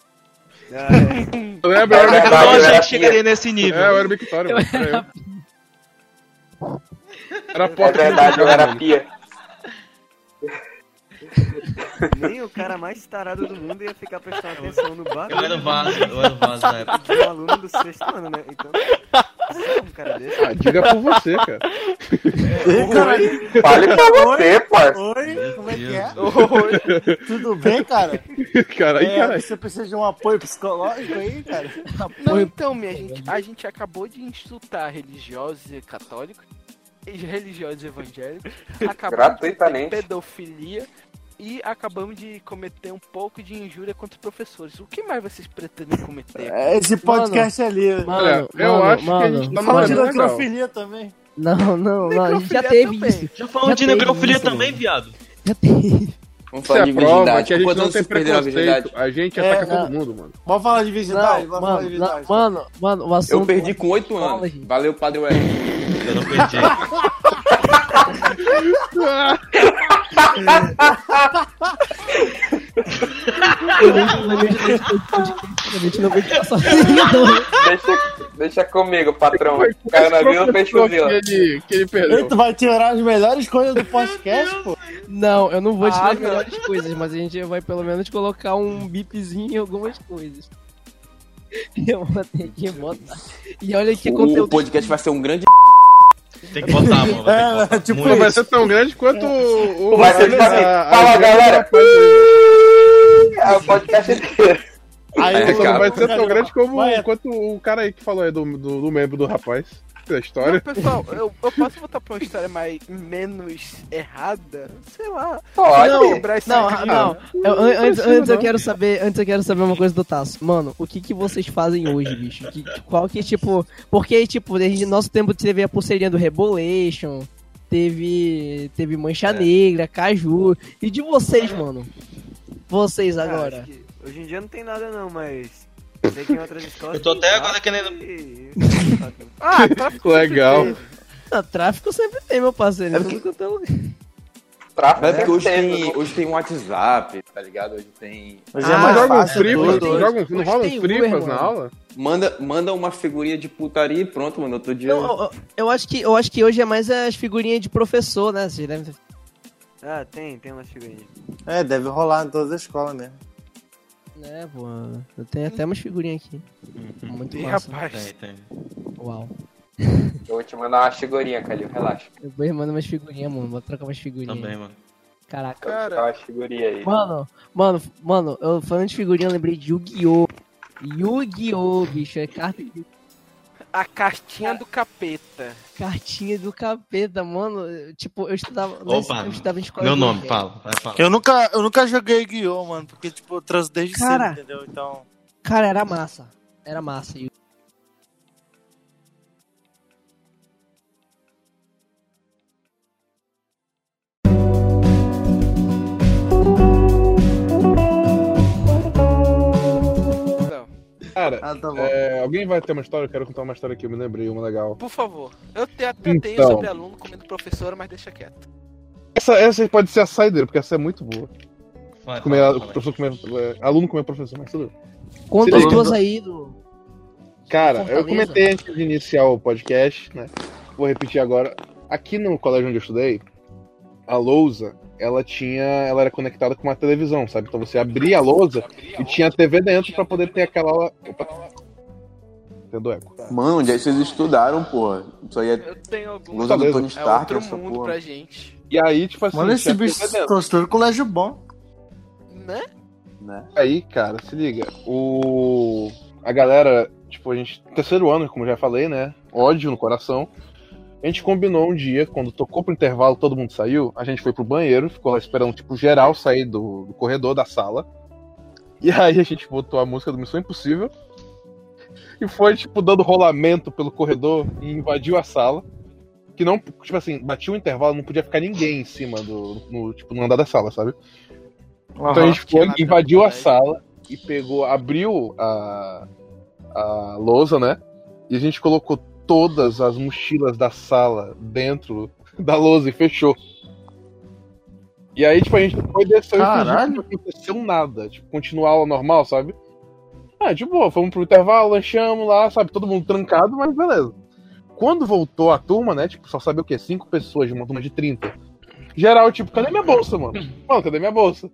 Speaker 3: Ah, é.
Speaker 5: Eu lembro,
Speaker 6: É
Speaker 5: era
Speaker 6: verdade,
Speaker 4: Então a
Speaker 6: eu era
Speaker 4: gente chegaria nesse nível.
Speaker 5: É, eu era Victória, mano. Era. Era a
Speaker 6: É
Speaker 5: porta que
Speaker 6: verdade, eu era pia.
Speaker 3: Nem o cara mais tarado do mundo ia ficar prestando atenção no bagulho.
Speaker 4: Eu era o vaso, eu era o vaso da época.
Speaker 3: de um aluno do sexto ano, né? Então, sabe um cara desse?
Speaker 5: Ah, diga por você, cara.
Speaker 10: Ei, caralho.
Speaker 6: Fale pra você, parça.
Speaker 10: Oi, como é que é?
Speaker 8: Oi.
Speaker 10: Tudo bem, cara?
Speaker 5: Caralho,
Speaker 10: É, você precisa de um apoio psicológico aí, cara?
Speaker 8: Não, então, minha gente, a gente acabou de insultar religiosos e católicos, e religiosos e evangélicos,
Speaker 6: Gratuitamente.
Speaker 8: de pedofilia e acabamos de cometer um pouco de injúria contra os professores. O que mais vocês pretendem cometer?
Speaker 10: É, Esse podcast é livre.
Speaker 1: Mano,
Speaker 5: Olha, eu
Speaker 1: mano,
Speaker 5: acho que a
Speaker 1: mano.
Speaker 5: gente tá
Speaker 10: Fala de necrofilia também.
Speaker 1: Não, não, não, a gente já teve
Speaker 8: também.
Speaker 1: isso.
Speaker 4: Já falando
Speaker 1: Já
Speaker 4: de necrofilia também,
Speaker 1: mano.
Speaker 4: viado.
Speaker 1: Já teve.
Speaker 9: Vamos
Speaker 5: Isso
Speaker 9: falar
Speaker 5: é
Speaker 9: de
Speaker 5: prova
Speaker 9: virgindade.
Speaker 5: que a gente não tem
Speaker 9: a
Speaker 5: preconceito.
Speaker 9: virgindade?
Speaker 5: A gente
Speaker 1: É,
Speaker 5: ataca
Speaker 1: é.
Speaker 5: todo mundo, mano.
Speaker 10: Vamos falar de virgindade?
Speaker 1: Não,
Speaker 10: Vamos falar de
Speaker 1: mano,
Speaker 10: virgindade.
Speaker 1: não, mano, mano, o assunto...
Speaker 9: Eu perdi com 8 anos. Valeu, Padre Web.
Speaker 4: Eu não perdi.
Speaker 6: Deixa, deixa comigo, patrão. O não viu, fez
Speaker 5: Professor
Speaker 6: fuzil.
Speaker 5: que ele, que ele
Speaker 10: Ei,
Speaker 5: perdeu.
Speaker 10: tu vai tirar as melhores coisas do podcast, pô?
Speaker 1: Não, eu não vou tirar
Speaker 8: Ah,
Speaker 1: as
Speaker 8: não.
Speaker 1: melhores coisas, mas a gente vai pelo menos colocar um bipzinho em algumas coisas. Eu vou ter que botar. E olha que
Speaker 9: O,
Speaker 1: conteúdo.
Speaker 9: o podcast vai ser um grande.
Speaker 4: Tem que botar, mano. Botar.
Speaker 10: É, tipo
Speaker 4: Muito.
Speaker 5: Vai ser tão grande quanto o. o
Speaker 6: Vai ser tipo assim, fala, galera. É o podcast inteiro.
Speaker 10: Aí,
Speaker 9: É,
Speaker 5: não
Speaker 9: cara.
Speaker 5: vai ser tão grande como
Speaker 10: Vai,
Speaker 5: quanto o cara aí que falou aí do, do, do membro do rapaz. Da história.
Speaker 8: Não, pessoal, eu, eu posso voltar pra uma história mais menos errada? Sei lá.
Speaker 6: Pode.
Speaker 8: Não, lembrar isso
Speaker 1: Não, não.
Speaker 8: né?
Speaker 1: Eu- an- antes, antes eu
Speaker 5: não.
Speaker 1: quero saber, antes eu quero saber uma coisa do Tasso. Mano, o que que vocês fazem hoje, bicho? Que- qual que tipo, porque tipo, desde nosso tempo teve a pulseirinha do Rebolation, teve teve Mancha Negra, Caju, e de vocês, mano? Vocês
Speaker 3: Ah,
Speaker 1: agora.
Speaker 3: que hoje em dia não tem nada não, mas. Sei que em outras escolas.
Speaker 4: Eu tô até agora querendo-
Speaker 8: Ah, tráfico
Speaker 5: Legal.
Speaker 1: Ah, tráfico sempre tem, meu parceiro.
Speaker 9: É porque-
Speaker 1: tudo quanto é lugar.
Speaker 6: Tráfico
Speaker 9: é porque hoje tem, hoje tem WhatsApp, tá ligado? Hoje tem.
Speaker 10: Hoje é
Speaker 1: Ah,
Speaker 10: mais
Speaker 5: jogam
Speaker 10: fácil
Speaker 5: fripas,
Speaker 10: tudo.
Speaker 5: jogam, não rolam fripas
Speaker 1: Uber,
Speaker 5: na
Speaker 1: mano.
Speaker 5: aula?
Speaker 9: Manda, manda uma figurinha de putaria e pronto, mano. Outro dia.
Speaker 1: Eu, eu- eu acho que eu acho que hoje é mais as figurinhas de professor, né? Vocês devem ter...
Speaker 3: Ah, tem, tem umas figurinhas.
Speaker 10: É, deve rolar em todas as escolas mesmo.
Speaker 1: Né, pô. Eu tenho até umas figurinhas aqui. Muito
Speaker 8: Ih,
Speaker 1: massa.
Speaker 8: rapaz.
Speaker 4: Tem, tem.
Speaker 1: Uau.
Speaker 6: Eu vou te mandar uma figurinha, Calil, relaxa.
Speaker 1: Depois manda umas figurinhas, mano. Vou trocar umas figurinhas.
Speaker 4: Também, mano.
Speaker 1: Caraca.
Speaker 6: Eu vou uma figurinha aí.
Speaker 1: Mano, mano, mano, eu falando de figurinha, eu lembrei de Yu-Gi-Oh! Yu-Gi-Oh, bicho, é carta de
Speaker 8: A cartinha do capeta.
Speaker 1: cartinha do capeta, mano. Tipo, eu estudava.
Speaker 4: Opa,
Speaker 1: eu estudava em escola
Speaker 4: meu nome, fala.
Speaker 10: Eu nunca, eu nunca joguei Guiô, mano, porque, tipo, eu transo desde
Speaker 1: Cara.
Speaker 10: cedo, entendeu? Então.
Speaker 1: Cara, era massa. Era massa. Yu-
Speaker 5: Cara,
Speaker 10: Ah, tá bom.
Speaker 5: é, alguém vai ter uma história? Eu quero contar uma história aqui, eu me lembrei, uma legal.
Speaker 8: por favor. Eu te- até tenho
Speaker 5: Então.
Speaker 8: sobre aluno comendo professora, mas deixa quieto.
Speaker 5: Essa, essa pode ser a saideira, porque essa é muito boa.
Speaker 4: Vai,
Speaker 5: Comer, o
Speaker 4: fala.
Speaker 5: professor comer, é, aluno comer professor, mas tudo bem.
Speaker 1: Conta as duas aí do.
Speaker 5: Cara, eu
Speaker 1: Fortaleza.
Speaker 5: comentei antes de iniciar o podcast, né? Vou repetir agora. Aqui no colégio onde eu estudei, a lousa, ela tinha. Ela era conectada com uma televisão, sabe? Então você abria a lousa e tinha TV dentro pra poder ter aquela. Opa. Entendeu, Eco?
Speaker 9: Mano, onde é que vocês estudaram, porra? Isso aí é
Speaker 8: Eu tenho algum.
Speaker 9: do. Tony
Speaker 8: É
Speaker 9: Stark,
Speaker 8: outro
Speaker 9: essa
Speaker 8: mundo
Speaker 9: porra.
Speaker 8: pra gente.
Speaker 5: E aí, tipo assim,
Speaker 10: Mano, esse bicho tô estudando colégio bom.
Speaker 8: Né?
Speaker 9: Né?
Speaker 5: Aí, cara, se liga. O. A galera, tipo, a gente. Terceiro ano, como eu já falei, né? Ódio no coração. A gente combinou um dia, quando tocou pro intervalo, todo mundo saiu. A gente foi pro banheiro, ficou lá esperando, tipo, geral sair do, do corredor da sala. E aí a gente botou a música do Missão Impossível. E foi, tipo, dando rolamento pelo corredor e invadiu a sala. Que não, tipo assim, batia o intervalo, não podia ficar ninguém em cima do. No, tipo, no andar da sala, sabe? Então a gente foi, invadiu a
Speaker 8: nada,
Speaker 5: sala e pegou, abriu a, a lousa, né? E a gente colocou todas as mochilas da sala dentro da lousa e fechou. E aí, tipo, a gente foi desceu e não aconteceu nada. Tipo, continuar aula normal, sabe? Ah, de boa, fomos pro intervalo, lanchamos lá, sabe? Todo mundo trancado, mas beleza. Quando voltou a turma, né? Tipo, só sabe o quê? Cinco pessoas de uma turma de 30. Geral, tipo, cadê minha bolsa, mano? Mano, cadê minha bolsa?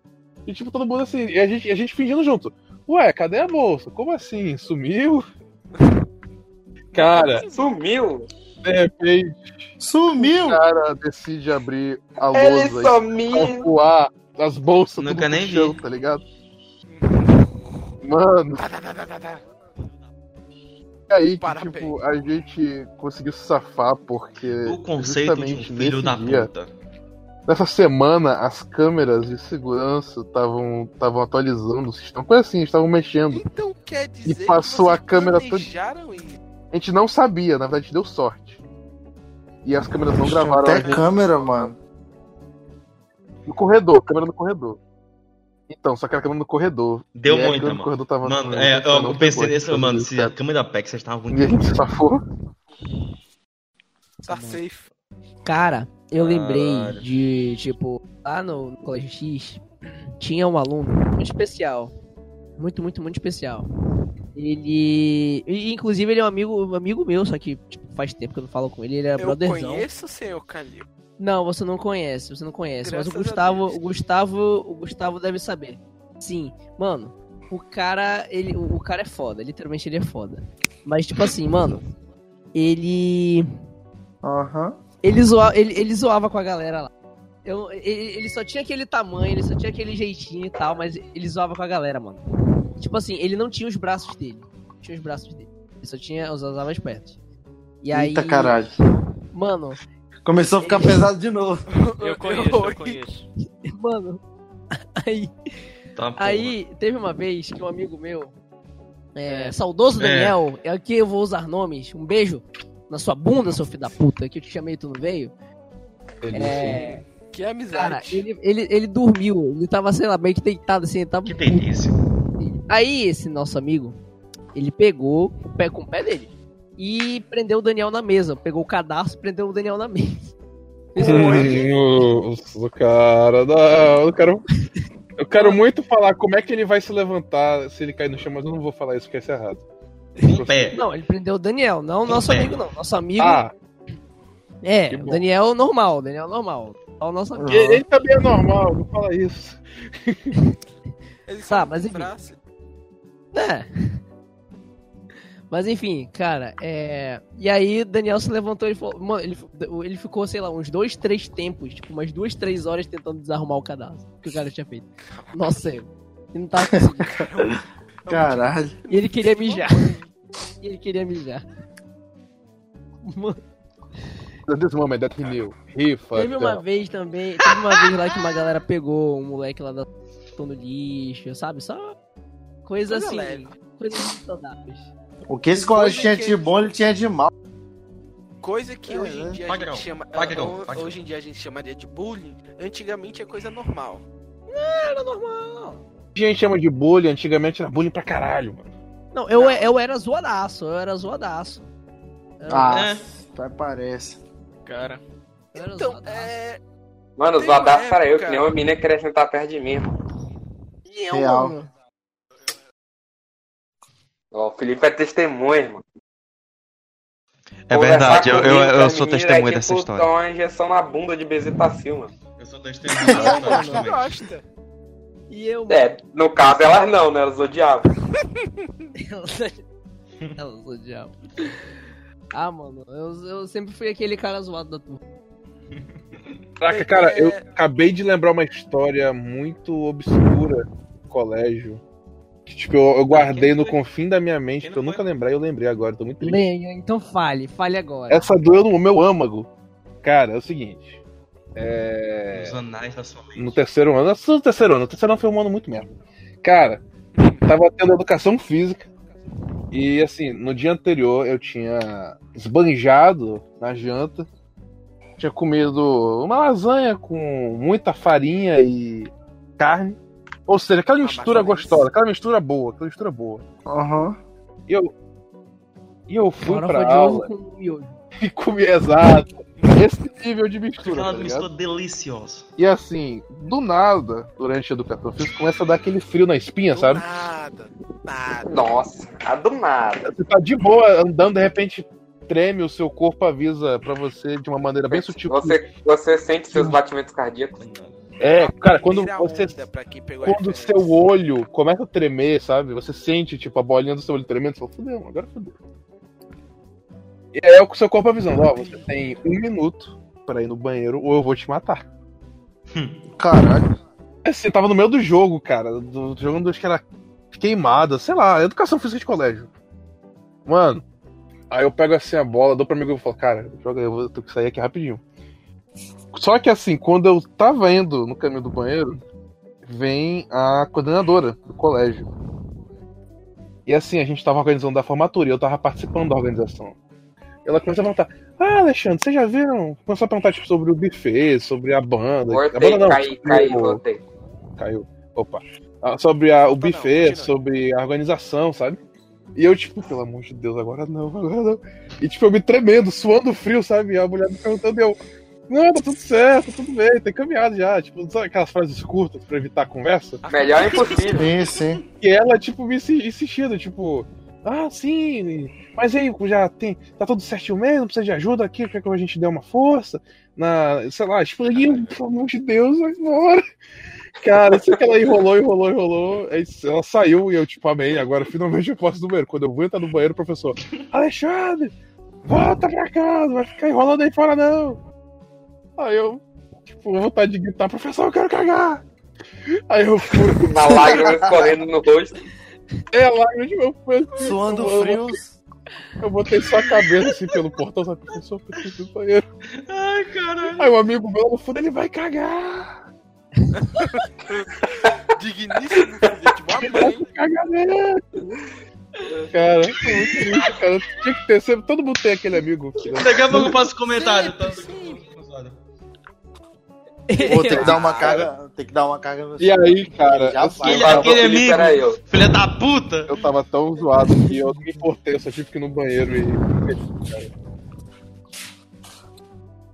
Speaker 5: E tipo, todo mundo assim, e a gente, a gente fingindo junto. Ué, cadê a bolsa? Como assim? Sumiu? Cara,
Speaker 6: Sumiu!
Speaker 5: de repente,
Speaker 10: Sumiu!
Speaker 5: o cara decide abrir a
Speaker 6: Ele
Speaker 5: lousa e
Speaker 6: sumiu!
Speaker 5: voar as bolsas
Speaker 4: Nunca nem
Speaker 5: chão,
Speaker 4: vi.
Speaker 5: tá ligado? Mano, é aí que, tipo, a gente conseguiu se safar porque
Speaker 4: O conceito de um
Speaker 5: justamente
Speaker 4: filho da
Speaker 5: dia,
Speaker 4: puta.
Speaker 5: Nessa semana, as câmeras de segurança estavam estavam atualizando o sistema. Coisa assim, estavam mexendo.
Speaker 8: Então quer dizer
Speaker 5: passou
Speaker 8: que
Speaker 5: a câmera toda-
Speaker 8: isso?
Speaker 5: A gente não sabia, na verdade, deu sorte. E as câmeras não gravaram a
Speaker 10: Até
Speaker 5: gente
Speaker 10: câmera, mano.
Speaker 5: no corredor, câmera no corredor. Então, só que era câmera no corredor.
Speaker 4: Deu
Speaker 5: E a
Speaker 4: muita, mano.
Speaker 5: corredor tava
Speaker 4: Mano,
Speaker 5: no-
Speaker 4: é, eu
Speaker 5: pegou,
Speaker 4: pensei
Speaker 5: a
Speaker 4: nisso, mano. Se a
Speaker 5: certo.
Speaker 4: câmera da PEC estavam muito.
Speaker 5: E a gente safou.
Speaker 8: Tá safe.
Speaker 1: Cara, eu lembrei de, tipo, lá no, no Colégio X, tinha um aluno muito especial. Muito, muito, muito especial. Ele. e, inclusive, ele é um amigo, um amigo meu, só que tipo, faz tempo que eu não falo com ele. Ele é
Speaker 8: Eu
Speaker 1: brotherzão.
Speaker 8: conheço o senhor Calil.
Speaker 1: Não, você não conhece, você não conhece.
Speaker 8: Graças
Speaker 1: mas o Gustavo, o Gustavo, o Gustavo deve saber. Sim, mano, o cara, ele, o, o cara é foda, literalmente ele é foda. Mas tipo assim, mano, ele
Speaker 10: Aham.
Speaker 1: ele, zoa, ele, ele zoava com a galera lá. Eu, ele, ele só tinha aquele tamanho, ele só tinha aquele jeitinho e tal, mas ele zoava com a galera, mano. Tipo assim, ele não tinha os braços dele. Não tinha os braços dele. Ele só tinha, usava as pernas. E aí,
Speaker 10: Eita caralho.
Speaker 1: mano,
Speaker 10: Começou a ficar pesado de novo.
Speaker 2: Eu conheço, eu conheço.
Speaker 1: mano, aí,
Speaker 4: Tá,
Speaker 1: aí teve uma vez que um amigo meu, é, saudoso Daniel, é aqui eu vou usar nomes, um beijo na sua bunda, seu filho da puta, que eu te chamei e tu não veio. É,
Speaker 8: Que
Speaker 1: cara,
Speaker 8: amizade.
Speaker 1: ele, ele, ele dormiu, ele tava, sei lá, meio que deitado assim, ele tava
Speaker 4: Que delícia.
Speaker 1: Aí esse nosso amigo, ele pegou o pé com o pé dele e prendeu o Daniel na mesa. Pegou o cadastro e prendeu o Daniel na mesa.
Speaker 5: Nossa, cara, não, eu quero. Eu quero muito falar como é que ele vai se levantar se ele cair no chão, mas eu não vou falar isso porque isso é errado.
Speaker 4: Um pé.
Speaker 1: Não, ele prendeu o Daniel, não o nosso
Speaker 4: pé.
Speaker 1: amigo, não. Nosso amigo
Speaker 5: Ah,
Speaker 1: é,
Speaker 5: que
Speaker 1: o. Daniel normal, Daniel normal. Só o nosso amigo.
Speaker 5: ele, ele também é normal, não fala isso.
Speaker 8: Ele
Speaker 1: Tá,
Speaker 8: sabe
Speaker 1: mas enfim. É. Mas enfim, cara, é. E aí Daniel se levantou e falou. Mano, ele, ele ficou, sei lá, uns dois, três tempos, tipo, umas duas, três horas tentando desarrumar o cadastro que o cara tinha feito. Nossa. Ele não tava conseguindo.
Speaker 10: Caralho.
Speaker 1: E ele queria mijar. E ele queria mijar. Mano,
Speaker 5: This moment that he knew. He
Speaker 1: teve uma vez também. Teve uma vez lá que uma galera pegou um moleque lá da no lixo, sabe? Só coisa,
Speaker 8: Coisa
Speaker 1: assim.
Speaker 8: leve.
Speaker 1: Coisas saudáveis.
Speaker 10: O que esse colégio tinha de bom, ele tinha de mal.
Speaker 8: Coisa que
Speaker 10: É,
Speaker 8: hoje em dia a gente chama.
Speaker 4: padrão,
Speaker 8: ho-
Speaker 4: padrão.
Speaker 8: Hoje em dia a gente chamaria de bullying. Antigamente é coisa normal.
Speaker 1: Era normal.
Speaker 5: A gente chama de bullying, antigamente era bullying pra caralho, mano.
Speaker 1: Não, eu, eu era zoadaço, eu era zoadaço. Eu,
Speaker 10: Ah,
Speaker 4: É.
Speaker 10: até parece.
Speaker 2: Cara,
Speaker 1: eu era
Speaker 8: Então,
Speaker 1: zoadaço.
Speaker 8: é.
Speaker 6: Mano, zoadaço era eu, que nem uma menina queria sentar perto de mim, mano.
Speaker 1: E eu,
Speaker 10: Real.
Speaker 1: mano?
Speaker 6: O Felipe é testemunha, mano.
Speaker 4: É verdade, eu, eu, eu sou
Speaker 6: menina,
Speaker 4: testemunha
Speaker 6: é
Speaker 4: dessa
Speaker 6: tipo
Speaker 4: história.
Speaker 6: tomar uma injeção na bunda de bezetacil, mano.
Speaker 4: Eu sou
Speaker 8: Ela
Speaker 4: testemunha
Speaker 8: gosta, gosta.
Speaker 1: E eu?
Speaker 6: É, no caso elas não, né? Elas odiavam.
Speaker 1: Elas odiavam. Ah, mano, eu, eu sempre fui aquele cara zoado da turma.
Speaker 5: Caraca, cara, eu acabei de lembrar uma história muito obscura do colégio. Que, tipo, eu, eu guardei no confim da minha mente, que eu nunca lembrei, eu lembrei agora, tô muito triste.
Speaker 1: Leia, então fale, fale agora.
Speaker 5: Essa doeu no meu âmago. Cara, é o seguinte. É.
Speaker 4: Os anais da sua mente.
Speaker 5: No terceiro ano. No terceiro ano. O terceiro ano foi um ano muito merda. Cara, tava tendo educação física. E assim, no dia anterior eu tinha esbanjado na janta. Tinha comido uma lasanha com muita farinha e carne. Ou seja, aquela
Speaker 8: Ah,
Speaker 5: mistura
Speaker 8: menos.
Speaker 5: gostosa, aquela mistura boa, aquela mistura boa.
Speaker 10: Aham.
Speaker 5: E eu. E eu fui
Speaker 1: Agora
Speaker 5: pra aula
Speaker 1: com
Speaker 5: e comi exato. Esse nível de mistura.
Speaker 4: Aquela
Speaker 5: tá ligado?
Speaker 4: mistura deliciosa.
Speaker 5: E assim, do nada, durante a educação física, começa a dar aquele frio na espinha,
Speaker 8: Do
Speaker 5: sabe?
Speaker 8: Nada. Nada.
Speaker 6: Nossa, a do nada.
Speaker 5: Você tá de boa andando, de repente treme, o seu corpo avisa pra você de uma maneira bem sutil.
Speaker 6: Você, você sente seus batimentos cardíacos.
Speaker 5: É, cara, quando você.
Speaker 8: pra
Speaker 5: Quando o seu olho começa a tremer, sabe? Você sente, tipo, a bolinha do seu olho tremendo, você fala, fudeu, agora fudeu. E é o seu corpo avisando, ó, você tem um minuto pra ir no banheiro ou eu vou te matar.
Speaker 10: Caralho.
Speaker 5: Assim, tava no meio do jogo, cara. Do jogando acho que era queimada, sei lá, educação física de colégio. Mano, aí eu pego assim a bola, dou pro amigo e falo, cara, joga aí, eu vou ter que sair aqui rapidinho. Só que assim, quando eu tava indo no caminho do banheiro, vem a coordenadora do colégio. E assim, a gente tava organizando a formatura e eu tava participando da organização. E ela começa a perguntar, ah, Alexandre, vocês já viram? Começou a perguntar tipo, sobre o buffet, sobre a banda. a
Speaker 6: Voltei,
Speaker 5: banda não,
Speaker 6: caí, caí, voltei.
Speaker 5: Caiu. Opa. Ah, sobre a- o
Speaker 8: não,
Speaker 5: buffet,
Speaker 8: continua.
Speaker 5: sobre a organização, sabe? E eu, tipo, pelo amor de Deus, agora não, agora não. E, tipo, eu me tremendo, suando frio, sabe? E a mulher me perguntando, e eu, não, tá tudo certo, tá tudo bem, tem caminhado já. Tipo, sabe aquelas frases curtas pra evitar a conversa?
Speaker 6: Melhor é impossível.
Speaker 10: Sim, sim.
Speaker 5: E ela, tipo, me insi- insistindo, tipo, ah, sim, mas aí já tem, tá tudo certinho mesmo, precisa de ajuda aqui, quer que a gente dê uma força? Na, sei lá, tipo, e pelo amor de Deus, vai embora. Cara, sei que ela enrolou, enrolou, enrolou, aí ela saiu e eu, tipo, amei, agora finalmente eu posso ir no banheiro. Quando eu vou entrar no banheiro, o professor, Alexandre, volta pra casa, vai ficar enrolando aí fora não. Aí eu, tipo, vontade de gritar, professor, eu quero cagar. Aí eu fui,
Speaker 6: Na lágrima escorrendo no rosto.
Speaker 5: é, lágrima de meu filho.
Speaker 10: Suando
Speaker 5: Eu-
Speaker 10: frios.
Speaker 5: Eu botei só a cabeça assim pelo portão, sabe? Professor, preciso do banheiro.
Speaker 4: Ai, caralho.
Speaker 5: Aí o amigo meu no fundo, ele vai cagar.
Speaker 8: Digníssimo de uma mãe.
Speaker 5: Cagar nele. Cara, muito triste, cara. Tinha que ter sempre. Todo mundo tem aquele amigo.
Speaker 4: Daqui a pouco eu passo comentário. Tá?
Speaker 10: Vou ter que dar uma carga. Tem que dar uma carga no
Speaker 5: E aí, cara,
Speaker 10: Já
Speaker 5: assim.
Speaker 4: Aquele,
Speaker 5: tava-
Speaker 4: aquele amigo,
Speaker 6: era eu.
Speaker 4: filha da puta.
Speaker 5: eu tava tão zoado que eu não me importei, eu só tive que ir no banheiro e.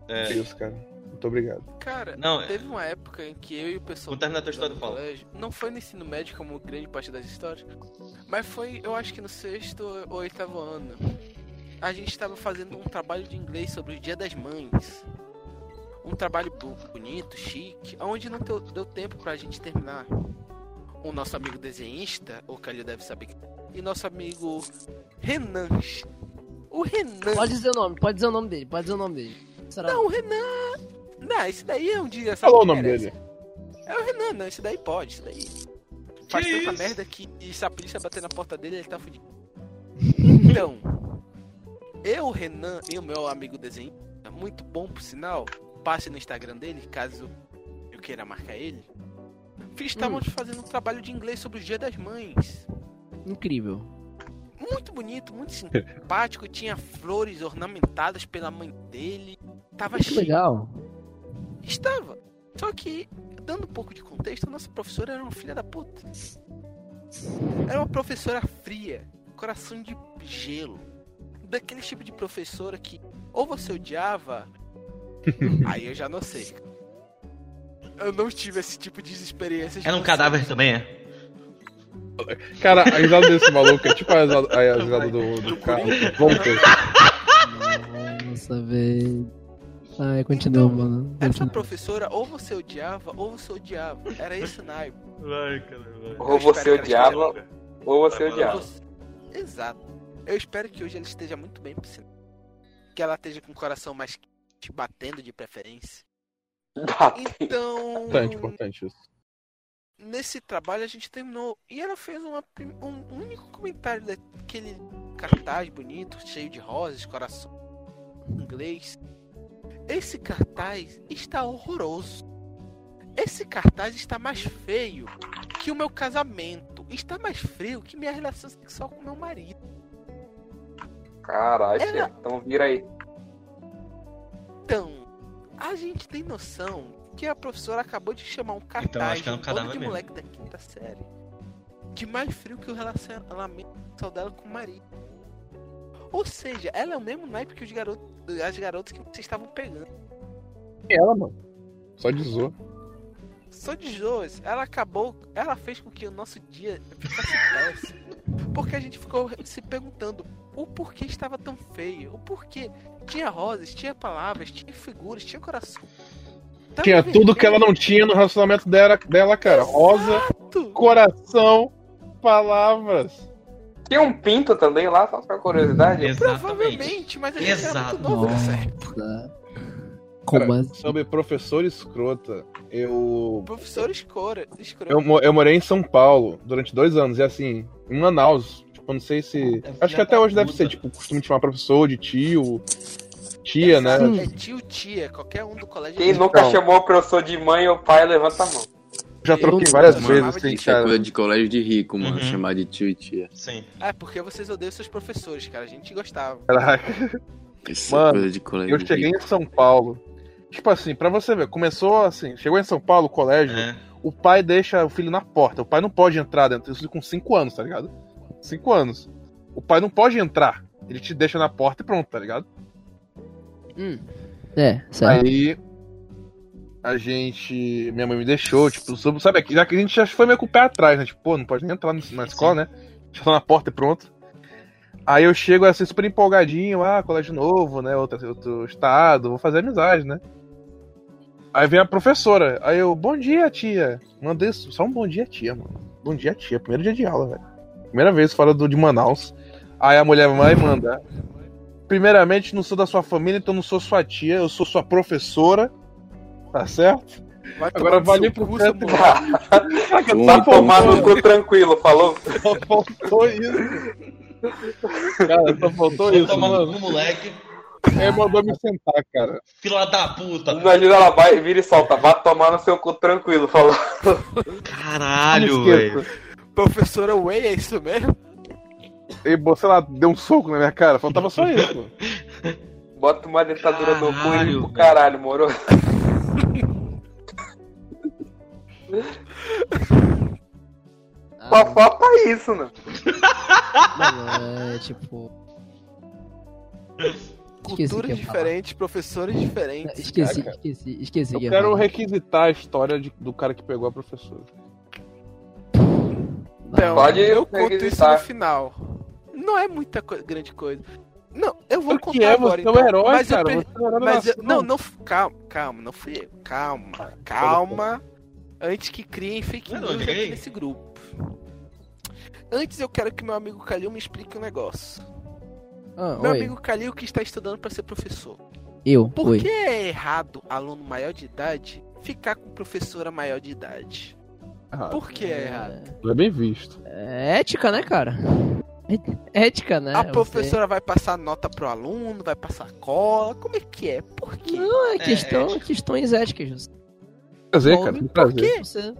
Speaker 4: É.
Speaker 5: É isso, cara. Muito obrigado.
Speaker 8: Cara,
Speaker 4: Não, é-
Speaker 8: teve uma época em que eu e o pessoal
Speaker 4: Vou terminar a tua história,
Speaker 8: colégio, não foi no ensino médio como grande parte das histórias, mas foi, eu acho que no sexto ou oitavo ano. A gente estava fazendo um trabalho de inglês sobre o Dia das Mães. Um trabalho bonito, chique, onde não deu, deu tempo pra gente terminar. O nosso amigo desenhista, o Calil deve saber, que- e nosso amigo Renan. O Renan.
Speaker 1: Pode dizer o nome, pode dizer o nome dele, pode dizer o nome dele. Será?
Speaker 8: Não, o Renan. Não, esse daí é um dia.
Speaker 5: Falou o
Speaker 8: que
Speaker 5: nome
Speaker 8: merece.
Speaker 5: dele.
Speaker 8: É o Renan, não, esse daí pode, esse daí. Faz tanta
Speaker 4: isso?
Speaker 8: merda que e se a polícia bater na porta dele, ele tá fudido. Então, eu, o Renan e o meu amigo desenho, muito bom por sinal, passe no Instagram dele, caso eu queira marcar ele. Fiz, estávamos fazendo um trabalho de inglês sobre o Dia das Mães.
Speaker 1: Incrível.
Speaker 8: Muito bonito, muito simpático, tinha flores ornamentadas pela mãe dele. Tava
Speaker 1: Que
Speaker 8: chique.
Speaker 1: legal.
Speaker 8: Estava. Só que, dando um pouco de contexto, a nossa professora era uma filha da puta. Era uma professora fria, coração de gelo. Daquele tipo de professora que ou você odiava, aí eu já não sei. Eu não tive esse tipo de experiência.
Speaker 4: Era um cadáver também, é?
Speaker 5: Cara, a risada desse maluco é tipo a risada, a risada do, do carro. Voltou.
Speaker 1: Nossa, velho. Ai, continua, mano.
Speaker 8: Essa professora, ou você odiava, ou você odiava. Era esse naipe.
Speaker 4: Vai, cara, vai.
Speaker 6: Ou você
Speaker 8: ela
Speaker 6: odiava, ou você odiava.
Speaker 8: Você- Exato. Eu espero que hoje ela esteja muito bem. Que ela esteja com o coração mais quente, batendo de preferência. Então,
Speaker 5: Importante, importante isso.
Speaker 8: nesse trabalho a gente terminou. E ela fez uma um único comentário daquele cartaz bonito, cheio de rosas, coração em inglês. Esse cartaz está horroroso. Esse cartaz está mais feio que o meu casamento. Está mais frio que minha relação sexual com meu marido.
Speaker 6: Caralho,
Speaker 8: Ela-
Speaker 6: então vira aí.
Speaker 8: Então, a gente tem noção que a professora acabou de chamar um cartaz
Speaker 4: Então, acho que é um
Speaker 8: de bando
Speaker 4: cadáver
Speaker 8: de
Speaker 4: mesmo.
Speaker 8: moleque da quinta série de mais frio que o relacionamento dela com o marido. Ou seja, ela é o mesmo naipe que os garotos, as garotas que vocês estavam pegando.
Speaker 5: E ela, mano? Só de zoa.
Speaker 8: Só de zoas, ela acabou, ela fez com que o nosso dia ficasse péssimo. Porque a gente ficou se perguntando o porquê estava tão feio, o porquê. Tinha rosas, tinha palavras, tinha figuras, tinha coração. Tava
Speaker 5: Tinha tudo que ela
Speaker 8: vermelho.
Speaker 5: não tinha no relacionamento dela, dela cara. Rosa,
Speaker 8: Exato.
Speaker 5: coração, palavras.
Speaker 6: Tinha um pinto também lá, só pra curiosidade.
Speaker 4: Exatamente.
Speaker 8: Provavelmente, mas a gente era
Speaker 4: Exato.
Speaker 8: muito novo nessa época.
Speaker 5: Cara,
Speaker 1: assim?
Speaker 5: Sobre professor escrota, eu.
Speaker 8: Professor escora, escroto.
Speaker 5: Eu, eu morei em São Paulo durante dois anos, e assim, em Manaus, tipo, eu não sei se.
Speaker 4: É
Speaker 5: Acho que até hoje deve ser, tipo, costume de chamar professor de tio, tia, né?
Speaker 8: Exato, É tio, tia, qualquer um do colégio.
Speaker 6: Quem
Speaker 5: Então.
Speaker 6: nunca chamou o professor de mãe ou pai, levanta a mão.
Speaker 5: Já troquei
Speaker 1: Eu-
Speaker 5: várias vezes, assim,
Speaker 8: de
Speaker 9: Isso é
Speaker 5: cara.
Speaker 9: coisa de colégio de rico, mano.
Speaker 4: Uhum.
Speaker 9: Chamar de tio e tia.
Speaker 4: Sim.
Speaker 8: É, porque vocês odeiam seus professores, cara. A gente gostava.
Speaker 5: Caraca. Mano,
Speaker 9: é coisa de colégio
Speaker 5: Eu cheguei
Speaker 9: rico.
Speaker 5: em São Paulo. Tipo assim, pra você ver, começou assim, chegou em São Paulo, colégio,
Speaker 4: É.
Speaker 5: o pai deixa o filho na porta. O pai não pode entrar dentro, isso com 5 anos, tá ligado? 5 anos. O pai não pode entrar. Ele te deixa na porta e pronto, tá ligado?
Speaker 1: Hum. É, certo.
Speaker 5: Aí a gente. Minha mãe me deixou, tipo, soube- sabe, já que a gente já foi meio com o pé atrás, né? Tipo, pô, não pode nem entrar na escola, né? Já tô na porta e pronto. Aí eu chego assim, super empolgadinho, ah, colégio novo, né? Outro, outro estado, vou fazer amizade, né? Aí vem a professora. Aí eu, bom dia, tia. Mandei só um bom dia, tia, mano. Bom dia, tia. Primeiro dia de aula, velho. Primeira vez fora do, de Manaus. Aí a mulher vai e manda. Primeiramente, não sou da sua família, então não sou sua tia, eu sou sua professora. Tá certo?
Speaker 8: Vai
Speaker 5: Agora vai ali pro canto
Speaker 8: seu
Speaker 5: e
Speaker 9: Um
Speaker 6: Vai
Speaker 9: e
Speaker 6: tomar no
Speaker 9: ponto.
Speaker 6: cu tranquilo, falou?
Speaker 5: Só faltou isso. Cara, só faltou
Speaker 4: Vou
Speaker 5: isso,
Speaker 4: tomar no
Speaker 5: mano.
Speaker 4: cu, moleque.
Speaker 5: É, mandou me sentar, cara.
Speaker 4: Fila da puta.
Speaker 6: Imagina ela vai, vira e solta, vá tomar no seu cu tranquilo, falou.
Speaker 4: Caralho, velho.
Speaker 8: Professora Way, é isso mesmo?
Speaker 5: E, sei lá, deu um soco na minha cara. Faltava só isso.
Speaker 6: Bota uma dentadura no cu e pro caralho, moro?
Speaker 1: Ah,
Speaker 6: Só falta isso, né?
Speaker 1: mano, é tipo.
Speaker 8: Culturas diferentes, professores diferentes.
Speaker 1: Esqueci,
Speaker 5: Caraca.
Speaker 1: esqueci, esqueci.
Speaker 5: Eu
Speaker 1: que
Speaker 5: quero
Speaker 1: falar.
Speaker 5: requisitar a história de- do cara que pegou a professora.
Speaker 8: Então,
Speaker 6: Pode
Speaker 8: eu conto isso no final. Não é muita co- grande coisa. Não, eu vou
Speaker 5: Porque
Speaker 8: contar
Speaker 5: é,
Speaker 8: agora.
Speaker 5: você é
Speaker 8: então.
Speaker 5: um herói,
Speaker 8: mas eu
Speaker 5: cara. é da
Speaker 8: Mas eu- não, não, calma, calma, não fui eu. Calma, calma. Antes que criem fake news aqui nesse grupo. Antes eu quero que meu amigo Calil me explique um negócio.
Speaker 1: Ah,
Speaker 8: Meu
Speaker 1: oi.
Speaker 8: amigo Calil que está estudando para ser professor.
Speaker 1: Eu,
Speaker 8: Por
Speaker 1: oi.
Speaker 8: que é errado aluno maior de idade ficar com professora maior de idade?
Speaker 5: Ah,
Speaker 8: Por que é errado?
Speaker 5: Não é bem visto.
Speaker 1: É ética, né, cara? É Ética, né?
Speaker 8: A
Speaker 1: Você-
Speaker 8: professora vai passar nota pro aluno, vai passar cola, como é que é? Por quê?
Speaker 1: Não, é
Speaker 4: É,
Speaker 1: questão,
Speaker 4: ética.
Speaker 1: questões éticas.
Speaker 5: Prazer,
Speaker 1: Envolve
Speaker 5: cara. que Prazer.
Speaker 8: quê?
Speaker 1: Você...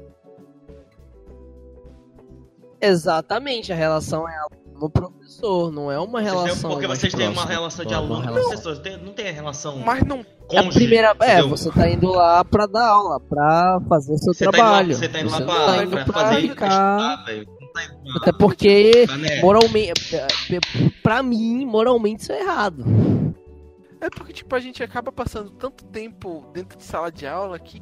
Speaker 1: Exatamente, a relação é aluno-professor, não é uma relação.
Speaker 4: Porque vocês têm uma relação de
Speaker 1: uma
Speaker 4: aluno professor. Não tem a relação
Speaker 8: Mas não.
Speaker 1: É a primeira, é, você tá indo lá pra dar aula, pra fazer seu
Speaker 4: Você tá indo lá-
Speaker 1: trabalho.
Speaker 4: Você tá indo lá
Speaker 1: Você
Speaker 4: pra,
Speaker 1: não tá indo
Speaker 4: pra
Speaker 1: pra
Speaker 4: fazer
Speaker 1: ficar-
Speaker 4: tá
Speaker 1: Até porque, moralmente, é, é, pra mim, moralmente isso é errado.
Speaker 8: É porque, tipo, a gente acaba passando tanto tempo dentro de sala de aula que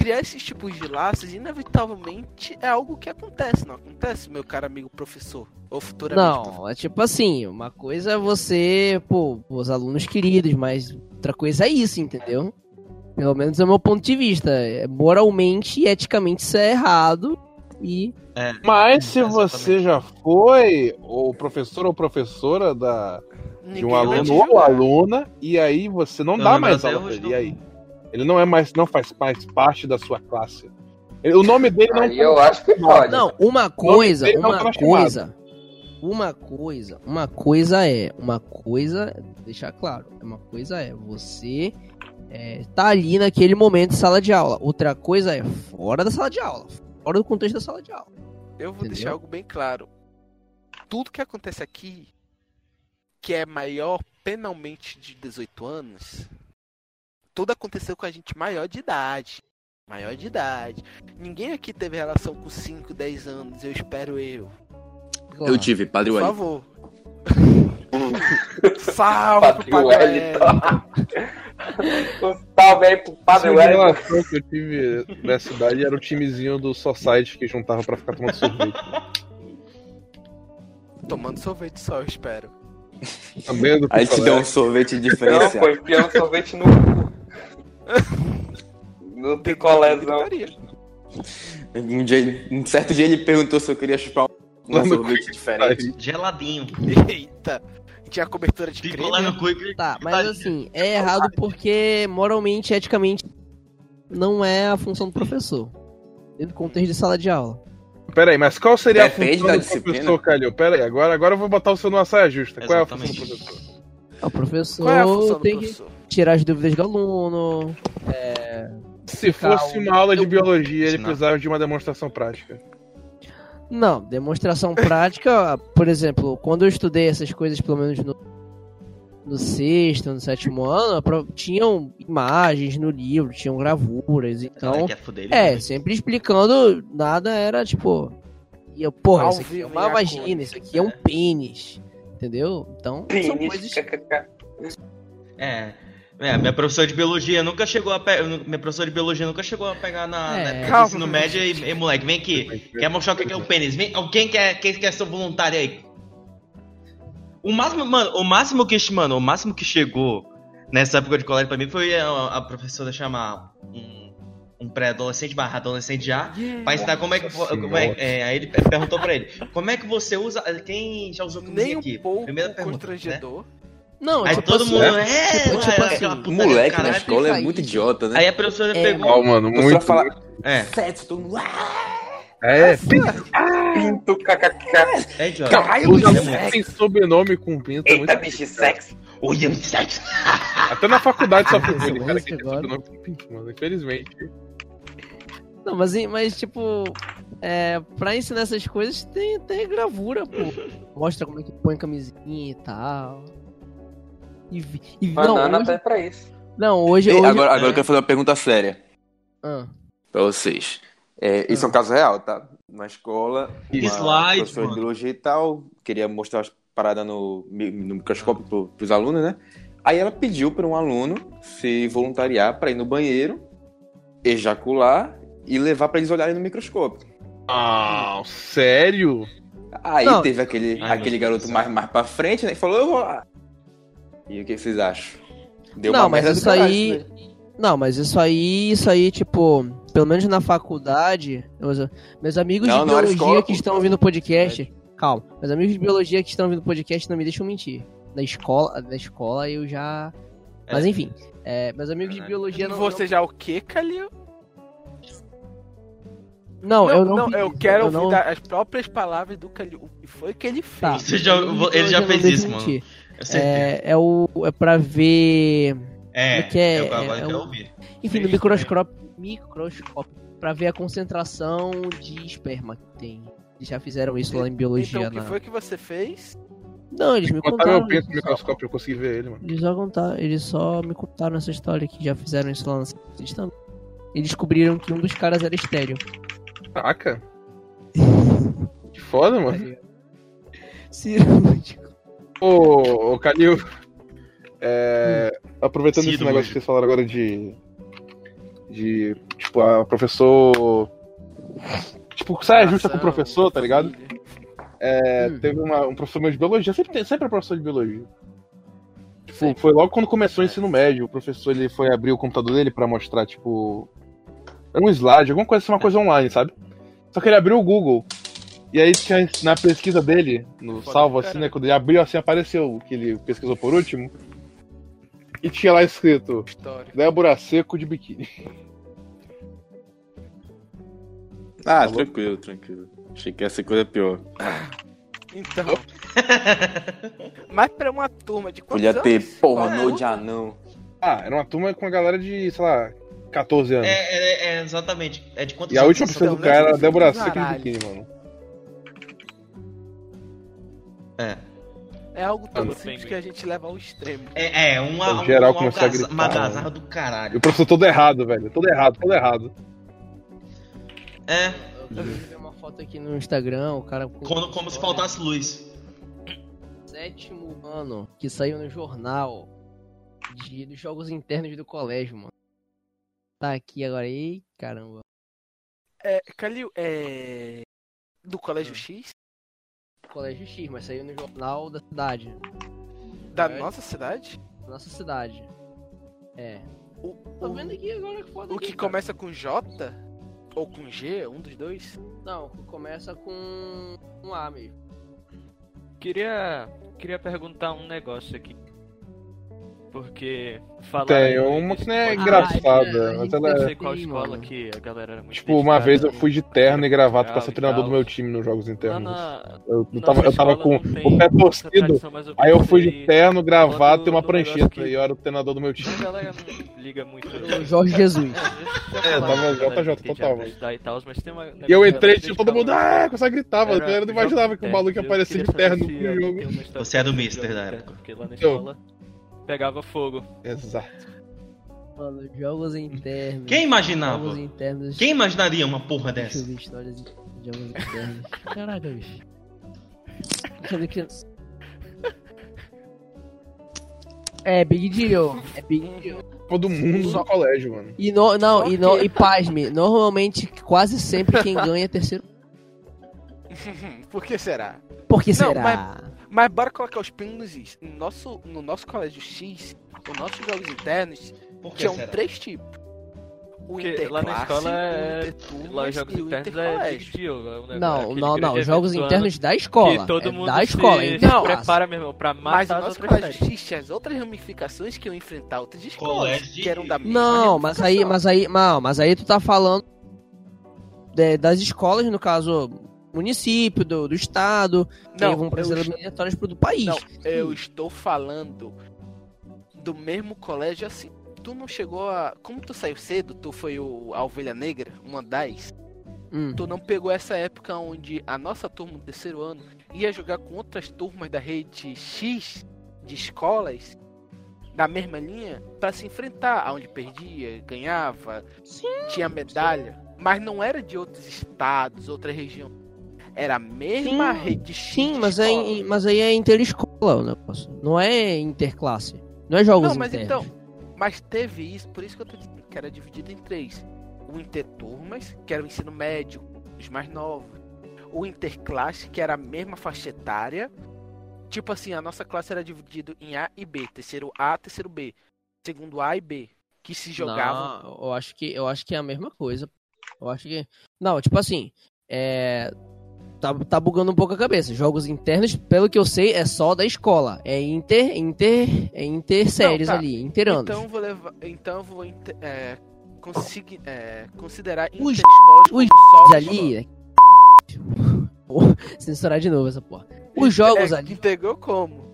Speaker 8: criar esses tipos de laços, inevitavelmente, é algo que acontece, não acontece, meu caro amigo professor? Ou futuramente
Speaker 1: Não, é tipo assim, uma coisa é você, pô, os alunos queridos, mas outra coisa é isso, entendeu? Pelo menos é o meu ponto de vista. É, Moralmente e eticamente isso é errado. E.
Speaker 5: Mas se
Speaker 4: Exatamente.
Speaker 5: você já foi ou professor ou professora da, de um aluno ou aluna, e aí você não
Speaker 4: Não,
Speaker 5: dá mais aula. E aí? Ele não é mais, não faz mais parte da sua classe. Ele- O nome dele não
Speaker 6: Aí eu acho que pode.
Speaker 1: Não, uma coisa, uma
Speaker 5: tá
Speaker 1: coisa. Uma coisa, uma coisa é, uma coisa, deixar claro, uma coisa é você é, tá ali naquele momento de sala de aula. Outra coisa é fora da sala de aula, fora do contexto da sala de aula.
Speaker 8: Eu vou
Speaker 1: Entendeu?
Speaker 8: deixar algo bem claro. Tudo que acontece aqui, que é maior penalmente de 18 anos, tudo aconteceu com a gente maior de idade. Maior de idade. Ninguém aqui teve relação com 5, 10 anos, eu espero eu.
Speaker 1: Claro.
Speaker 9: Eu tive, Padre
Speaker 8: Por
Speaker 9: Wellington.
Speaker 8: favor. Salve
Speaker 6: Padre
Speaker 8: Padre
Speaker 6: Wellington. Salve aí pro
Speaker 5: A
Speaker 6: Padre Wellington.
Speaker 5: relação que eu tive nessa cidade era o timezinho do Society que juntava pra ficar tomando sorvete.
Speaker 8: Tomando sorvete só, eu espero.
Speaker 5: Também é
Speaker 9: Aí te deu um sorvete
Speaker 6: Não,
Speaker 9: diferenciado.
Speaker 6: pô, enfiando sorvete no cu. No picolézão.
Speaker 9: Um, dia, um certo dia ele perguntou se eu queria chupar um sorvete diferente.
Speaker 4: Geladinho.
Speaker 8: Eita. Tinha cobertura de creme.
Speaker 4: no cu e
Speaker 1: Tá, mas assim, é errado porque moralmente, eticamente, não é a função do professor. Dentro do contexto de sala de aula.
Speaker 5: Pera aí, mas qual seria
Speaker 9: Depende
Speaker 5: a função
Speaker 9: da
Speaker 5: do
Speaker 9: disciplina.
Speaker 5: professor, Calil? Pera aí, agora, agora eu vou botar o seu numa saia justa. Qual é a função do
Speaker 4: Exatamente.
Speaker 5: professor?
Speaker 1: O professor
Speaker 8: Qual é a função do
Speaker 1: tem que
Speaker 8: professor?
Speaker 1: Tirar as dúvidas do aluno.
Speaker 5: Se fosse uma aula de biologia, ele precisava de uma demonstração prática.
Speaker 1: Não, demonstração prática, por exemplo, quando eu estudei essas coisas, pelo menos no, no sexto, no sétimo ano, tinham imagens no livro, tinham gravuras, então.
Speaker 4: ele,
Speaker 1: É,
Speaker 4: né?
Speaker 1: sempre explicando, nada era tipo. E eu, porra,
Speaker 8: Ao
Speaker 1: isso aqui é uma vagina, isso aqui é um pênis. Entendeu? Então, são
Speaker 6: Pênis,
Speaker 1: coisas.
Speaker 4: É. É, minha professora de biologia nunca chegou a pe... Minha professora de biologia nunca chegou a pegar na,
Speaker 1: É.
Speaker 4: do
Speaker 8: Calma.
Speaker 4: ensino médio e, e, moleque, vem aqui. Quer mostrar o que é o pênis? Vem, quem quer, quem quer ser voluntário aí? O máximo, mano, o máximo que, mano, o máximo que chegou nessa época de colégio pra mim foi a, a professora chamar um, um pré-adolescente barra adolescente já pra ensinar como é que. Como é, é, aí ele perguntou pra ele: Como é que você usa. Quem já usou camisinha
Speaker 8: Nem
Speaker 4: aqui?
Speaker 8: um pouco
Speaker 4: Primeira pergunta. Né?
Speaker 1: Não,
Speaker 4: Aí
Speaker 1: tipo
Speaker 4: todo
Speaker 1: assim,
Speaker 4: mundo.
Speaker 1: é,
Speaker 4: É,
Speaker 1: tipo, tipo assim,
Speaker 4: do
Speaker 9: Moleque na
Speaker 4: caralho.
Speaker 9: escola é muito idiota, né?
Speaker 4: Aí a professora
Speaker 1: É,
Speaker 4: pegou.
Speaker 5: Ó, mano,
Speaker 9: professora
Speaker 5: muito.
Speaker 9: fala
Speaker 4: É.
Speaker 9: sexo, todo mundo... "Ah!"
Speaker 5: É,
Speaker 6: pinto, kkk.
Speaker 4: É idiota.
Speaker 5: Caralho,
Speaker 4: Isso é muito.
Speaker 5: tem sobrenome com pinto. é
Speaker 6: Eita,
Speaker 5: muito
Speaker 6: bicho sexy.
Speaker 4: Olha, sexo.
Speaker 5: Até na faculdade só foi
Speaker 1: Esse
Speaker 5: ele, cara, que tem
Speaker 1: agora.
Speaker 5: sobrenome com pinto, mano. Infelizmente.
Speaker 1: Não, mas, mas tipo, é, pra ensinar essas coisas tem, tem gravura, pô. Mostra como é que põe camisinha e tal. E, e não,
Speaker 6: Banana
Speaker 1: hoje,
Speaker 6: até pra isso.
Speaker 1: não, hoje,
Speaker 9: Ei,
Speaker 1: hoje
Speaker 9: agora, agora eu quero fazer uma pergunta séria
Speaker 1: Ah,
Speaker 9: pra vocês. É, isso é um caso real, tá? Na escola, uma
Speaker 4: Slide,
Speaker 9: professora de biologia e tal, queria mostrar as paradas no, no microscópio pro, pros alunos, né? Aí ela pediu para um aluno se voluntariar para ir no banheiro, ejacular e levar para eles olharem no microscópio.
Speaker 5: Ah, sério?
Speaker 9: Aí
Speaker 1: Não.
Speaker 9: teve aquele,
Speaker 4: Ai,
Speaker 9: aquele garoto mais, mais pra frente, né? E falou, eu vou lá. E o que vocês acham? Deu
Speaker 1: não,
Speaker 9: uma
Speaker 1: mas isso
Speaker 9: caralho
Speaker 1: aí.
Speaker 9: daí.
Speaker 1: Não, mas isso aí, isso aí, tipo, pelo menos na faculdade, meus, amigos
Speaker 9: Não,
Speaker 1: de
Speaker 9: não
Speaker 1: biologia
Speaker 9: escola,
Speaker 1: que
Speaker 9: pô.
Speaker 1: estão ouvindo o podcast. Calma, meus amigos de biologia que estão ouvindo o podcast não me deixam mentir. Na escola, na escola eu já. Mas
Speaker 4: É.
Speaker 1: enfim, é, meus amigos de biologia não.
Speaker 8: Você já o que, Calil?
Speaker 1: Não, eu não. fiz
Speaker 8: eu quero
Speaker 1: eu
Speaker 8: ouvir
Speaker 1: não-
Speaker 8: as próprias palavras do Calil. O que foi que ele
Speaker 1: Tá.
Speaker 8: fez?
Speaker 4: Você já-
Speaker 1: de
Speaker 4: ele já fez
Speaker 1: não
Speaker 4: isso,
Speaker 1: deixam
Speaker 4: mano. Eu.
Speaker 1: É, é o. É pra ver.
Speaker 4: É,
Speaker 1: que é-
Speaker 4: eu agora
Speaker 1: é-
Speaker 4: eu
Speaker 1: é
Speaker 4: quero
Speaker 1: um-
Speaker 4: ouvir.
Speaker 1: Enfim, no microscópio. Microscópio. Pra ver a concentração de esperma que tem. Eles já fizeram isso lá em biologia.
Speaker 8: Então, o que
Speaker 1: na-
Speaker 8: foi que você fez?
Speaker 1: Não, eles me contaram.
Speaker 5: meu pinto no
Speaker 1: só,
Speaker 5: microscópio, eu consegui ver ele, mano.
Speaker 1: eles só contaram, eles só me contaram essa história que já fizeram isso lá na eles também. Eles descobriram que um dos caras era estéreo.
Speaker 5: Caraca. Que foda, mano.
Speaker 1: Cirúrgico.
Speaker 5: Ô, ô Calil. É, aproveitando esse
Speaker 4: Ciro,
Speaker 5: negócio que vocês falaram agora de. De. Tipo, a professor. Tipo, saia justa com o professor, tá ligado? É,
Speaker 1: Hum.
Speaker 5: Teve uma, um professor meu de biologia, sempre, tem, sempre é professor de biologia. Tipo, foi logo quando começou o ensino médio, o professor ele foi abrir o computador dele pra mostrar, tipo. Era um slide, alguma coisa assim, uma coisa online, sabe? Só que ele abriu o Google. E aí tinha na pesquisa dele, no
Speaker 8: Foda
Speaker 5: salvo assim, né? Quando ele abriu assim, apareceu o que ele pesquisou por último. E tinha lá escrito
Speaker 8: História.
Speaker 5: Débora Seco de biquíni.
Speaker 9: Ah,
Speaker 5: Falou?
Speaker 9: tranquilo, tranquilo. Achei que ia ser coisa pior.
Speaker 8: Então. Mas pra uma turma de quantos
Speaker 9: Podia ter
Speaker 8: anos?
Speaker 9: pornô
Speaker 8: Qual
Speaker 9: de anão.
Speaker 5: Ah, era uma turma com a galera de, sei lá, 14 anos.
Speaker 4: É, é, é, exatamente. É de quantos
Speaker 5: E a
Speaker 4: anos
Speaker 5: última
Speaker 8: Então,
Speaker 5: do cara era? Débora Seco de biquíni, mano.
Speaker 4: É.
Speaker 8: É algo tão simples que a gente leva ao extremo.
Speaker 4: É, é uma,
Speaker 5: O geral
Speaker 4: uma,
Speaker 5: começou a
Speaker 4: algaza-
Speaker 5: gritar,
Speaker 4: uma
Speaker 5: mano.
Speaker 4: algazarra do
Speaker 5: E
Speaker 4: caralho.
Speaker 5: o professor todo errado, velho. Todo errado, todo errado.
Speaker 4: É,
Speaker 1: Eu vi uma foto aqui no Instagram, o cara com
Speaker 4: como, como se faltasse luz.
Speaker 1: sétimo ano que saiu no jornal de, dos jogos internos do colégio, mano. Tá aqui agora. Ei, caramba.
Speaker 8: É, Calil, é. Do Colégio X?
Speaker 1: Colégio X, mas saiu no jornal da cidade.
Speaker 8: Da
Speaker 1: É.
Speaker 8: nossa cidade?
Speaker 1: Nossa cidade. É.
Speaker 8: O,
Speaker 1: Tô
Speaker 8: o,
Speaker 1: vendo aqui agora que foda
Speaker 8: o
Speaker 1: aqui,
Speaker 8: que
Speaker 1: cara.
Speaker 8: começa com J? Ou com G? Um dos dois?
Speaker 1: Não, começa com um A mesmo.
Speaker 2: Queria, queria perguntar um negócio aqui. Porque falaram
Speaker 5: Tem
Speaker 2: muito
Speaker 5: uma que não é
Speaker 2: podcast.
Speaker 5: engraçada,
Speaker 1: a
Speaker 5: mas ela
Speaker 2: Não
Speaker 5: é.
Speaker 2: sei qual escola que a galera era muito
Speaker 5: Tipo, uma vez eu fui de terno e gravata pra
Speaker 2: Legal
Speaker 5: ser
Speaker 2: e
Speaker 5: treinador do meu time nos jogos internos.
Speaker 2: na,
Speaker 5: Eu, eu
Speaker 2: na
Speaker 5: tava, eu tava com
Speaker 2: não
Speaker 5: o pé torcido, aí eu fui de terno, gravata e uma prancheta. E eu era o treinador do meu time.
Speaker 2: A galera não liga muito.
Speaker 1: O Jorge Jesus.
Speaker 5: É, tava JJ total, mano.
Speaker 2: E,
Speaker 5: E eu entrei, tipo,
Speaker 2: ela
Speaker 5: todo mundo, ah, começou a gritar, mano.
Speaker 2: Era
Speaker 5: Eu não imaginava que o
Speaker 2: é,
Speaker 5: maluco aparecer de terno no jogo.
Speaker 4: Você é do
Speaker 2: sobre
Speaker 4: Mister da época.
Speaker 2: Porque lá na escola pegava fogo.
Speaker 5: Exato.
Speaker 1: Mano, jogos internos.
Speaker 4: Quem imaginava?
Speaker 1: Jogos internos.
Speaker 4: Quem imaginaria uma porra
Speaker 1: Deixa eu
Speaker 4: dessa?
Speaker 1: ver histórias de jogos internos. Caraca, bicho. Eu. É, Big Deal. É Big Deal.
Speaker 5: Todo mundo no colégio, mano.
Speaker 1: E no, não,
Speaker 8: Só
Speaker 1: e, no,
Speaker 8: que-
Speaker 1: e pasme, normalmente, quase sempre quem ganha é terceiro.
Speaker 8: Por que será?
Speaker 1: Por que
Speaker 8: Não,
Speaker 1: será?
Speaker 8: Mas bora colocar os pingos nos. No nosso, no nosso colégio X, os nossos jogos internos
Speaker 4: Por que
Speaker 8: tinham
Speaker 4: será?
Speaker 8: três tipos. O
Speaker 2: Porque lá na escola
Speaker 8: o
Speaker 2: é. Lá os jogos
Speaker 8: o
Speaker 2: internos é big deal. é um negócio-
Speaker 1: Não, não, não. Jogos internos da escola.
Speaker 2: Que todo
Speaker 1: é
Speaker 2: mundo
Speaker 1: da escola,
Speaker 2: se,
Speaker 8: Não,
Speaker 2: prepara mesmo pra
Speaker 8: Mas
Speaker 2: matar
Speaker 8: o
Speaker 2: as
Speaker 8: nosso
Speaker 2: outras
Speaker 8: colégio
Speaker 2: séries.
Speaker 8: X tinha as outras ramificações que iam enfrentar outras escolas. Que eram da mesma
Speaker 1: Não, mas aí, mas aí, não, mas aí tu tá falando de- das escolas, no caso, município, do, do estado,
Speaker 8: Não,
Speaker 1: vão para as eliminatórias pro do país.
Speaker 8: Não, eu estou falando do mesmo colégio assim. Tu não chegou a. Como tu saiu cedo, tu foi o, a ovelha negra, uma das.
Speaker 1: Hum.
Speaker 8: Tu não pegou essa época onde a nossa turma do terceiro ano ia jogar com outras turmas da rede X de escolas da mesma linha para se enfrentar, aonde perdia, ganhava, tinha medalha, mas não era de outros estados, outra região. Era a mesma
Speaker 1: Sim,
Speaker 8: rede.
Speaker 1: Sim, mas, é, mas aí é interescola o negócio. Não é interclasse. Não é jogos
Speaker 8: Não, mas
Speaker 1: internos.
Speaker 8: então, mas teve isso, por isso que eu tô dizendo que era dividido em três. O interturmas, que era o ensino médio, os mais novos. O interclasse, que era a mesma faixa etária. Tipo assim, a nossa classe era dividida em A e B. Terceiro A, terceiro B. Segundo A e B. Que se jogavam.
Speaker 1: Não, eu acho que eu acho que é a mesma coisa. Eu acho que não, tipo assim, é tá, tá bugando um pouco a cabeça. Jogos internos, pelo que eu sei, é só da escola. É inter, inter, é inter séries
Speaker 8: tá.
Speaker 1: ali, interanos.
Speaker 8: Então eu vou levar. Então eu vou inter- é, consegui- é, considerar
Speaker 1: Os-
Speaker 8: interescolas
Speaker 1: os
Speaker 8: como só
Speaker 1: ali, é... Pô, censurar de novo essa porra. Os jogos
Speaker 8: é,
Speaker 1: ali,
Speaker 8: Entregou como?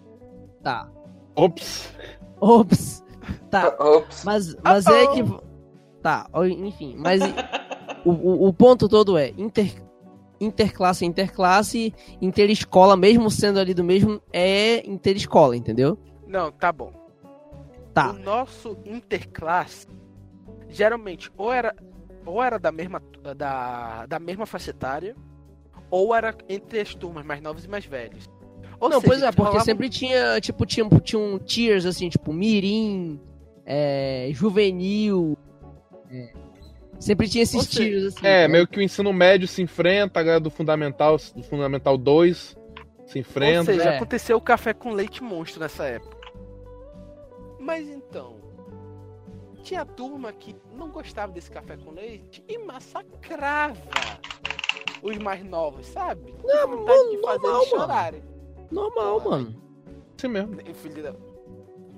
Speaker 1: tá.
Speaker 5: Ops.
Speaker 1: Ops. Tá.
Speaker 6: Ops.
Speaker 1: Mas, mas é que. Tá, enfim, mas o, o, o ponto todo é inter, interclasse é interclasse, interescola, mesmo sendo ali do mesmo, é interescola, entendeu?
Speaker 8: Não, tá bom.
Speaker 1: Tá.
Speaker 8: O nosso interclasse geralmente ou era ou era da mesma da, da mesma faixa etária ou era entre as turmas mais novas e mais velhas. Ou
Speaker 1: não,
Speaker 8: seja,
Speaker 1: pois é, porque
Speaker 8: rolava-
Speaker 1: sempre tinha, tipo, tinha, tinha um tiers assim, tipo, mirim, é, juvenil. é. Sempre tinha esses
Speaker 8: Ou seja,
Speaker 1: tiers assim.
Speaker 5: É,
Speaker 1: né?
Speaker 5: meio que o ensino médio se enfrenta, a galera do Fundamental, do Fundamental 2 se
Speaker 8: Ou
Speaker 5: enfrenta.
Speaker 8: seja,
Speaker 1: É.
Speaker 8: aconteceu o café com leite monstro nessa época. Mas então, tinha turma que não gostava desse café com leite e massacrava os mais novos, sabe?
Speaker 1: Não,
Speaker 8: vontade de
Speaker 1: mano,
Speaker 8: fazer
Speaker 1: normal,
Speaker 8: eles
Speaker 1: mano.
Speaker 8: chorarem.
Speaker 1: Normal, mano.
Speaker 5: Assim mesmo.
Speaker 8: Filho da...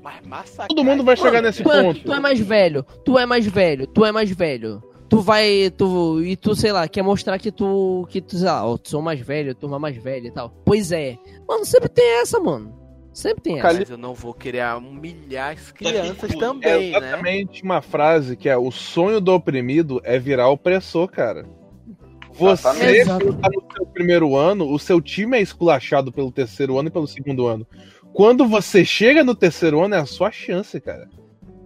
Speaker 8: Mas massacrar.
Speaker 5: Todo mundo vai chegar
Speaker 1: Mano,
Speaker 5: nesse
Speaker 1: tu é,
Speaker 5: ponto.
Speaker 1: tu é mais velho, tu é mais velho, tu é mais velho. Tu vai, tu, e tu, sei lá, quer mostrar que tu, que tu, sei lá, ó, tu sou mais velho, turma mais velha e tal. Pois é. Mano, sempre tem essa, mano. Sempre tem essa.
Speaker 8: Mas eu não vou querer humilhar as crianças
Speaker 4: que-
Speaker 8: também,
Speaker 5: é
Speaker 8: né?
Speaker 5: exatamente uma frase que é o sonho do oprimido é virar opressor, cara. Você
Speaker 1: Exato.
Speaker 5: quando tá no seu primeiro ano, o seu time é esculachado pelo terceiro ano e pelo segundo ano. Quando você chega no terceiro ano, é a sua chance, cara.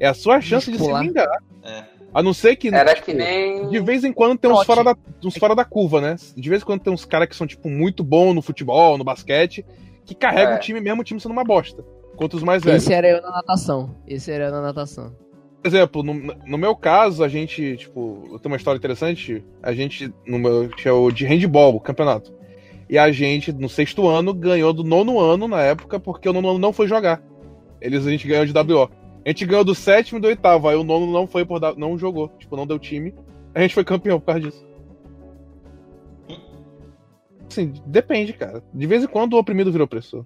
Speaker 5: É a sua chance de se vingar.
Speaker 4: É.
Speaker 5: A não ser que.
Speaker 6: Era
Speaker 5: tipo,
Speaker 6: que nem.
Speaker 5: De vez em quando tem uns fora, da, uns fora da curva, né? De vez em quando tem uns caras que são, tipo, muito bons no futebol, no basquete, que carregam
Speaker 6: É.
Speaker 5: o time mesmo, o time sendo uma bosta. Contra os mais velhos.
Speaker 1: Esse era eu na natação. Esse era eu na natação.
Speaker 5: Por exemplo, no, no meu caso, a gente, tipo, eu tenho uma história interessante. A gente, no meu, tinha o de handball, o campeonato. E a gente, no sexto ano, ganhou do nono ano na época, porque o nono ano não foi jogar. Eles, a gente ganhou de WO. A gente ganhou do sétimo e do oitavo, aí o nono não foi por da- não jogou, tipo, não deu time. A gente foi campeão por causa disso. Assim, depende, cara. De vez em quando o oprimido vira opressor.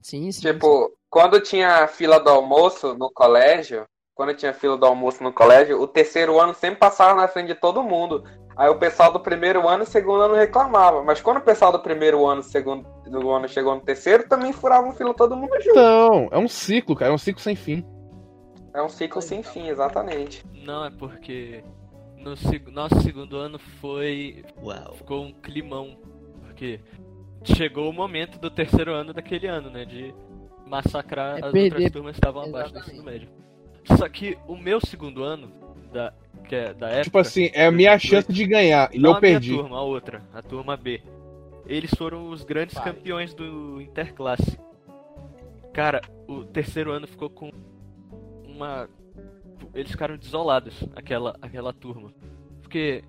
Speaker 1: Sim, sim.
Speaker 6: Tipo, quando tinha fila do almoço no colégio, quando tinha fila do almoço no colégio, o terceiro ano sempre passava na frente de todo mundo. Aí o pessoal do primeiro ano e segundo ano reclamava. Mas quando o pessoal do primeiro ano e segundo do ano chegou no terceiro, também furavam fila todo mundo junto.
Speaker 5: Então, é um ciclo, cara, é um ciclo sem fim.
Speaker 6: É um ciclo sem fim, exatamente.
Speaker 2: Não, é porque no seg- nosso segundo ano foi.
Speaker 4: Uau.
Speaker 2: Ficou um climão. Porque chegou o momento do terceiro ano daquele ano, né? De massacrar
Speaker 1: É
Speaker 2: as
Speaker 1: perder-
Speaker 2: outras turmas que estavam abaixo do ensino médio. Só que o meu segundo ano, da, que é da época.
Speaker 5: Tipo assim, é a minha
Speaker 2: 2018,
Speaker 5: chance de ganhar, e
Speaker 2: não
Speaker 5: eu
Speaker 2: a minha
Speaker 5: perdi.
Speaker 2: turma, a outra, a turma B. Eles foram os grandes
Speaker 8: Vai.
Speaker 2: campeões do Interclasse. Cara, o terceiro ano ficou com uma. Eles ficaram desolados, aquela, aquela turma. Porque.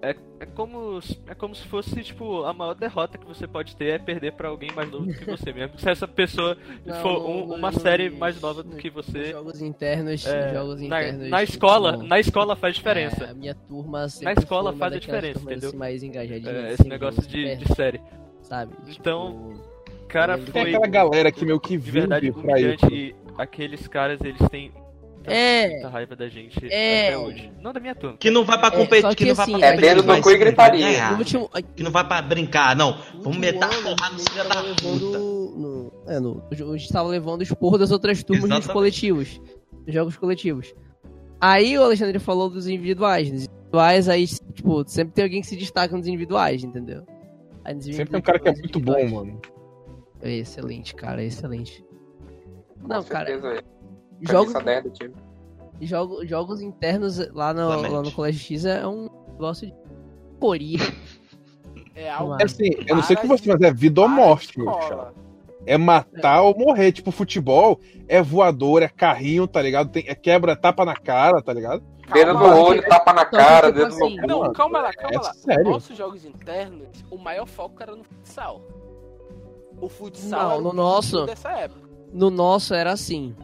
Speaker 2: É, é, como, é como se fosse, tipo, a maior derrota que você pode ter é perder pra alguém mais novo do que você mesmo. Se essa pessoa
Speaker 1: Não,
Speaker 2: for um- uma
Speaker 1: no-
Speaker 2: série mais nova do que você.
Speaker 1: Jogos internos,
Speaker 2: é,
Speaker 1: jogos
Speaker 2: na,
Speaker 1: internos.
Speaker 2: na escola,
Speaker 1: tipo,
Speaker 2: na escola faz diferença.
Speaker 1: É, a minha turma
Speaker 2: Na escola faz a diferença, entendeu?
Speaker 1: assim, mais engajadinhas,
Speaker 2: É,
Speaker 1: assim,
Speaker 2: esse negócio de,
Speaker 1: super,
Speaker 2: de série.
Speaker 1: sabe?
Speaker 2: Então,
Speaker 1: Tipo,
Speaker 2: Cara, foi
Speaker 5: aquela galera que meio que
Speaker 2: de verdade
Speaker 5: vive pra isso.
Speaker 2: e aqueles caras, eles têm
Speaker 1: É.
Speaker 2: muita raiva da gente
Speaker 1: É.
Speaker 2: até hoje. Não da minha turma.
Speaker 4: Que não vai pra
Speaker 1: É,
Speaker 4: competir,
Speaker 1: só
Speaker 4: que,
Speaker 1: que
Speaker 4: não vai
Speaker 1: assim,
Speaker 4: pra
Speaker 1: é
Speaker 6: dedo no
Speaker 4: vai
Speaker 6: cu e
Speaker 4: sim,
Speaker 6: gritaria.
Speaker 1: No último,
Speaker 4: Que não vai pra brincar, não. Vamos meter porrada filhos
Speaker 1: tava
Speaker 4: da
Speaker 1: levando
Speaker 4: puta.
Speaker 1: no, é, no, a gente tava levando o esporro das outras turmas nos coletivos. Nos jogos coletivos. Aí o Alexandre falou dos individuais. Nos individuais, aí, tipo, sempre tem alguém que se destaca nos individuais, entendeu? Aí nos
Speaker 5: Sempre tem um cara que é muito bom, mano.
Speaker 1: É excelente, cara, é excelente.
Speaker 6: Com
Speaker 1: Não, cara,
Speaker 6: certeza, velho.
Speaker 1: jogos,
Speaker 6: Camisa 10 do time.
Speaker 1: jogo, jogos internos lá no, lá no Colégio X é um negócio de poria.
Speaker 8: É algo.
Speaker 5: É assim, eu não sei
Speaker 8: Para
Speaker 5: com você, mas é vida ou morte, meu chapa. É matar ou morrer. Tipo, futebol é voador, é carrinho, tá ligado? Tem, é quebra, tapa na cara, tá ligado?
Speaker 6: Dedo no olho, tapa na
Speaker 1: que,
Speaker 6: cara,
Speaker 1: tipo
Speaker 6: dedo no
Speaker 1: assim,
Speaker 6: cu.
Speaker 8: Não, calma lá, calma
Speaker 5: É
Speaker 8: lá.
Speaker 5: sério.
Speaker 8: Nossos jogos internos, o maior foco era no futsal. O futsal
Speaker 1: Não,
Speaker 8: o
Speaker 1: no nosso-
Speaker 8: dessa época.
Speaker 1: No nosso era assim.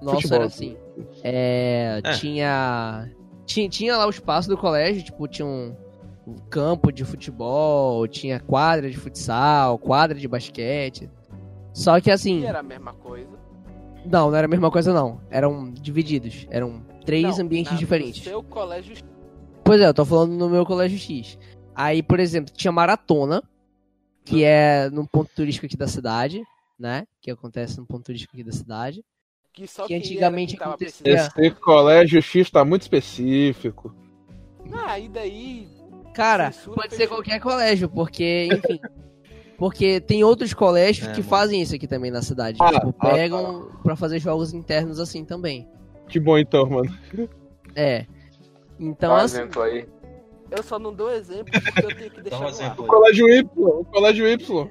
Speaker 1: Nosso
Speaker 5: Futebol.
Speaker 1: era assim. É,
Speaker 4: É.
Speaker 1: Tinha, tinha. Tinha lá o espaço do colégio, tipo, tinha um, um campo de futebol, tinha quadra de futsal, quadra de basquete. Só que assim.
Speaker 8: E era a mesma coisa.
Speaker 1: Não, não era a mesma coisa, não. Eram divididos. Eram três
Speaker 8: Não,
Speaker 1: ambientes
Speaker 8: na-
Speaker 1: diferentes.
Speaker 8: No seu colégio
Speaker 1: Pois é, eu tô falando no meu colégio X. Aí, por exemplo, tinha maratona, que é num ponto turístico aqui da cidade, né? Que acontece num ponto turístico aqui da cidade.
Speaker 8: que só
Speaker 1: Que antigamente
Speaker 8: que
Speaker 1: acontecia-.
Speaker 5: Esse colégio X tá muito específico.
Speaker 8: Ah, e daí.
Speaker 1: Cara,
Speaker 8: Censura
Speaker 1: pode ser qualquer colégio, porque, enfim. porque tem outros colégios
Speaker 4: É,
Speaker 1: que
Speaker 4: mano.
Speaker 1: fazem isso aqui também na cidade.
Speaker 5: Ah,
Speaker 1: tipo,
Speaker 5: ah,
Speaker 1: pegam pra fazer jogos internos assim também.
Speaker 5: Que bom então, mano.
Speaker 1: É. Então,
Speaker 6: Dá um
Speaker 1: assim.
Speaker 6: exemplo aí.
Speaker 8: Eu só não dou exemplo porque eu tenho que deixar
Speaker 4: um
Speaker 8: no
Speaker 4: exemplo
Speaker 5: O colégio Y, o colégio Y.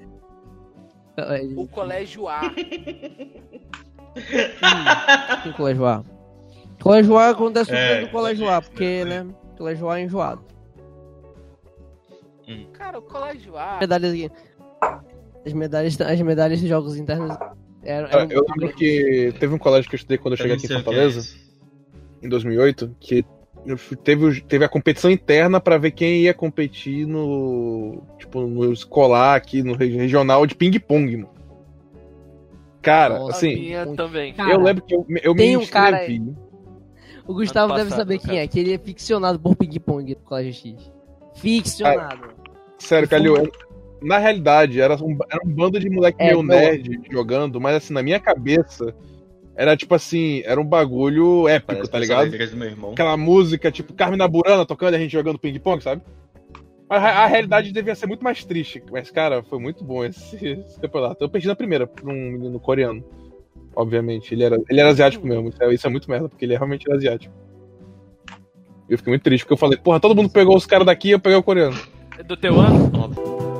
Speaker 8: O colégio A.
Speaker 1: Tem colégio A. Colégio A acontece
Speaker 4: É,
Speaker 1: tudo no colégio A, porque, né? Colégio A é enjoado.
Speaker 8: Cara, o colégio A.
Speaker 1: medalhas aqui. As medalhas, as medalhas dos jogos internos eram.
Speaker 5: Cara,
Speaker 1: eram
Speaker 5: eu lembro que teve um colégio que eu estudei quando eu cheguei aqui em
Speaker 4: o é
Speaker 5: Fortaleza,
Speaker 4: isso.
Speaker 5: em 2008, que teve, teve a competição interna pra ver quem ia competir no. Tipo, no escolar aqui, no regi- regional de ping-pong, mano. Cara,
Speaker 1: Nossa,
Speaker 5: assim,
Speaker 2: também.
Speaker 1: Cara,
Speaker 5: eu lembro que eu, eu me
Speaker 1: tem um cara-. O Gustavo deve saber quem é, que ele é ficcionado por ping-pong no Colégio X. Ficcionado.
Speaker 5: Sério, Calil, eu- na realidade, era um, era um bando de moleque
Speaker 1: É,
Speaker 5: meio
Speaker 1: não.
Speaker 5: nerd jogando, mas assim, na minha cabeça, era tipo assim, era um bagulho épico,
Speaker 4: Parece
Speaker 5: tá ligado?
Speaker 4: igreja do meu irmão.
Speaker 5: Aquela música, tipo, Carmina Burana tocando e a gente jogando ping-pong, sabe? Mas a, a realidade devia ser muito mais triste. Mas, cara, foi muito bom esse, esse campeonato. Eu perdi na primeira pra um menino coreano. Obviamente. Ele era, ele era asiático mesmo. Isso é, isso é muito merda, porque ele é realmente era asiático. Eu fiquei muito triste, porque eu falei, porra, todo mundo pegou os caras daqui e eu peguei o coreano.
Speaker 2: Do teu ano?
Speaker 4: Óbvio.